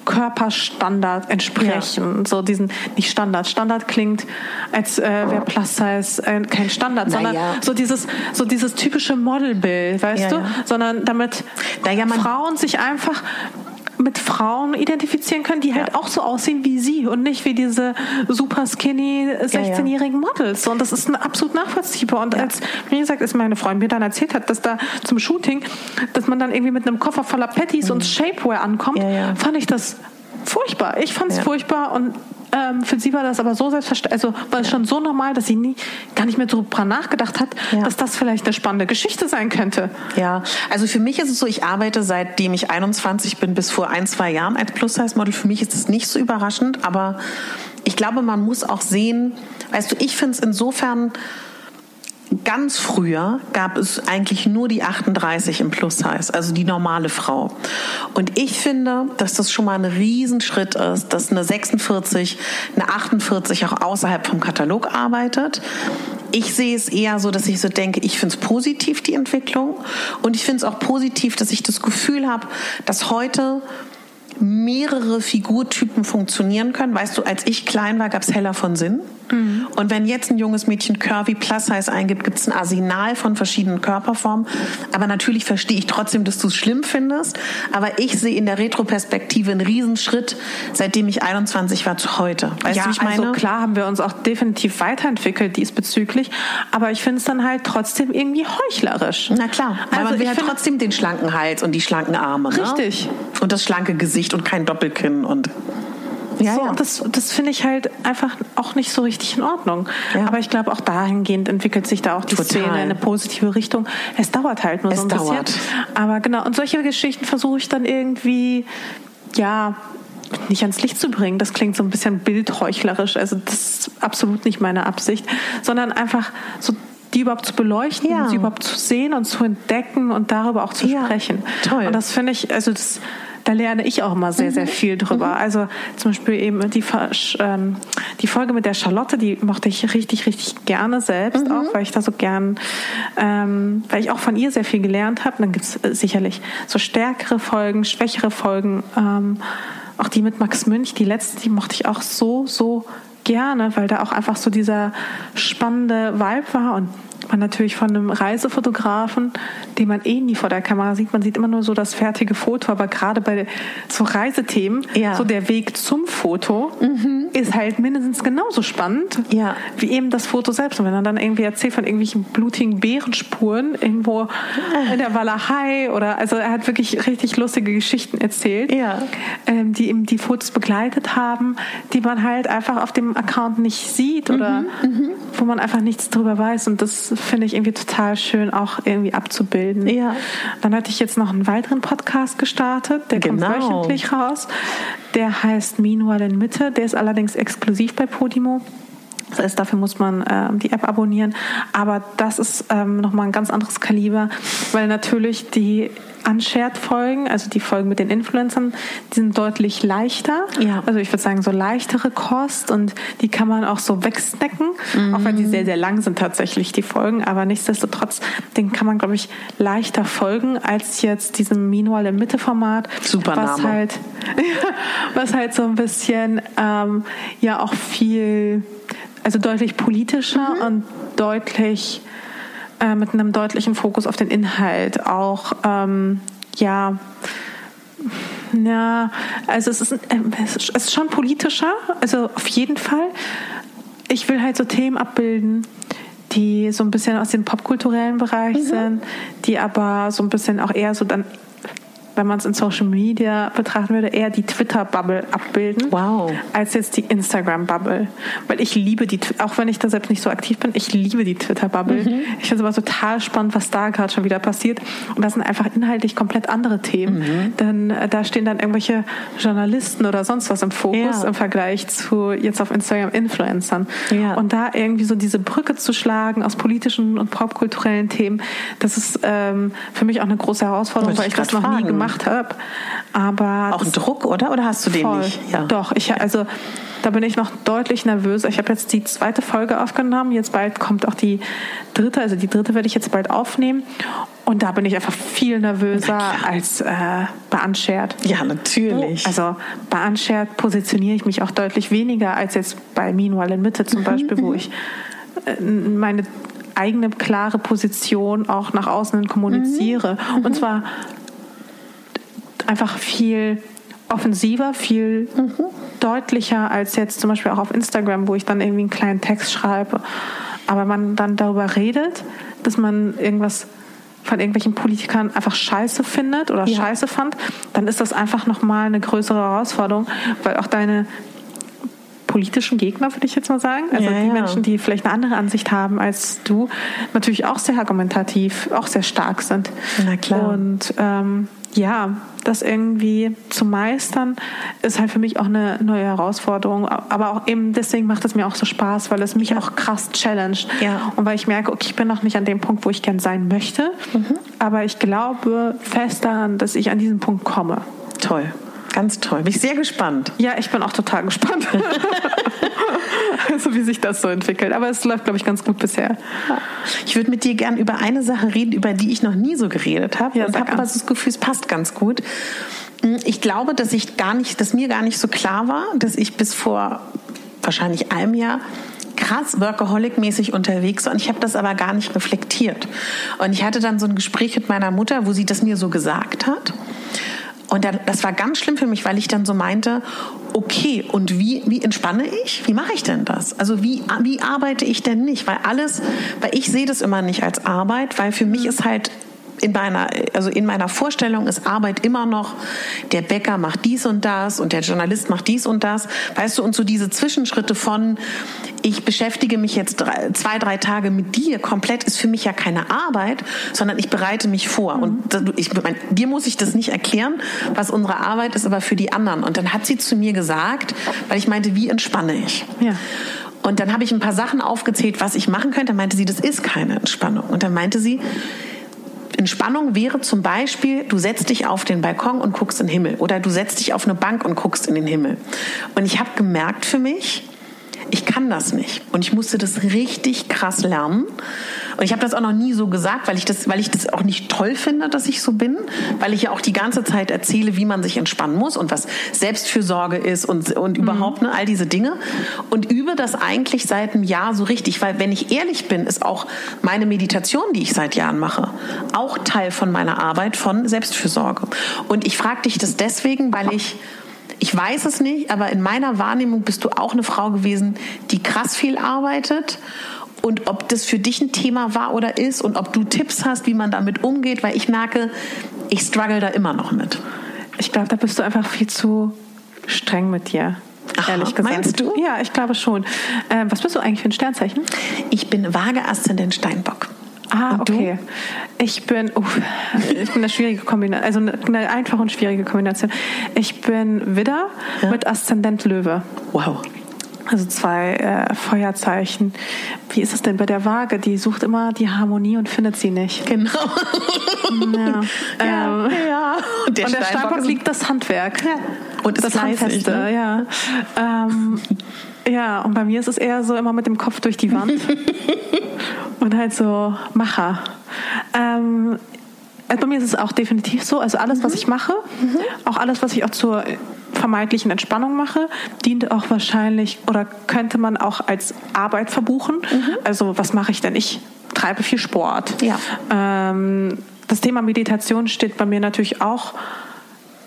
[SPEAKER 1] Körperstandard entsprechen. So diesen, nicht Standard. Standard klingt, als äh, wäre Plus Size äh, kein Standard,
[SPEAKER 2] Na
[SPEAKER 1] sondern
[SPEAKER 2] ja.
[SPEAKER 1] so dieses, so dieses typische Modelbild, weißt
[SPEAKER 2] Ja,
[SPEAKER 1] du?
[SPEAKER 2] ja.
[SPEAKER 1] Sondern damit
[SPEAKER 2] ja,
[SPEAKER 1] Frauen sich einfach mit Frauen identifizieren können, die halt ja. auch so aussehen wie sie und nicht wie diese super skinny 16-jährigen Models. Und das ist absolut nachvollziehbar. Und als, wie gesagt, ist meine Freundin mir dann erzählt hat, dass da zum Shooting, dass man dann irgendwie mit einem Koffer voller Patties mhm. und Shapewear ankommt, fand ich das furchtbar. Ich fand es furchtbar und ähm, für sie war das aber so selbstverständlich, also war es schon so normal, dass sie nie, gar nicht mehr darüber nachgedacht hat, ja. dass das vielleicht eine spannende Geschichte sein könnte.
[SPEAKER 2] Ja, also für mich ist es so, ich arbeite seitdem ich 21 bin bis vor ein, zwei Jahren als Plus-Size-Model. Für mich ist es nicht so überraschend, aber ich glaube, man muss auch sehen, weißt du, ich finde es insofern ganz früher gab es eigentlich nur die 38 im Plus-Size, also die normale Frau. Und ich finde, dass das schon mal ein Riesenschritt ist, dass eine 46, eine 48 auch außerhalb vom Katalog arbeitet. Ich sehe es eher so, dass ich so denke, ich finde es positiv, die Entwicklung. Und ich finde es auch positiv, dass ich das Gefühl habe, dass heute mehrere Figurtypen funktionieren können. Weißt du, als ich klein war, gab es Heller von Sinn. Mhm. Und wenn jetzt ein junges Mädchen Curvy Plus Size eingibt, gibt es ein Arsenal von verschiedenen Körperformen. Aber natürlich verstehe ich trotzdem, dass du es schlimm findest. Aber ich sehe in der Retroperspektive einen Riesenschritt, seitdem ich 21 war zu heute.
[SPEAKER 1] Weißt ja, du, ich also meine? Also klar haben wir uns auch definitiv weiterentwickelt diesbezüglich. Aber ich finde es dann halt trotzdem irgendwie heuchlerisch.
[SPEAKER 2] Na klar, weil also man will halt trotzdem den schlanken Hals und die schlanken Arme.
[SPEAKER 1] Ne? Richtig.
[SPEAKER 2] Und das schlanke Gesicht und kein Doppelkinn und
[SPEAKER 1] ja, so, ja. Und das, das finde ich halt einfach auch nicht so richtig in Ordnung. Ja. Aber ich glaube, auch dahingehend entwickelt sich da auch die Total. Szene in eine positive Richtung. Es dauert halt nur es so ein dauert. bisschen. Aber genau, und solche Geschichten versuche ich dann irgendwie, ja, nicht ans Licht zu bringen. Das klingt so ein bisschen bildheuchlerisch. Also das ist absolut nicht meine Absicht, sondern einfach so die überhaupt zu beleuchten, ja. sie überhaupt zu sehen und zu entdecken und darüber auch zu ja. sprechen. Toll. Und das finde ich, also das da lerne ich auch immer sehr, sehr mhm. viel drüber. Mhm. Also zum Beispiel eben die, ähm, die Folge mit der Charlotte, die mochte ich richtig, richtig gerne selbst mhm. auch, weil ich da so gern, ähm, weil ich auch von ihr sehr viel gelernt habe. Dann gibt es äh, sicherlich so stärkere Folgen, schwächere Folgen. Ähm, auch die mit Max Münch, die letzte, die mochte ich auch so, so gerne, weil da auch einfach so dieser spannende Vibe war und man natürlich von einem Reisefotografen, den man eh nie vor der Kamera sieht. Man sieht immer nur so das fertige Foto, aber gerade bei so Reisethemen, ja. so der Weg zum Foto mhm. ist halt mindestens genauso spannend ja. wie eben das Foto selbst. Und wenn er dann irgendwie erzählt von irgendwelchen blutigen Bärenspuren irgendwo in der Walachei oder also er hat wirklich richtig lustige Geschichten erzählt, ja. ähm, die ihm die Fotos begleitet haben, die man halt einfach auf dem Account nicht sieht oder mhm. Mhm. wo man einfach nichts drüber weiß. Und das finde ich irgendwie total schön, auch irgendwie abzubilden. Ja. Dann hatte ich jetzt noch einen weiteren Podcast gestartet, der genau. kommt wöchentlich raus. Der heißt Meanwhile in Mitte. Der ist allerdings exklusiv bei Podimo. Das heißt, dafür muss man ähm, die App abonnieren. Aber das ist ähm, nochmal ein ganz anderes Kaliber, weil natürlich die Unshared-Folgen, also die Folgen mit den Influencern, die sind deutlich leichter. Ja. Also ich würde sagen, so leichtere Kost und die kann man auch so wegsnacken, mhm. auch wenn die sehr, sehr lang sind tatsächlich, die Folgen. Aber nichtsdestotrotz, den kann man, glaube ich, leichter folgen als jetzt diesem Meanwhile im Mitte-Format.
[SPEAKER 2] Super
[SPEAKER 1] was
[SPEAKER 2] Name.
[SPEAKER 1] halt, was halt so ein bisschen, ähm, ja auch viel, also deutlich politischer mhm. und deutlich äh, mit einem deutlichen Fokus auf den Inhalt auch, ähm, ja, ja, also es ist, äh, es ist schon politischer, also auf jeden Fall. Ich will halt so Themen abbilden, die so ein bisschen aus dem popkulturellen Bereich mhm. sind, die aber so ein bisschen auch eher so dann wenn man es in Social Media betrachten würde, eher die Twitter-Bubble abbilden, wow. als jetzt die Instagram-Bubble. Weil ich liebe die, auch wenn ich da selbst nicht so aktiv bin, ich liebe die Twitter-Bubble. Mhm. Ich finde es aber total spannend, was da gerade schon wieder passiert. Und das sind einfach inhaltlich komplett andere Themen. Mhm. Denn äh, da stehen dann irgendwelche Journalisten oder sonst was im Fokus ja. im Vergleich zu jetzt auf Instagram Influencern. Ja. Und da irgendwie so diese Brücke zu schlagen aus politischen und popkulturellen Themen, das ist ähm, für mich auch eine große Herausforderung, weil ich das noch fragen. nie gemacht gemacht habe. Aber
[SPEAKER 2] auch Druck, oder? Oder hast du den voll. nicht?
[SPEAKER 1] Ja. Doch, ich also da bin ich noch deutlich nervöser. Ich habe jetzt die zweite Folge aufgenommen. Jetzt bald kommt auch die dritte. Also die dritte werde ich jetzt bald aufnehmen. Und da bin ich einfach viel nervöser als äh, bei Unshared.
[SPEAKER 2] Ja, natürlich.
[SPEAKER 1] Also bei Unshared positioniere ich mich auch deutlich weniger als jetzt bei Meanwhile in Mitte zum mhm, Beispiel, wo mhm. ich äh, meine eigene klare Position auch nach außen kommuniziere. Mhm. Und zwar einfach viel offensiver, viel mhm. deutlicher als jetzt zum Beispiel auch auf Instagram, wo ich dann irgendwie einen kleinen Text schreibe. Aber man dann darüber redet, dass man irgendwas von irgendwelchen Politikern einfach scheiße findet oder ja. scheiße fand, dann ist das einfach nochmal eine größere Herausforderung, weil auch deine politischen Gegner, würde ich jetzt mal sagen, also ja, die ja. Menschen, die vielleicht eine andere Ansicht haben als du, natürlich auch sehr argumentativ, auch sehr stark sind.
[SPEAKER 2] Na klar.
[SPEAKER 1] Und ähm, ja, das irgendwie zu meistern, ist halt für mich auch eine neue Herausforderung. Aber auch eben deswegen macht es mir auch so Spaß, weil es mich ja. auch krass challenged. Ja. Und weil ich merke, okay, ich bin noch nicht an dem Punkt, wo ich gern sein möchte. Mhm. Aber ich glaube fest daran, dass ich an diesen Punkt komme.
[SPEAKER 2] Toll. Ganz toll. Bin ich sehr gespannt.
[SPEAKER 1] Ja, ich bin auch total gespannt. also wie sich das so entwickelt. Aber es läuft, glaube ich, ganz gut bisher.
[SPEAKER 2] Ich würde mit dir gern über eine Sache reden, über die ich noch nie so geredet habe. Ja, und habe aber das Gefühl, es passt ganz gut. Ich glaube, dass ich gar nicht, dass mir gar nicht so klar war, dass ich bis vor wahrscheinlich einem Jahr krass workaholic-mäßig unterwegs war und ich habe das aber gar nicht reflektiert. Und ich hatte dann so ein Gespräch mit meiner Mutter, wo sie das mir so gesagt hat. Und dann, das war ganz schlimm für mich, weil ich dann so meinte, okay, und wie, wie entspanne ich? Wie mache ich denn das? Also wie, wie arbeite ich denn nicht? Weil alles, weil ich sehe das immer nicht als Arbeit, weil für mich ist halt in meiner, also in meiner Vorstellung ist Arbeit immer noch, der Bäcker macht dies und das und der Journalist macht dies und das. Weißt du, und so diese Zwischenschritte von, ich beschäftige mich jetzt drei, zwei, drei Tage mit dir komplett, ist für mich ja keine Arbeit, sondern ich bereite mich vor. Mhm. Und ich, mein, dir muss ich das nicht erklären, was unsere Arbeit ist, aber für die anderen. Und dann hat sie zu mir gesagt, weil ich meinte, wie entspanne ich? Ja. Und dann habe ich ein paar Sachen aufgezählt, was ich machen könnte. Dann meinte sie, das ist keine Entspannung. Und dann meinte sie, Entspannung wäre zum Beispiel, du setzt dich auf den Balkon und guckst in den Himmel oder du setzt dich auf eine Bank und guckst in den Himmel. Und ich habe gemerkt für mich, ich kann das nicht. Und ich musste das richtig krass lernen. Und ich habe das auch noch nie so gesagt, weil ich, das, weil ich das auch nicht toll finde, dass ich so bin, weil ich ja auch die ganze Zeit erzähle, wie man sich entspannen muss und was Selbstfürsorge ist und, und mhm. überhaupt ne, all diese Dinge. Und übe das eigentlich seit einem Jahr so richtig, weil wenn ich ehrlich bin, ist auch meine Meditation, die ich seit Jahren mache, auch Teil von meiner Arbeit von Selbstfürsorge. Und ich frage dich das deswegen, weil ich ich weiß es nicht, aber in meiner Wahrnehmung bist du auch eine Frau gewesen, die krass viel arbeitet. Und ob das für dich ein Thema war oder ist und ob du Tipps hast, wie man damit umgeht, weil ich merke, ich struggle da immer noch mit.
[SPEAKER 1] Ich glaube, da bist du einfach viel zu streng mit dir. Aha, ehrlich gesagt.
[SPEAKER 2] Meinst du?
[SPEAKER 1] Ja, ich glaube schon. Ähm, was bist du eigentlich für ein Sternzeichen?
[SPEAKER 2] Ich bin vage Aszendent Steinbock.
[SPEAKER 1] Ah, okay. Ich bin, uff, ich bin eine schwierige Kombination, also eine, eine einfache und schwierige Kombination. Ich bin Widder ja. mit Aszendent Löwe.
[SPEAKER 2] Wow.
[SPEAKER 1] Also zwei äh, Feuerzeichen. Wie ist es denn bei der Waage? Die sucht immer die Harmonie und findet sie nicht.
[SPEAKER 2] Genau.
[SPEAKER 1] Ja. ja, ähm, ja. Und der, und der Steinbock liegt das Handwerk. Ja.
[SPEAKER 2] Und das, das Handfeste,
[SPEAKER 1] ne? ja. Ähm, ja, und bei mir ist es eher so immer mit dem Kopf durch die Wand. und halt so Macher. Ähm, also bei mir ist es auch definitiv so. Also alles, mhm. was ich mache, mhm. auch alles, was ich auch zur vermeintlichen Entspannung mache, dient auch wahrscheinlich oder könnte man auch als Arbeit verbuchen. Mhm. Also was mache ich denn? Ich treibe viel Sport. Ja. Ähm, das Thema Meditation steht bei mir natürlich auch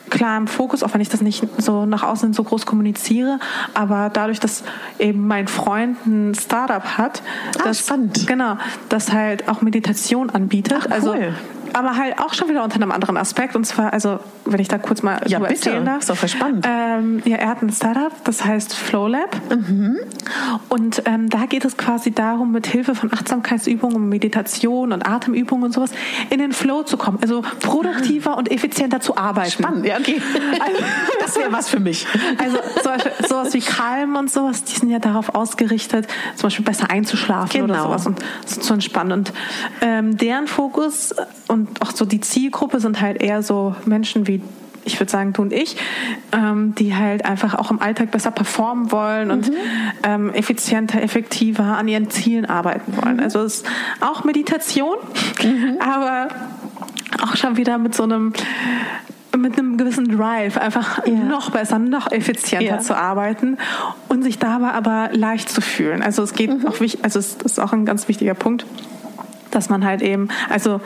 [SPEAKER 1] klar im Fokus, auch wenn ich das nicht so nach außen so groß kommuniziere. Aber dadurch, dass eben mein Freund ein Startup hat,
[SPEAKER 2] ah, das spannend.
[SPEAKER 1] genau, das halt auch Meditation anbietet.
[SPEAKER 2] Ach, also
[SPEAKER 1] cool. Also aber halt auch schon wieder unter einem anderen Aspekt. Und zwar, also wenn ich da kurz mal
[SPEAKER 2] ja, bitte. erzählen darf. Ist
[SPEAKER 1] doch
[SPEAKER 2] spannend.
[SPEAKER 1] Ähm, ja, er hat ein Startup, das heißt FlowLab. Mhm. Und ähm, da geht es quasi darum, mit Hilfe von Achtsamkeitsübungen, Meditation und Atemübungen und sowas in den Flow zu kommen. Also produktiver ah. und effizienter zu arbeiten.
[SPEAKER 2] Spannend, ja, okay. Also, das wäre was für mich.
[SPEAKER 1] Also sowas wie Calm und sowas, die sind ja darauf ausgerichtet, zum Beispiel besser einzuschlafen genau. oder sowas und so zu entspannen. Und ähm, deren Fokus und und auch so die Zielgruppe sind halt eher so Menschen wie ich würde sagen, du und ich, ähm, die halt einfach auch im Alltag besser performen wollen und mhm. ähm, effizienter, effektiver an ihren Zielen arbeiten wollen. Mhm. Also es ist auch Meditation, mhm. aber auch schon wieder mit so einem mit einem gewissen Drive, einfach ja. noch besser, noch effizienter ja. zu arbeiten und sich dabei aber leicht zu fühlen. Also es geht mhm. auch wichtig, also es ist auch ein ganz wichtiger Punkt, dass man halt eben, also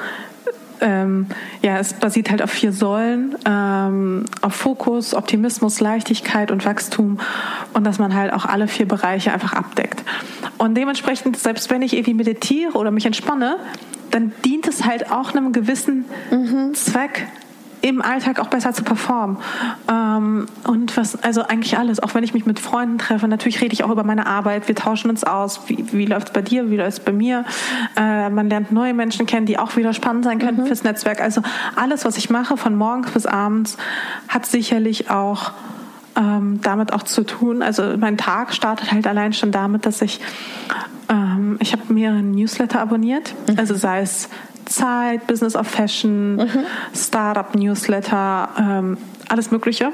[SPEAKER 1] ähm, ja, es basiert halt auf vier Säulen, ähm, auf Fokus, Optimismus, Leichtigkeit und Wachstum und dass man halt auch alle vier Bereiche einfach abdeckt. Und dementsprechend, selbst wenn ich irgendwie meditiere oder mich entspanne, dann dient es halt auch einem gewissen mhm. Zweck im Alltag auch besser zu performen. Ähm, und was, also eigentlich alles, auch wenn ich mich mit Freunden treffe, natürlich rede ich auch über meine Arbeit, wir tauschen uns aus, wie, wie läuft es bei dir, wie läuft es bei mir. Äh, man lernt neue Menschen kennen, die auch wieder spannend sein könnten mhm. fürs Netzwerk. Also alles, was ich mache, von morgens bis abends, hat sicherlich auch ähm, damit auch zu tun. Also mein Tag startet halt allein schon damit, dass ich ähm, ich habe mehrere Newsletter abonniert, mhm. also sei es Zeit, Business of Fashion, mhm. Startup Newsletter, ähm, alles Mögliche.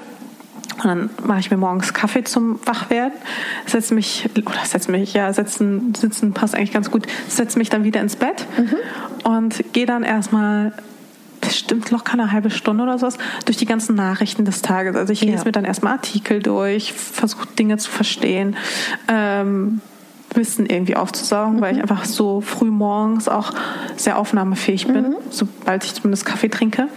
[SPEAKER 1] Und dann mache ich mir morgens Kaffee zum Wachwerden, setze mich, oder setze mich, ja, setzen, sitzen passt eigentlich ganz gut, setze mich dann wieder ins Bett mhm. und gehe dann erstmal bestimmt locker eine halbe Stunde oder sowas durch die ganzen Nachrichten des Tages. Also ich lese ja. mir dann erstmal Artikel durch, versuche Dinge zu verstehen, ähm, Wissen irgendwie aufzusaugen, mhm. weil ich einfach so früh morgens auch sehr aufnahmefähig bin, mhm. sobald ich zumindest Kaffee trinke.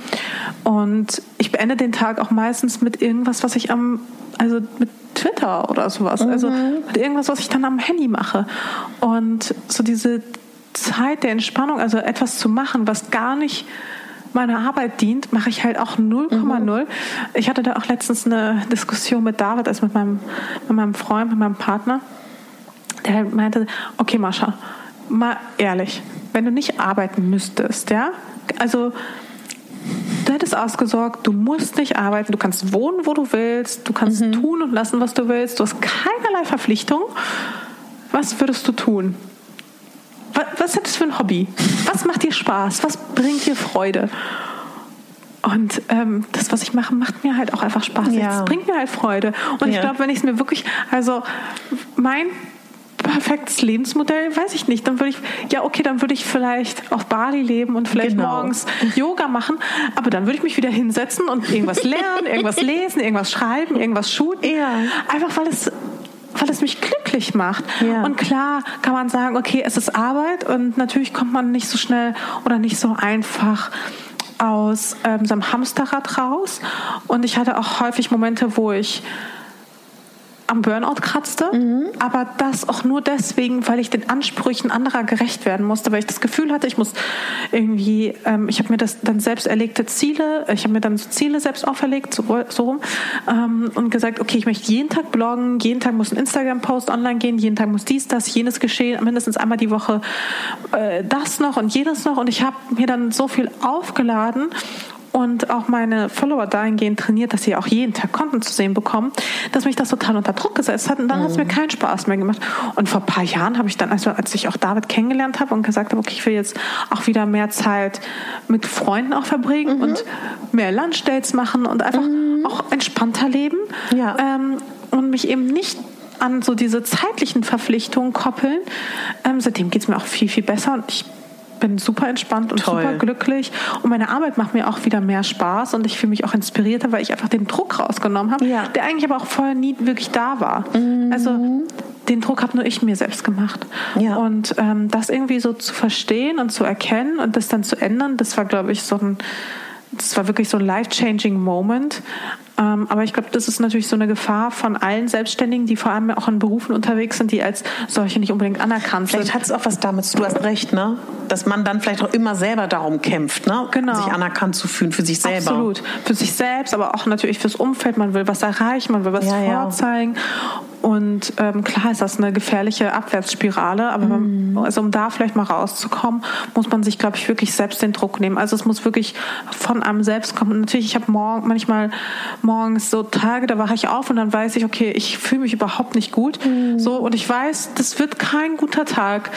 [SPEAKER 1] Und ich beende den Tag auch meistens mit irgendwas, was ich am, also mit Twitter oder sowas, also mhm. also mit irgendwas, was ich dann am Handy mache. Und so diese Zeit der Entspannung, also etwas zu machen, was gar nicht meiner Arbeit dient, mache ich halt auch 0,0. Mhm. Ich hatte da auch letztens eine Diskussion mit David, also mit meinem, mit meinem Freund, mit meinem Partner der meinte, okay Mascha, mal ehrlich, wenn du nicht arbeiten müsstest, ja, also du hättest ausgesorgt, du musst nicht arbeiten, du kannst wohnen, wo du willst, du kannst mhm. tun und lassen, was du willst, du hast keinerlei Verpflichtung. Was würdest du tun? Was, was hättest du für ein Hobby? Was macht dir Spaß? Was bringt dir Freude? Und ähm, das, was ich mache, macht mir halt auch einfach Spaß. Ja. Es bringt mir halt Freude. Und ja. ich glaube, wenn ich es mir wirklich, also mein perfektes Lebensmodell, weiß ich nicht. Dann würde ich, ja, okay, dann würde ich vielleicht auf Bali leben und vielleicht genau. morgens Yoga machen, aber dann würde ich mich wieder hinsetzen und irgendwas lernen, irgendwas lesen, irgendwas schreiben, irgendwas shooten. Ja. Einfach weil es weil es mich glücklich macht. Ja. Und klar kann man sagen, okay, es ist Arbeit und natürlich kommt man nicht so schnell oder nicht so einfach aus ähm, so einem Hamsterrad raus. Und ich hatte auch häufig Momente, wo ich am Burnout kratzte, mhm. aber das auch nur deswegen, weil ich den Ansprüchen anderer gerecht werden musste, weil ich das Gefühl hatte, ich muss irgendwie, ähm, ich habe mir das dann selbst erlegte Ziele, ich habe mir dann so Ziele selbst auferlegt, so, so rum, ähm, und gesagt, okay, ich möchte jeden Tag bloggen, jeden Tag muss ein Instagram-Post online gehen, jeden Tag muss dies, das, jenes geschehen, mindestens einmal die Woche äh, das noch und jenes noch, und ich habe mir dann so viel aufgeladen und auch meine Follower dahingehend trainiert, dass sie auch jeden Tag Konten zu sehen bekommen, dass mich das total unter Druck gesetzt hat und dann mhm. hat es mir keinen Spaß mehr gemacht. Und vor ein paar Jahren habe ich dann, also als ich auch David kennengelernt habe und gesagt habe, okay, ich will jetzt auch wieder mehr Zeit mit Freunden auch verbringen mhm. und mehr Lunchdates machen und einfach mhm. auch entspannter leben ja. ähm, und mich eben nicht an so diese zeitlichen Verpflichtungen koppeln. Ähm, seitdem geht es mir auch viel, viel besser und ich bin super entspannt und Toll. super glücklich. Und meine Arbeit macht mir auch wieder mehr Spaß und ich fühle mich auch inspirierter, weil ich einfach den Druck rausgenommen habe, ja. der eigentlich aber auch vorher nie wirklich da war. Mhm. Also den Druck habe nur ich mir selbst gemacht. Ja. Und ähm, das irgendwie so zu verstehen und zu erkennen und das dann zu ändern, das war, glaube ich, so ein das war wirklich so ein life-changing Moment. Ähm, aber ich glaube, das ist natürlich so eine Gefahr von allen Selbstständigen, die vor allem auch in Berufen unterwegs sind, die als solche nicht unbedingt anerkannt
[SPEAKER 2] vielleicht sind. Vielleicht hat es auch was damit zu tun, du hast recht, ne? Dass man dann vielleicht auch immer selber darum kämpft, ne? Genau. Sich anerkannt zu fühlen für sich selber.
[SPEAKER 1] Absolut. Für sich selbst, aber auch natürlich fürs Umfeld. Man will was erreichen, man will was ja, vorzeigen. Ja. Und ähm, klar ist das eine gefährliche Abwärtsspirale, aber mm. man, also um da vielleicht mal rauszukommen, muss man sich, glaube ich, wirklich selbst den Druck nehmen. Also es muss wirklich von einem selbst kommen. Natürlich, ich habe morgen manchmal morgens so Tage, da wache ich auf und dann weiß ich, okay, ich fühle mich überhaupt nicht gut. Mm. So und ich weiß, das wird kein guter Tag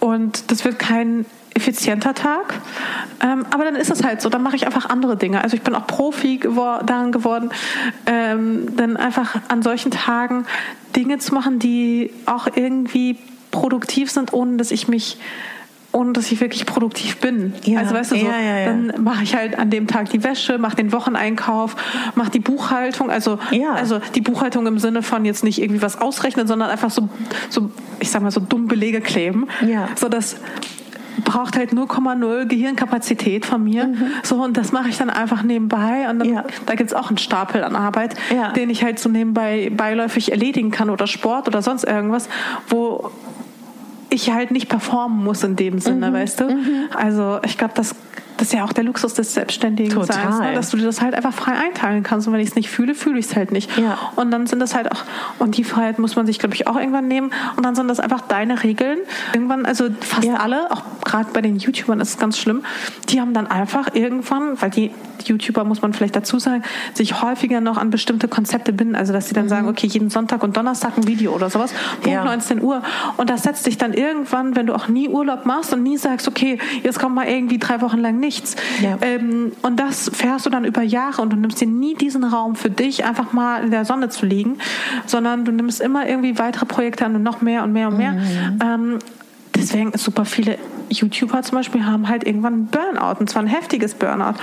[SPEAKER 1] und das wird kein effizienter Tag. Ähm, aber dann ist es halt so, dann mache ich einfach andere Dinge. Also ich bin auch Profi gewor daran geworden, ähm, dann einfach an solchen Tagen Dinge zu machen, die auch irgendwie produktiv sind, ohne dass ich mich ohne dass ich wirklich produktiv bin. Ja, also weißt du so, ja, ja, dann mache ich halt an dem Tag die Wäsche, mache den Wocheneinkauf, mache die Buchhaltung, also also die Buchhaltung im Sinne von jetzt nicht irgendwie was ausrechnen, sondern einfach so so ich sag mal so dumm Belege kleben, ja. so dass braucht halt 0,0 Gehirnkapazität von mir. Mhm. So, und das mache ich dann einfach nebenbei. Und dann, ja. da gibt's auch einen Stapel an Arbeit, ja. den ich halt so nebenbei beiläufig erledigen kann oder Sport oder sonst irgendwas, wo ich halt nicht performen muss in dem Sinne, mhm. weißt du? Mhm. Also ich glaube, das das ist ja auch der Luxus des Selbstständigen Seins, ne? dass du dir das halt einfach frei einteilen kannst. Und wenn ich es nicht fühle, fühle ich es halt nicht. Ja. Und dann sind das halt auch, und die Freiheit muss man sich, glaube ich, auch irgendwann nehmen. Und dann sind das einfach deine Regeln. Irgendwann, also fast ja. alle, auch gerade bei den YouTubern ist es ganz schlimm, die haben dann einfach irgendwann, weil die YouTuber, muss man vielleicht dazu sagen, sich häufiger noch an bestimmte Konzepte binden. Also, dass sie dann mhm. sagen, okay, jeden Sonntag und Donnerstag ein Video oder sowas, Punkt ja. 19 Uhr. Und das setzt dich dann irgendwann, wenn du auch nie Urlaub machst und nie sagst, okay, jetzt kommt mal irgendwie drei Wochen lang nichts. Ja. Ähm, und das fährst du dann über Jahre und du nimmst dir nie diesen Raum für dich, einfach mal in der Sonne zu liegen, sondern du nimmst immer irgendwie weitere Projekte an und noch mehr und mehr und mehr. Mhm. Ähm, deswegen super viele YouTuber zum Beispiel haben halt irgendwann einen Burnout und zwar ein heftiges Burnout.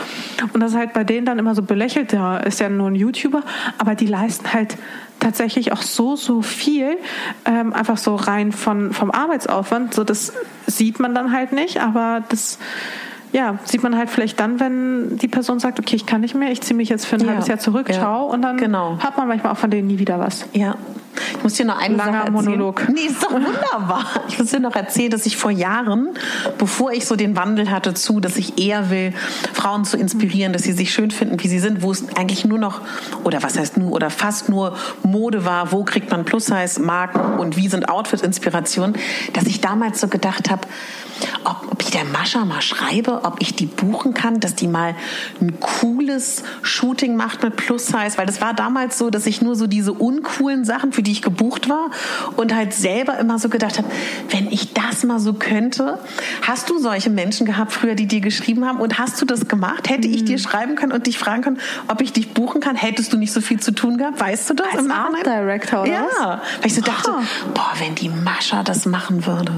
[SPEAKER 1] Und das ist halt bei denen dann immer so belächelt, ja, ist ja nur ein YouTuber, aber die leisten halt tatsächlich auch so, so viel, ähm, einfach so rein von, vom Arbeitsaufwand. So, das sieht man dann halt nicht, aber das ja, sieht man halt vielleicht dann, wenn die Person sagt, okay, ich kann nicht mehr, ich ziehe mich jetzt für ein ja. halbes Jahr zurück, ja. ciao, und dann genau. hat man manchmal auch von denen nie wieder was.
[SPEAKER 2] Ja. Ich muss dir noch einen
[SPEAKER 1] langer Monolog.
[SPEAKER 2] Nee, ist doch wunderbar. Ich muss dir noch erzählen, dass ich vor Jahren, bevor ich so den Wandel hatte zu, dass ich eher will, Frauen zu inspirieren, dass sie sich schön finden, wie sie sind, wo es eigentlich nur noch oder was heißt nur oder fast nur Mode war, wo kriegt man Plus-Size-Marken und wie sind Outfit-Inspirationen, dass ich damals so gedacht habe, ob, ob ich der Mascha mal schreibe, ob ich die buchen kann, dass die mal ein cooles Shooting macht mit Plus Size, weil das war damals so, dass ich nur so diese uncoolen Sachen, für die ich gebucht war und halt selber immer so gedacht habe, wenn ich das mal so könnte. Hast du solche Menschen gehabt früher, die dir geschrieben haben und hast du das gemacht? Hätte ich dir hm. schreiben können und dich fragen können, ob ich dich buchen kann? Hättest du nicht so viel zu tun gehabt? Weißt du das?
[SPEAKER 1] Als Art Director, oder?
[SPEAKER 2] Ja, weil ich so dachte, boah, wenn die Mascha das machen würde.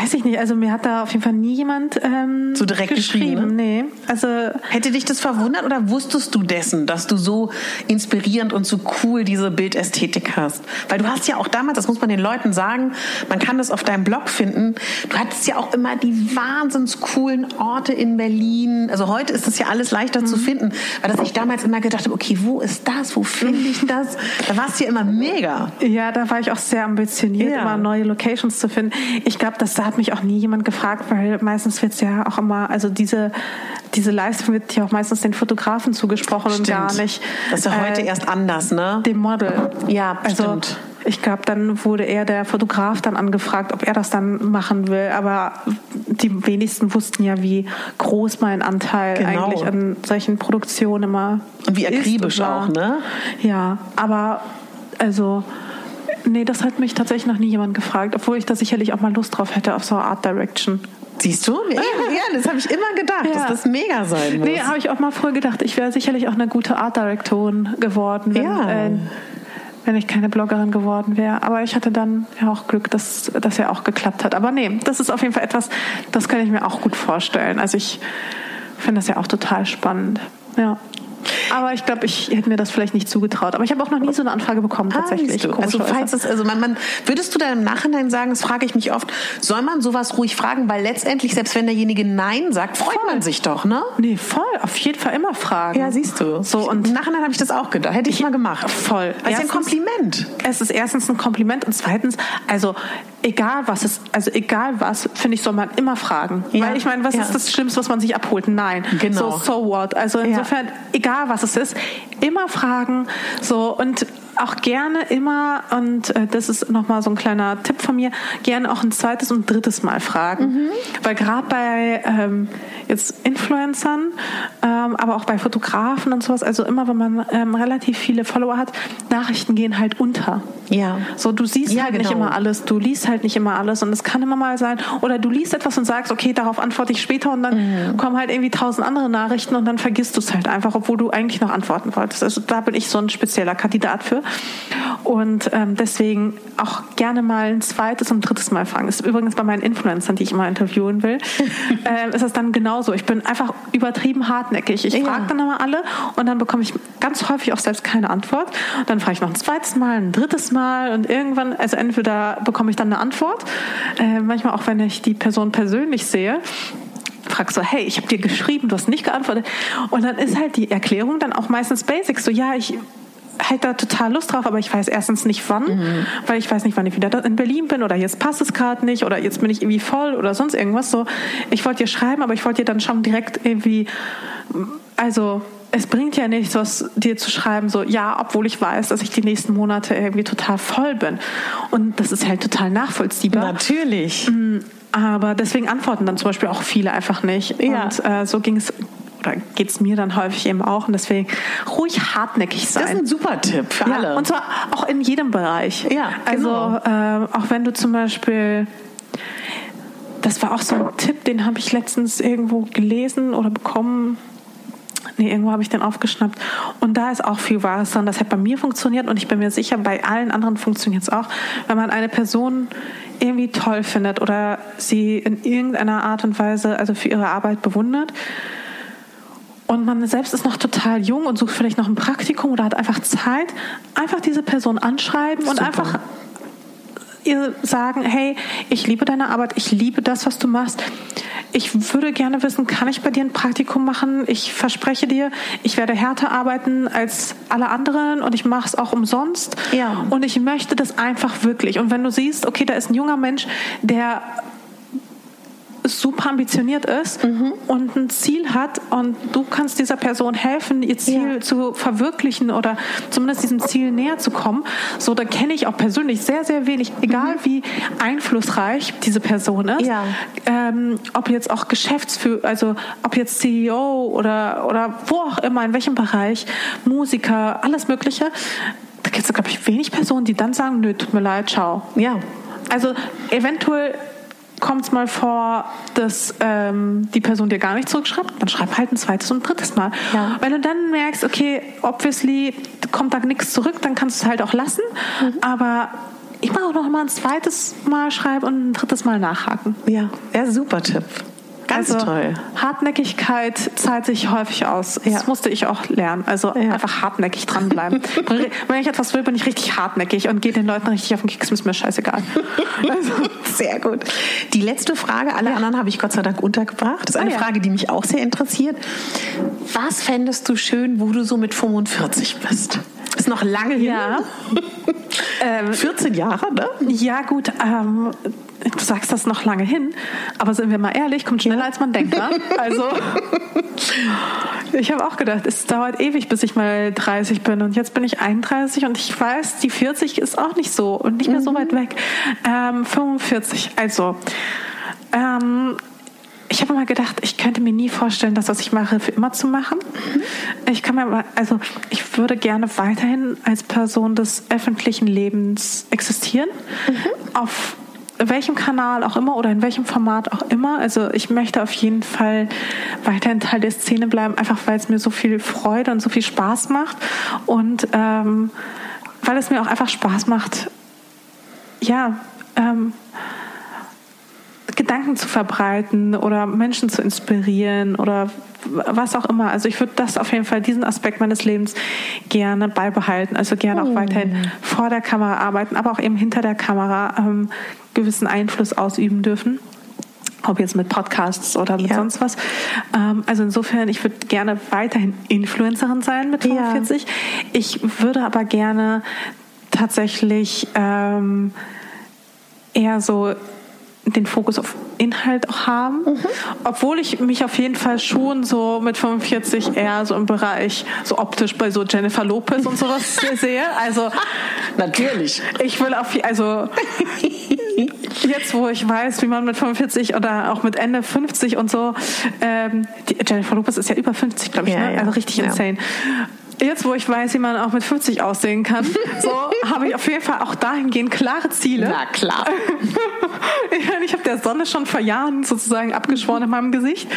[SPEAKER 1] Weiß ich nicht. Also mir hat da auf jeden Fall nie jemand ähm,
[SPEAKER 2] so direkt geschrieben. geschrieben.
[SPEAKER 1] Nee. Also
[SPEAKER 2] hätte dich das verwundert oder wusstest du dessen, dass du so inspirierend und so cool diese Bildästhetik hast? Weil du hast ja auch damals, das muss man den Leuten sagen, man kann das auf deinem Blog finden. Du hattest ja auch immer die wahnsinns coolen Orte in Berlin. Also heute ist das ja alles leichter mhm. zu finden, weil dass ich damals immer gedacht habe, okay, wo ist das? Wo finde ich das? Da warst du ja immer mega.
[SPEAKER 1] Ja, da war ich auch sehr ambitioniert, ja. immer neue Locations zu finden. Ich glaube, das da hat mich auch nie jemand gefragt, weil meistens wird es ja auch immer, also diese, diese Leistung wird ja auch meistens den Fotografen zugesprochen stimmt. und gar nicht.
[SPEAKER 2] Das ist ja heute äh, erst anders, ne?
[SPEAKER 1] Dem Model.
[SPEAKER 2] Ja, also, stimmt.
[SPEAKER 1] Ich glaube, dann wurde eher der Fotograf dann angefragt, ob er das dann machen will. Aber die wenigsten wussten ja, wie groß mein Anteil genau. eigentlich an solchen Produktionen immer
[SPEAKER 2] Und wie akribisch auch, ne?
[SPEAKER 1] Ja, aber also Nee, das hat mich tatsächlich noch nie jemand gefragt, obwohl ich da sicherlich auch mal Lust drauf hätte auf so eine Art Direction.
[SPEAKER 2] Siehst du? Ja, das habe ich immer gedacht, ja. dass das mega sein muss.
[SPEAKER 1] Nee, habe ich auch mal früher gedacht, ich wäre sicherlich auch eine gute Art Directorin geworden, wenn, ja. äh, wenn ich keine Bloggerin geworden wäre. Aber ich hatte dann ja auch Glück, dass das ja auch geklappt hat. Aber nee, das ist auf jeden Fall etwas, das kann ich mir auch gut vorstellen. Also ich finde das ja auch total spannend. Ja. Aber ich glaube, ich hätte mir das vielleicht nicht zugetraut. Aber ich habe auch noch nie so eine Anfrage bekommen ah, tatsächlich.
[SPEAKER 2] Ah, also falls es, also man, man, würdest du dann im Nachhinein sagen, das frage ich mich oft, soll man sowas ruhig fragen? Weil letztendlich, selbst wenn derjenige Nein sagt, freut voll. man sich doch, ne?
[SPEAKER 1] Nee, voll. Auf jeden Fall immer fragen.
[SPEAKER 2] Ja, siehst du. So, und Im Nachhinein habe ich das auch gedacht. Hätte ich, ich mal gemacht.
[SPEAKER 1] Voll.
[SPEAKER 2] Es ist ein Kompliment.
[SPEAKER 1] Es ist erstens ein Kompliment und zweitens, also egal was es, also egal was, finde ich, soll man immer fragen. Ja. Weil ich meine, was ja. ist das Schlimmste, was man sich abholt? Nein. Genau. So, so what? Also insofern, ja. Egal was es ist, immer fragen. So und auch gerne immer, und äh, das ist nochmal so ein kleiner Tipp von mir, gerne auch ein zweites und drittes Mal fragen. Mhm. Weil gerade bei ähm, jetzt Influencern, ähm, aber auch bei Fotografen und sowas, also immer wenn man ähm, relativ viele Follower hat, Nachrichten gehen halt unter.
[SPEAKER 2] Ja.
[SPEAKER 1] So, du siehst ja, halt genau. nicht immer alles, du liest halt nicht immer alles und es kann immer mal sein, oder du liest etwas und sagst, okay, darauf antworte ich später und dann mhm. kommen halt irgendwie tausend andere Nachrichten und dann vergisst du es halt einfach, obwohl du eigentlich noch antworten wolltest. Also da bin ich so ein spezieller Kandidat für. Und ähm, deswegen auch gerne mal ein zweites und drittes Mal fragen. Das ist übrigens bei meinen Influencern, die ich immer interviewen will, äh, ist das dann genauso. Ich bin einfach übertrieben hartnäckig. Ich frage dann immer alle und dann bekomme ich ganz häufig auch selbst keine Antwort. Dann frage ich noch ein zweites Mal, ein drittes Mal und irgendwann, also entweder bekomme ich dann eine Antwort, äh, manchmal auch wenn ich die Person persönlich sehe fragst so, hey, ich habe dir geschrieben, du hast nicht geantwortet. Und dann ist halt die Erklärung dann auch meistens Basics. So, ja, ich halt da total Lust drauf, aber ich weiß erstens nicht wann, mhm. weil ich weiß nicht, wann ich wieder in Berlin bin oder jetzt passt es gerade nicht oder jetzt bin ich irgendwie voll oder sonst irgendwas. So, ich wollte dir schreiben, aber ich wollte dir dann schon direkt irgendwie, also es bringt ja nichts, was dir zu schreiben, so ja, obwohl ich weiß, dass ich die nächsten Monate irgendwie total voll bin. Und das ist halt total nachvollziehbar.
[SPEAKER 2] Natürlich.
[SPEAKER 1] Mm, aber deswegen antworten dann zum Beispiel auch viele einfach nicht. Ja. Und äh, so ging es oder geht es mir dann häufig eben auch und deswegen ruhig hartnäckig sein.
[SPEAKER 2] Das ist ein super Tipp für
[SPEAKER 1] ja,
[SPEAKER 2] alle.
[SPEAKER 1] Und zwar auch in jedem Bereich.
[SPEAKER 2] Ja,
[SPEAKER 1] also genau. äh, auch wenn du zum Beispiel das war auch so ein Tipp, den habe ich letztens irgendwo gelesen oder bekommen. Nee, irgendwo habe ich den aufgeschnappt. Und da ist auch viel Wahres dran. Das hat bei mir funktioniert und ich bin mir sicher, bei allen anderen funktioniert es auch. Wenn man eine Person irgendwie toll findet oder sie in irgendeiner Art und Weise also für ihre Arbeit bewundert, und man selbst ist noch total jung und sucht vielleicht noch ein Praktikum oder hat einfach Zeit, einfach diese Person anschreiben Super. und einfach ihr sagen, hey, ich liebe deine Arbeit, ich liebe das, was du machst. Ich würde gerne wissen, kann ich bei dir ein Praktikum machen? Ich verspreche dir, ich werde härter arbeiten als alle anderen und ich mache es auch umsonst.
[SPEAKER 2] Ja.
[SPEAKER 1] Und ich möchte das einfach wirklich. Und wenn du siehst, okay, da ist ein junger Mensch, der super ambitioniert ist mhm. und ein Ziel hat und du kannst dieser Person helfen, ihr Ziel ja. zu verwirklichen oder zumindest diesem Ziel näher zu kommen. So, da kenne ich auch persönlich sehr, sehr wenig, egal mhm. wie einflussreich diese Person ist.
[SPEAKER 2] Ja.
[SPEAKER 1] Ähm, ob jetzt auch Geschäftsführer, also ob jetzt CEO oder, oder wo auch immer, in welchem Bereich, Musiker, alles Mögliche. Da gibt es, glaube ich, wenig Personen, die dann sagen, nö, tut mir leid, ciao.
[SPEAKER 2] Ja.
[SPEAKER 1] Also eventuell kommt es mal vor, dass ähm, die Person dir gar nicht zurückschreibt, dann schreib halt ein zweites und ein drittes Mal. Ja. Wenn du dann merkst, okay, obviously kommt da nichts zurück, dann kannst du es halt auch lassen. Mhm. Aber ich mache auch noch mal ein zweites Mal schreiben und ein drittes Mal nachhaken.
[SPEAKER 2] Ja, ja super Tipp. Ganz
[SPEAKER 1] also,
[SPEAKER 2] toll.
[SPEAKER 1] Hartnäckigkeit zahlt sich häufig aus. Das ja. musste ich auch lernen. Also ja. einfach hartnäckig dranbleiben. Wenn ich etwas will, bin ich richtig hartnäckig und gehe den Leuten richtig auf den Keks, ist mir scheißegal.
[SPEAKER 2] Also. Sehr gut. Die letzte Frage, alle ja. anderen habe ich Gott sei Dank untergebracht. Das ist eine ah, Frage, die mich auch sehr interessiert. Was fändest du schön, wo du so mit 45 bist? Ist noch lange hin.
[SPEAKER 1] Ja.
[SPEAKER 2] 14 Jahre, ne?
[SPEAKER 1] Ja, gut. Ähm, du sagst das noch lange hin, aber sind wir mal ehrlich, kommt schneller als man denkt. Ne? Also ich habe auch gedacht, es dauert ewig, bis ich mal 30 bin und jetzt bin ich 31 und ich weiß, die 40 ist auch nicht so und nicht mehr mhm. so weit weg. Ähm, 45, also ähm, ich habe mal gedacht, ich könnte mir nie vorstellen, das, was ich mache, für immer zu machen. Mhm. Ich kann mir, also ich würde gerne weiterhin als Person des öffentlichen Lebens existieren. Mhm. Auf welchem Kanal auch immer oder in welchem Format auch immer. Also ich möchte auf jeden Fall weiterhin Teil der Szene bleiben, einfach weil es mir so viel Freude und so viel Spaß macht und ähm, weil es mir auch einfach Spaß macht, ja, ähm, Gedanken zu verbreiten oder Menschen zu inspirieren oder was auch immer. Also ich würde das auf jeden Fall, diesen Aspekt meines Lebens gerne beibehalten. Also gerne auch oh. weiterhin vor der Kamera arbeiten, aber auch eben hinter der Kamera ähm, gewissen Einfluss ausüben dürfen ob jetzt mit Podcasts oder mit ja. sonst was. Ähm, also insofern, ich würde gerne weiterhin Influencerin sein mit 45. Ja. Ich würde aber gerne tatsächlich ähm, eher so den Fokus auf Inhalt auch haben, mhm. obwohl ich mich auf jeden Fall schon so mit 45 eher so im Bereich so optisch bei so Jennifer Lopez und sowas sehe. Also
[SPEAKER 2] natürlich.
[SPEAKER 1] Ich will auf also jetzt, wo ich weiß, wie man mit 45 oder auch mit Ende 50 und so, ähm, die Jennifer Lopez ist ja über 50, glaube ich, ja, ne? also richtig ja. insane jetzt, wo ich weiß, wie man auch mit 50 aussehen kann, so habe ich auf jeden Fall auch dahingehend klare Ziele.
[SPEAKER 2] Na klar.
[SPEAKER 1] ich habe der Sonne schon vor Jahren sozusagen abgeschworen in meinem Gesicht.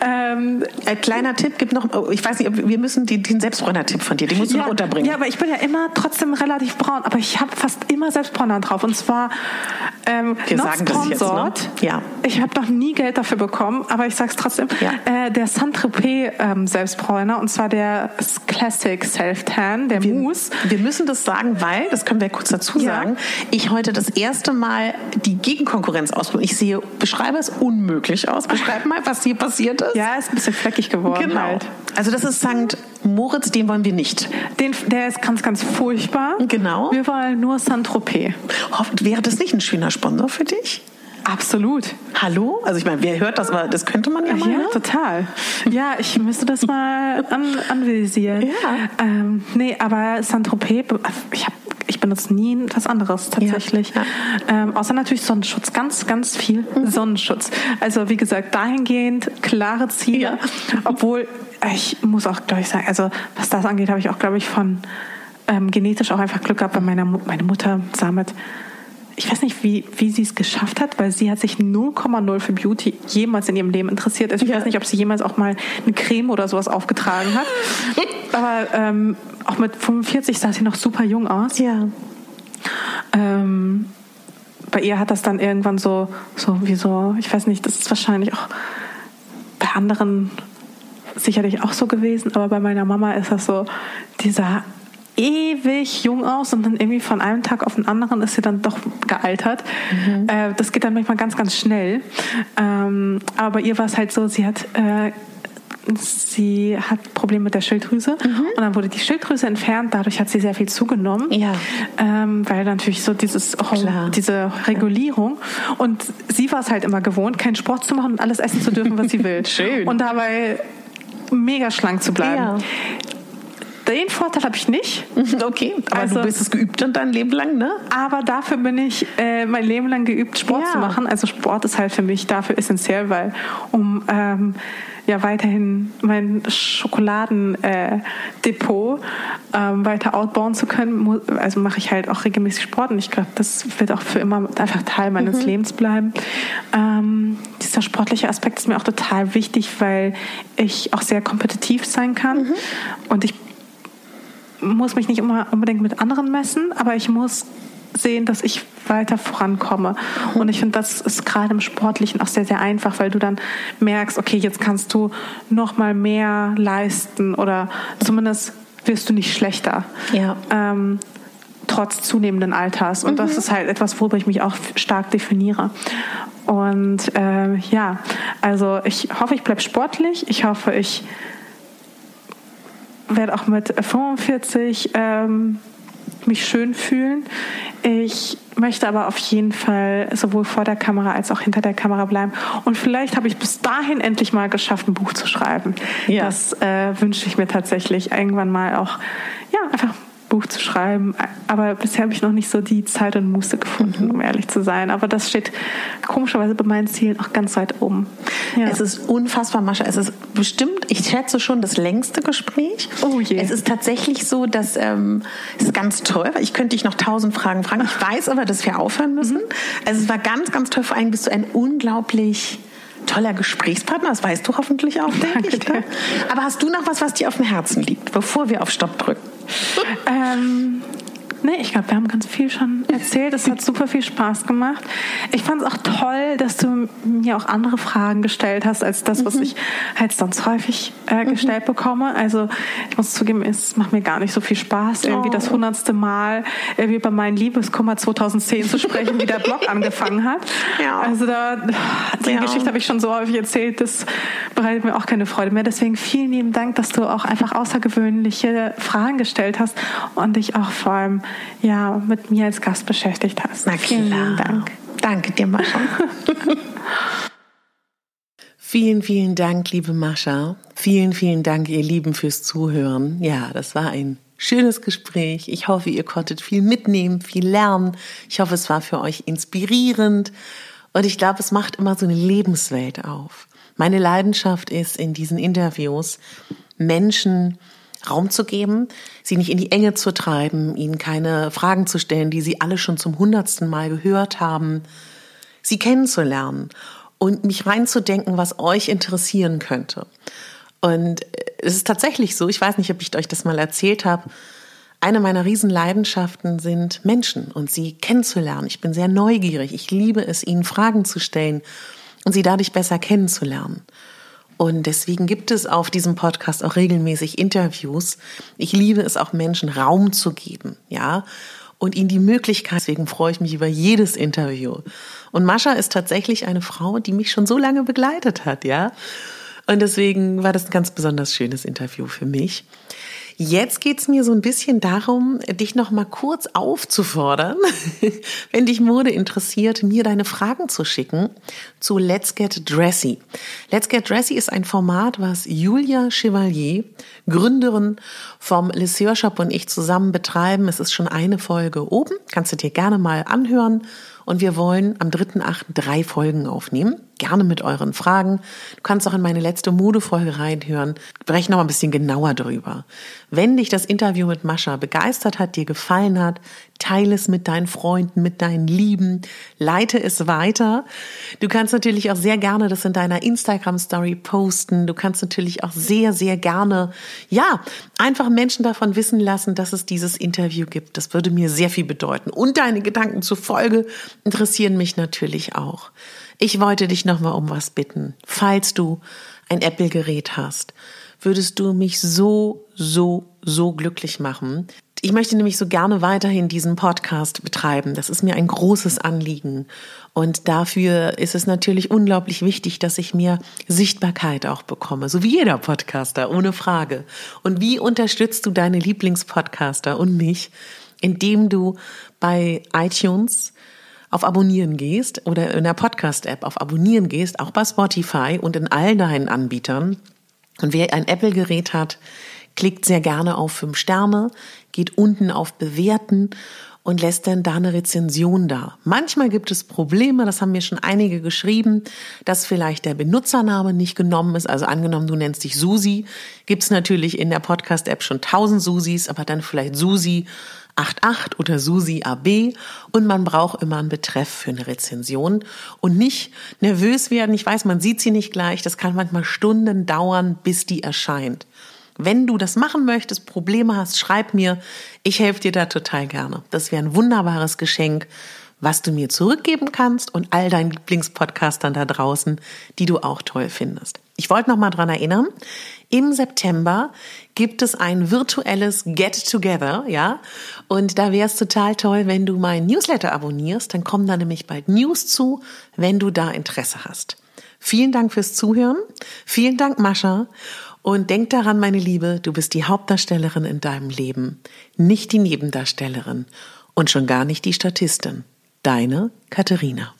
[SPEAKER 2] Ähm, Ein kleiner Tipp gibt noch, ich weiß nicht, wir müssen den, den Selbstbräuner-Tipp von dir, den musst du
[SPEAKER 1] ja,
[SPEAKER 2] noch unterbringen.
[SPEAKER 1] Ja, aber ich bin ja immer trotzdem relativ braun, aber ich habe fast immer Selbstbräuner drauf und zwar ähm,
[SPEAKER 2] wir sagen das jetzt, ne?
[SPEAKER 1] Ja. Ich habe noch nie Geld dafür bekommen, aber ich sag's trotzdem. Ja. Äh, der Saint-Tropez ähm, Selbstbräuner und zwar der Classic Self-Tan, der
[SPEAKER 2] wir,
[SPEAKER 1] Mousse.
[SPEAKER 2] Wir müssen das sagen, weil, das können wir kurz dazu sagen, ich heute das erste Mal die Gegenkonkurrenz ausprobiere. Ich sehe, beschreibe es unmöglich aus. Beschreib mal, was hier passiert ist.
[SPEAKER 1] Ja, ist ein bisschen fleckig geworden
[SPEAKER 2] genau.
[SPEAKER 1] halt.
[SPEAKER 2] Also das ist St. Moritz, den wollen wir nicht.
[SPEAKER 1] Den, der ist ganz, ganz furchtbar.
[SPEAKER 2] Genau.
[SPEAKER 1] Wir wollen nur Saint-Tropez.
[SPEAKER 2] Wäre das nicht ein schöner Sponsor für dich?
[SPEAKER 1] Absolut.
[SPEAKER 2] Hallo? Also ich meine, wer hört das, aber das könnte man ja mal.
[SPEAKER 1] Ja,
[SPEAKER 2] ne?
[SPEAKER 1] total. Ja, ich müsste das mal an, anvisieren.
[SPEAKER 2] Ja.
[SPEAKER 1] Ähm, nee, aber Saint-Tropez, ich habe ich benutze nie was anderes tatsächlich. Ja, ja. Ähm, außer natürlich Sonnenschutz, ganz, ganz viel mhm. Sonnenschutz. Also wie gesagt, dahingehend klare Ziele. Ja. Obwohl, ich muss auch, glaube ich, sagen, also was das angeht, habe ich auch, glaube ich, von ähm, genetisch auch einfach Glück gehabt, weil meine, meine Mutter sah mit ich weiß nicht, wie, wie sie es geschafft hat, weil sie hat sich 0,0 für Beauty jemals in ihrem Leben interessiert. Also ich ja. weiß nicht, ob sie jemals auch mal eine Creme oder sowas aufgetragen hat. Aber ähm, auch mit 45 sah sie noch super jung aus.
[SPEAKER 2] Ja.
[SPEAKER 1] Ähm, bei ihr hat das dann irgendwann so, so wie so, ich weiß nicht, das ist wahrscheinlich auch bei anderen sicherlich auch so gewesen, aber bei meiner Mama ist das so, dieser ewig jung aus und dann irgendwie von einem Tag auf den anderen ist sie dann doch gealtert. Mhm. Äh, das geht dann manchmal ganz, ganz schnell. Ähm, aber ihr war es halt so, sie hat äh, sie hat Probleme mit der Schilddrüse mhm. und dann wurde die Schilddrüse entfernt. Dadurch hat sie sehr viel zugenommen,
[SPEAKER 2] ja.
[SPEAKER 1] ähm, weil natürlich so dieses diese Regulierung und sie war es halt immer gewohnt, keinen Sport zu machen und alles essen zu dürfen, was sie will.
[SPEAKER 2] Schön.
[SPEAKER 1] Und dabei mega schlank zu bleiben. Ja. Den Vorteil habe ich nicht.
[SPEAKER 2] Okay, aber also, du bist es geübt dann dein Leben lang, ne?
[SPEAKER 1] Aber dafür bin ich äh, mein Leben lang geübt, Sport ja. zu machen. Also Sport ist halt für mich dafür essentiell, weil um ähm, ja weiterhin mein Schokoladendepot äh, ähm, weiter outbauen zu können, also mache ich halt auch regelmäßig Sport und ich glaube, das wird auch für immer einfach Teil meines mhm. Lebens bleiben. Ähm, dieser sportliche Aspekt ist mir auch total wichtig, weil ich auch sehr kompetitiv sein kann mhm. und ich muss mich nicht immer unbedingt mit anderen messen, aber ich muss sehen, dass ich weiter vorankomme. Und ich finde, das ist gerade im Sportlichen auch sehr, sehr einfach, weil du dann merkst, okay, jetzt kannst du noch mal mehr leisten oder zumindest wirst du nicht schlechter.
[SPEAKER 2] Ja.
[SPEAKER 1] Ähm, trotz zunehmenden Alters. Und mhm. das ist halt etwas, worüber ich mich auch stark definiere. Und äh, ja, also ich hoffe, ich bleibe sportlich. Ich hoffe, ich werde auch mit 45 ähm, mich schön fühlen. Ich möchte aber auf jeden Fall sowohl vor der Kamera als auch hinter der Kamera bleiben. Und vielleicht habe ich bis dahin endlich mal geschafft, ein Buch zu schreiben. Ja. Das äh, wünsche ich mir tatsächlich irgendwann mal auch, Buch zu schreiben. Aber bisher habe ich noch nicht so die Zeit und Muße gefunden, um ehrlich zu sein. Aber das steht komischerweise bei meinen Zielen auch ganz weit oben.
[SPEAKER 2] Ja. Es ist unfassbar, Mascha. Es ist bestimmt, ich schätze schon, das längste Gespräch.
[SPEAKER 1] Oh je.
[SPEAKER 2] Es ist tatsächlich so, dass ähm, es ist ganz toll, ich könnte dich noch tausend Fragen fragen. Ich weiß aber, dass wir aufhören müssen. Mhm. Also es war ganz, ganz toll. Vor allem bist du ein unglaublich toller Gesprächspartner, das weißt du hoffentlich auch, denke ich. Ne? Aber hast du noch was, was dir auf dem Herzen liegt, bevor wir auf Stopp drücken?
[SPEAKER 1] Ähm, Nee, ich glaube, wir haben ganz viel schon erzählt. Es hat super viel Spaß gemacht. Ich fand es auch toll, dass du mir auch andere Fragen gestellt hast, als das, was mhm. ich halt sonst häufig äh, mhm. gestellt mhm. bekomme. Also ich muss zugeben, es macht mir gar nicht so viel Spaß, irgendwie oh. das hundertste Mal irgendwie über meinen Liebeskummer 2010 zu sprechen, wie der Blog angefangen hat.
[SPEAKER 2] Ja.
[SPEAKER 1] Also da, die ja. Geschichte habe ich schon so häufig erzählt, das bereitet mir auch keine Freude mehr. Deswegen vielen lieben Dank, dass du auch einfach außergewöhnliche Fragen gestellt hast und dich auch vor allem ja, mit mir als Gast beschäftigt hast.
[SPEAKER 2] Na Vielen lieben Dank. Danke dir, Mascha. vielen, vielen Dank, liebe Mascha. Vielen, vielen Dank, ihr Lieben, fürs Zuhören. Ja, das war ein schönes Gespräch. Ich hoffe, ihr konntet viel mitnehmen, viel lernen. Ich hoffe, es war für euch inspirierend. Und ich glaube, es macht immer so eine Lebenswelt auf. Meine Leidenschaft ist in diesen Interviews, Menschen Raum zu geben, sie nicht in die Enge zu treiben, ihnen keine Fragen zu stellen, die sie alle schon zum hundertsten Mal gehört haben, sie kennenzulernen und mich reinzudenken, was euch interessieren könnte. Und es ist tatsächlich so, ich weiß nicht, ob ich euch das mal erzählt habe, eine meiner Riesenleidenschaften sind Menschen und sie kennenzulernen. Ich bin sehr neugierig. Ich liebe es, ihnen Fragen zu stellen und sie dadurch besser kennenzulernen. Und deswegen gibt es auf diesem Podcast auch regelmäßig Interviews. Ich liebe es auch Menschen Raum zu geben, ja, und ihnen die Möglichkeit. Deswegen freue ich mich über jedes Interview. Und Mascha ist tatsächlich eine Frau, die mich schon so lange begleitet hat, ja. Und deswegen war das ein ganz besonders schönes Interview für mich. Jetzt geht's mir so ein bisschen darum, dich noch mal kurz aufzufordern, wenn dich Mode interessiert, mir deine Fragen zu schicken zu Let's Get Dressy. Let's Get Dressy ist ein Format, was Julia Chevalier, Gründerin vom Lesseur Shop und ich zusammen betreiben. Es ist schon eine Folge oben, kannst du dir gerne mal anhören. Und wir wollen am 3.8. drei Folgen aufnehmen. Gerne mit euren Fragen. Du kannst auch in meine letzte Modefolge reinhören. Spreche noch mal ein bisschen genauer drüber. Wenn dich das Interview mit Mascha begeistert hat, dir gefallen hat, teile es mit deinen Freunden, mit deinen Lieben, leite es weiter. Du kannst natürlich auch sehr gerne das in deiner Instagram Story posten. Du kannst natürlich auch sehr, sehr gerne, ja, einfach Menschen davon wissen lassen, dass es dieses Interview gibt. Das würde mir sehr viel bedeuten. Und deine Gedanken zur Folge interessieren mich natürlich auch. Ich wollte dich nochmal um was bitten. Falls du ein Apple-Gerät hast, würdest du mich so, so, so glücklich machen. Ich möchte nämlich so gerne weiterhin diesen Podcast betreiben. Das ist mir ein großes Anliegen. Und dafür ist es natürlich unglaublich wichtig, dass ich mir Sichtbarkeit auch bekomme. So wie jeder Podcaster, ohne Frage. Und wie unterstützt du deine Lieblingspodcaster und mich, indem du bei iTunes auf Abonnieren gehst oder in der Podcast-App auf Abonnieren gehst, auch bei Spotify und in all deinen Anbietern. Und wer ein Apple-Gerät hat, klickt sehr gerne auf fünf Sterne, geht unten auf Bewerten und lässt dann da eine Rezension da. Manchmal gibt es Probleme, das haben mir schon einige geschrieben, dass vielleicht der Benutzername nicht genommen ist. Also angenommen, du nennst dich Susi, gibt es natürlich in der Podcast-App schon tausend Susis, aber dann vielleicht Susi 88 oder Susi AB und man braucht immer einen Betreff für eine Rezension und nicht nervös werden. Ich weiß, man sieht sie nicht gleich. Das kann manchmal Stunden dauern, bis die erscheint. Wenn du das machen möchtest, Probleme hast, schreib mir. Ich helfe dir da total gerne. Das wäre ein wunderbares Geschenk, was du mir zurückgeben kannst und all deinen Lieblingspodcastern da draußen, die du auch toll findest. Ich wollte noch mal dran erinnern, im September gibt es ein virtuelles Get Together, ja? Und da wäre es total toll, wenn du meinen Newsletter abonnierst, dann kommen da nämlich bald News zu, wenn du da Interesse hast. Vielen Dank fürs Zuhören. Vielen Dank, Mascha. Und denk daran, meine Liebe, du bist die Hauptdarstellerin in deinem Leben, nicht die Nebendarstellerin und schon gar nicht die Statistin. Deine Katharina.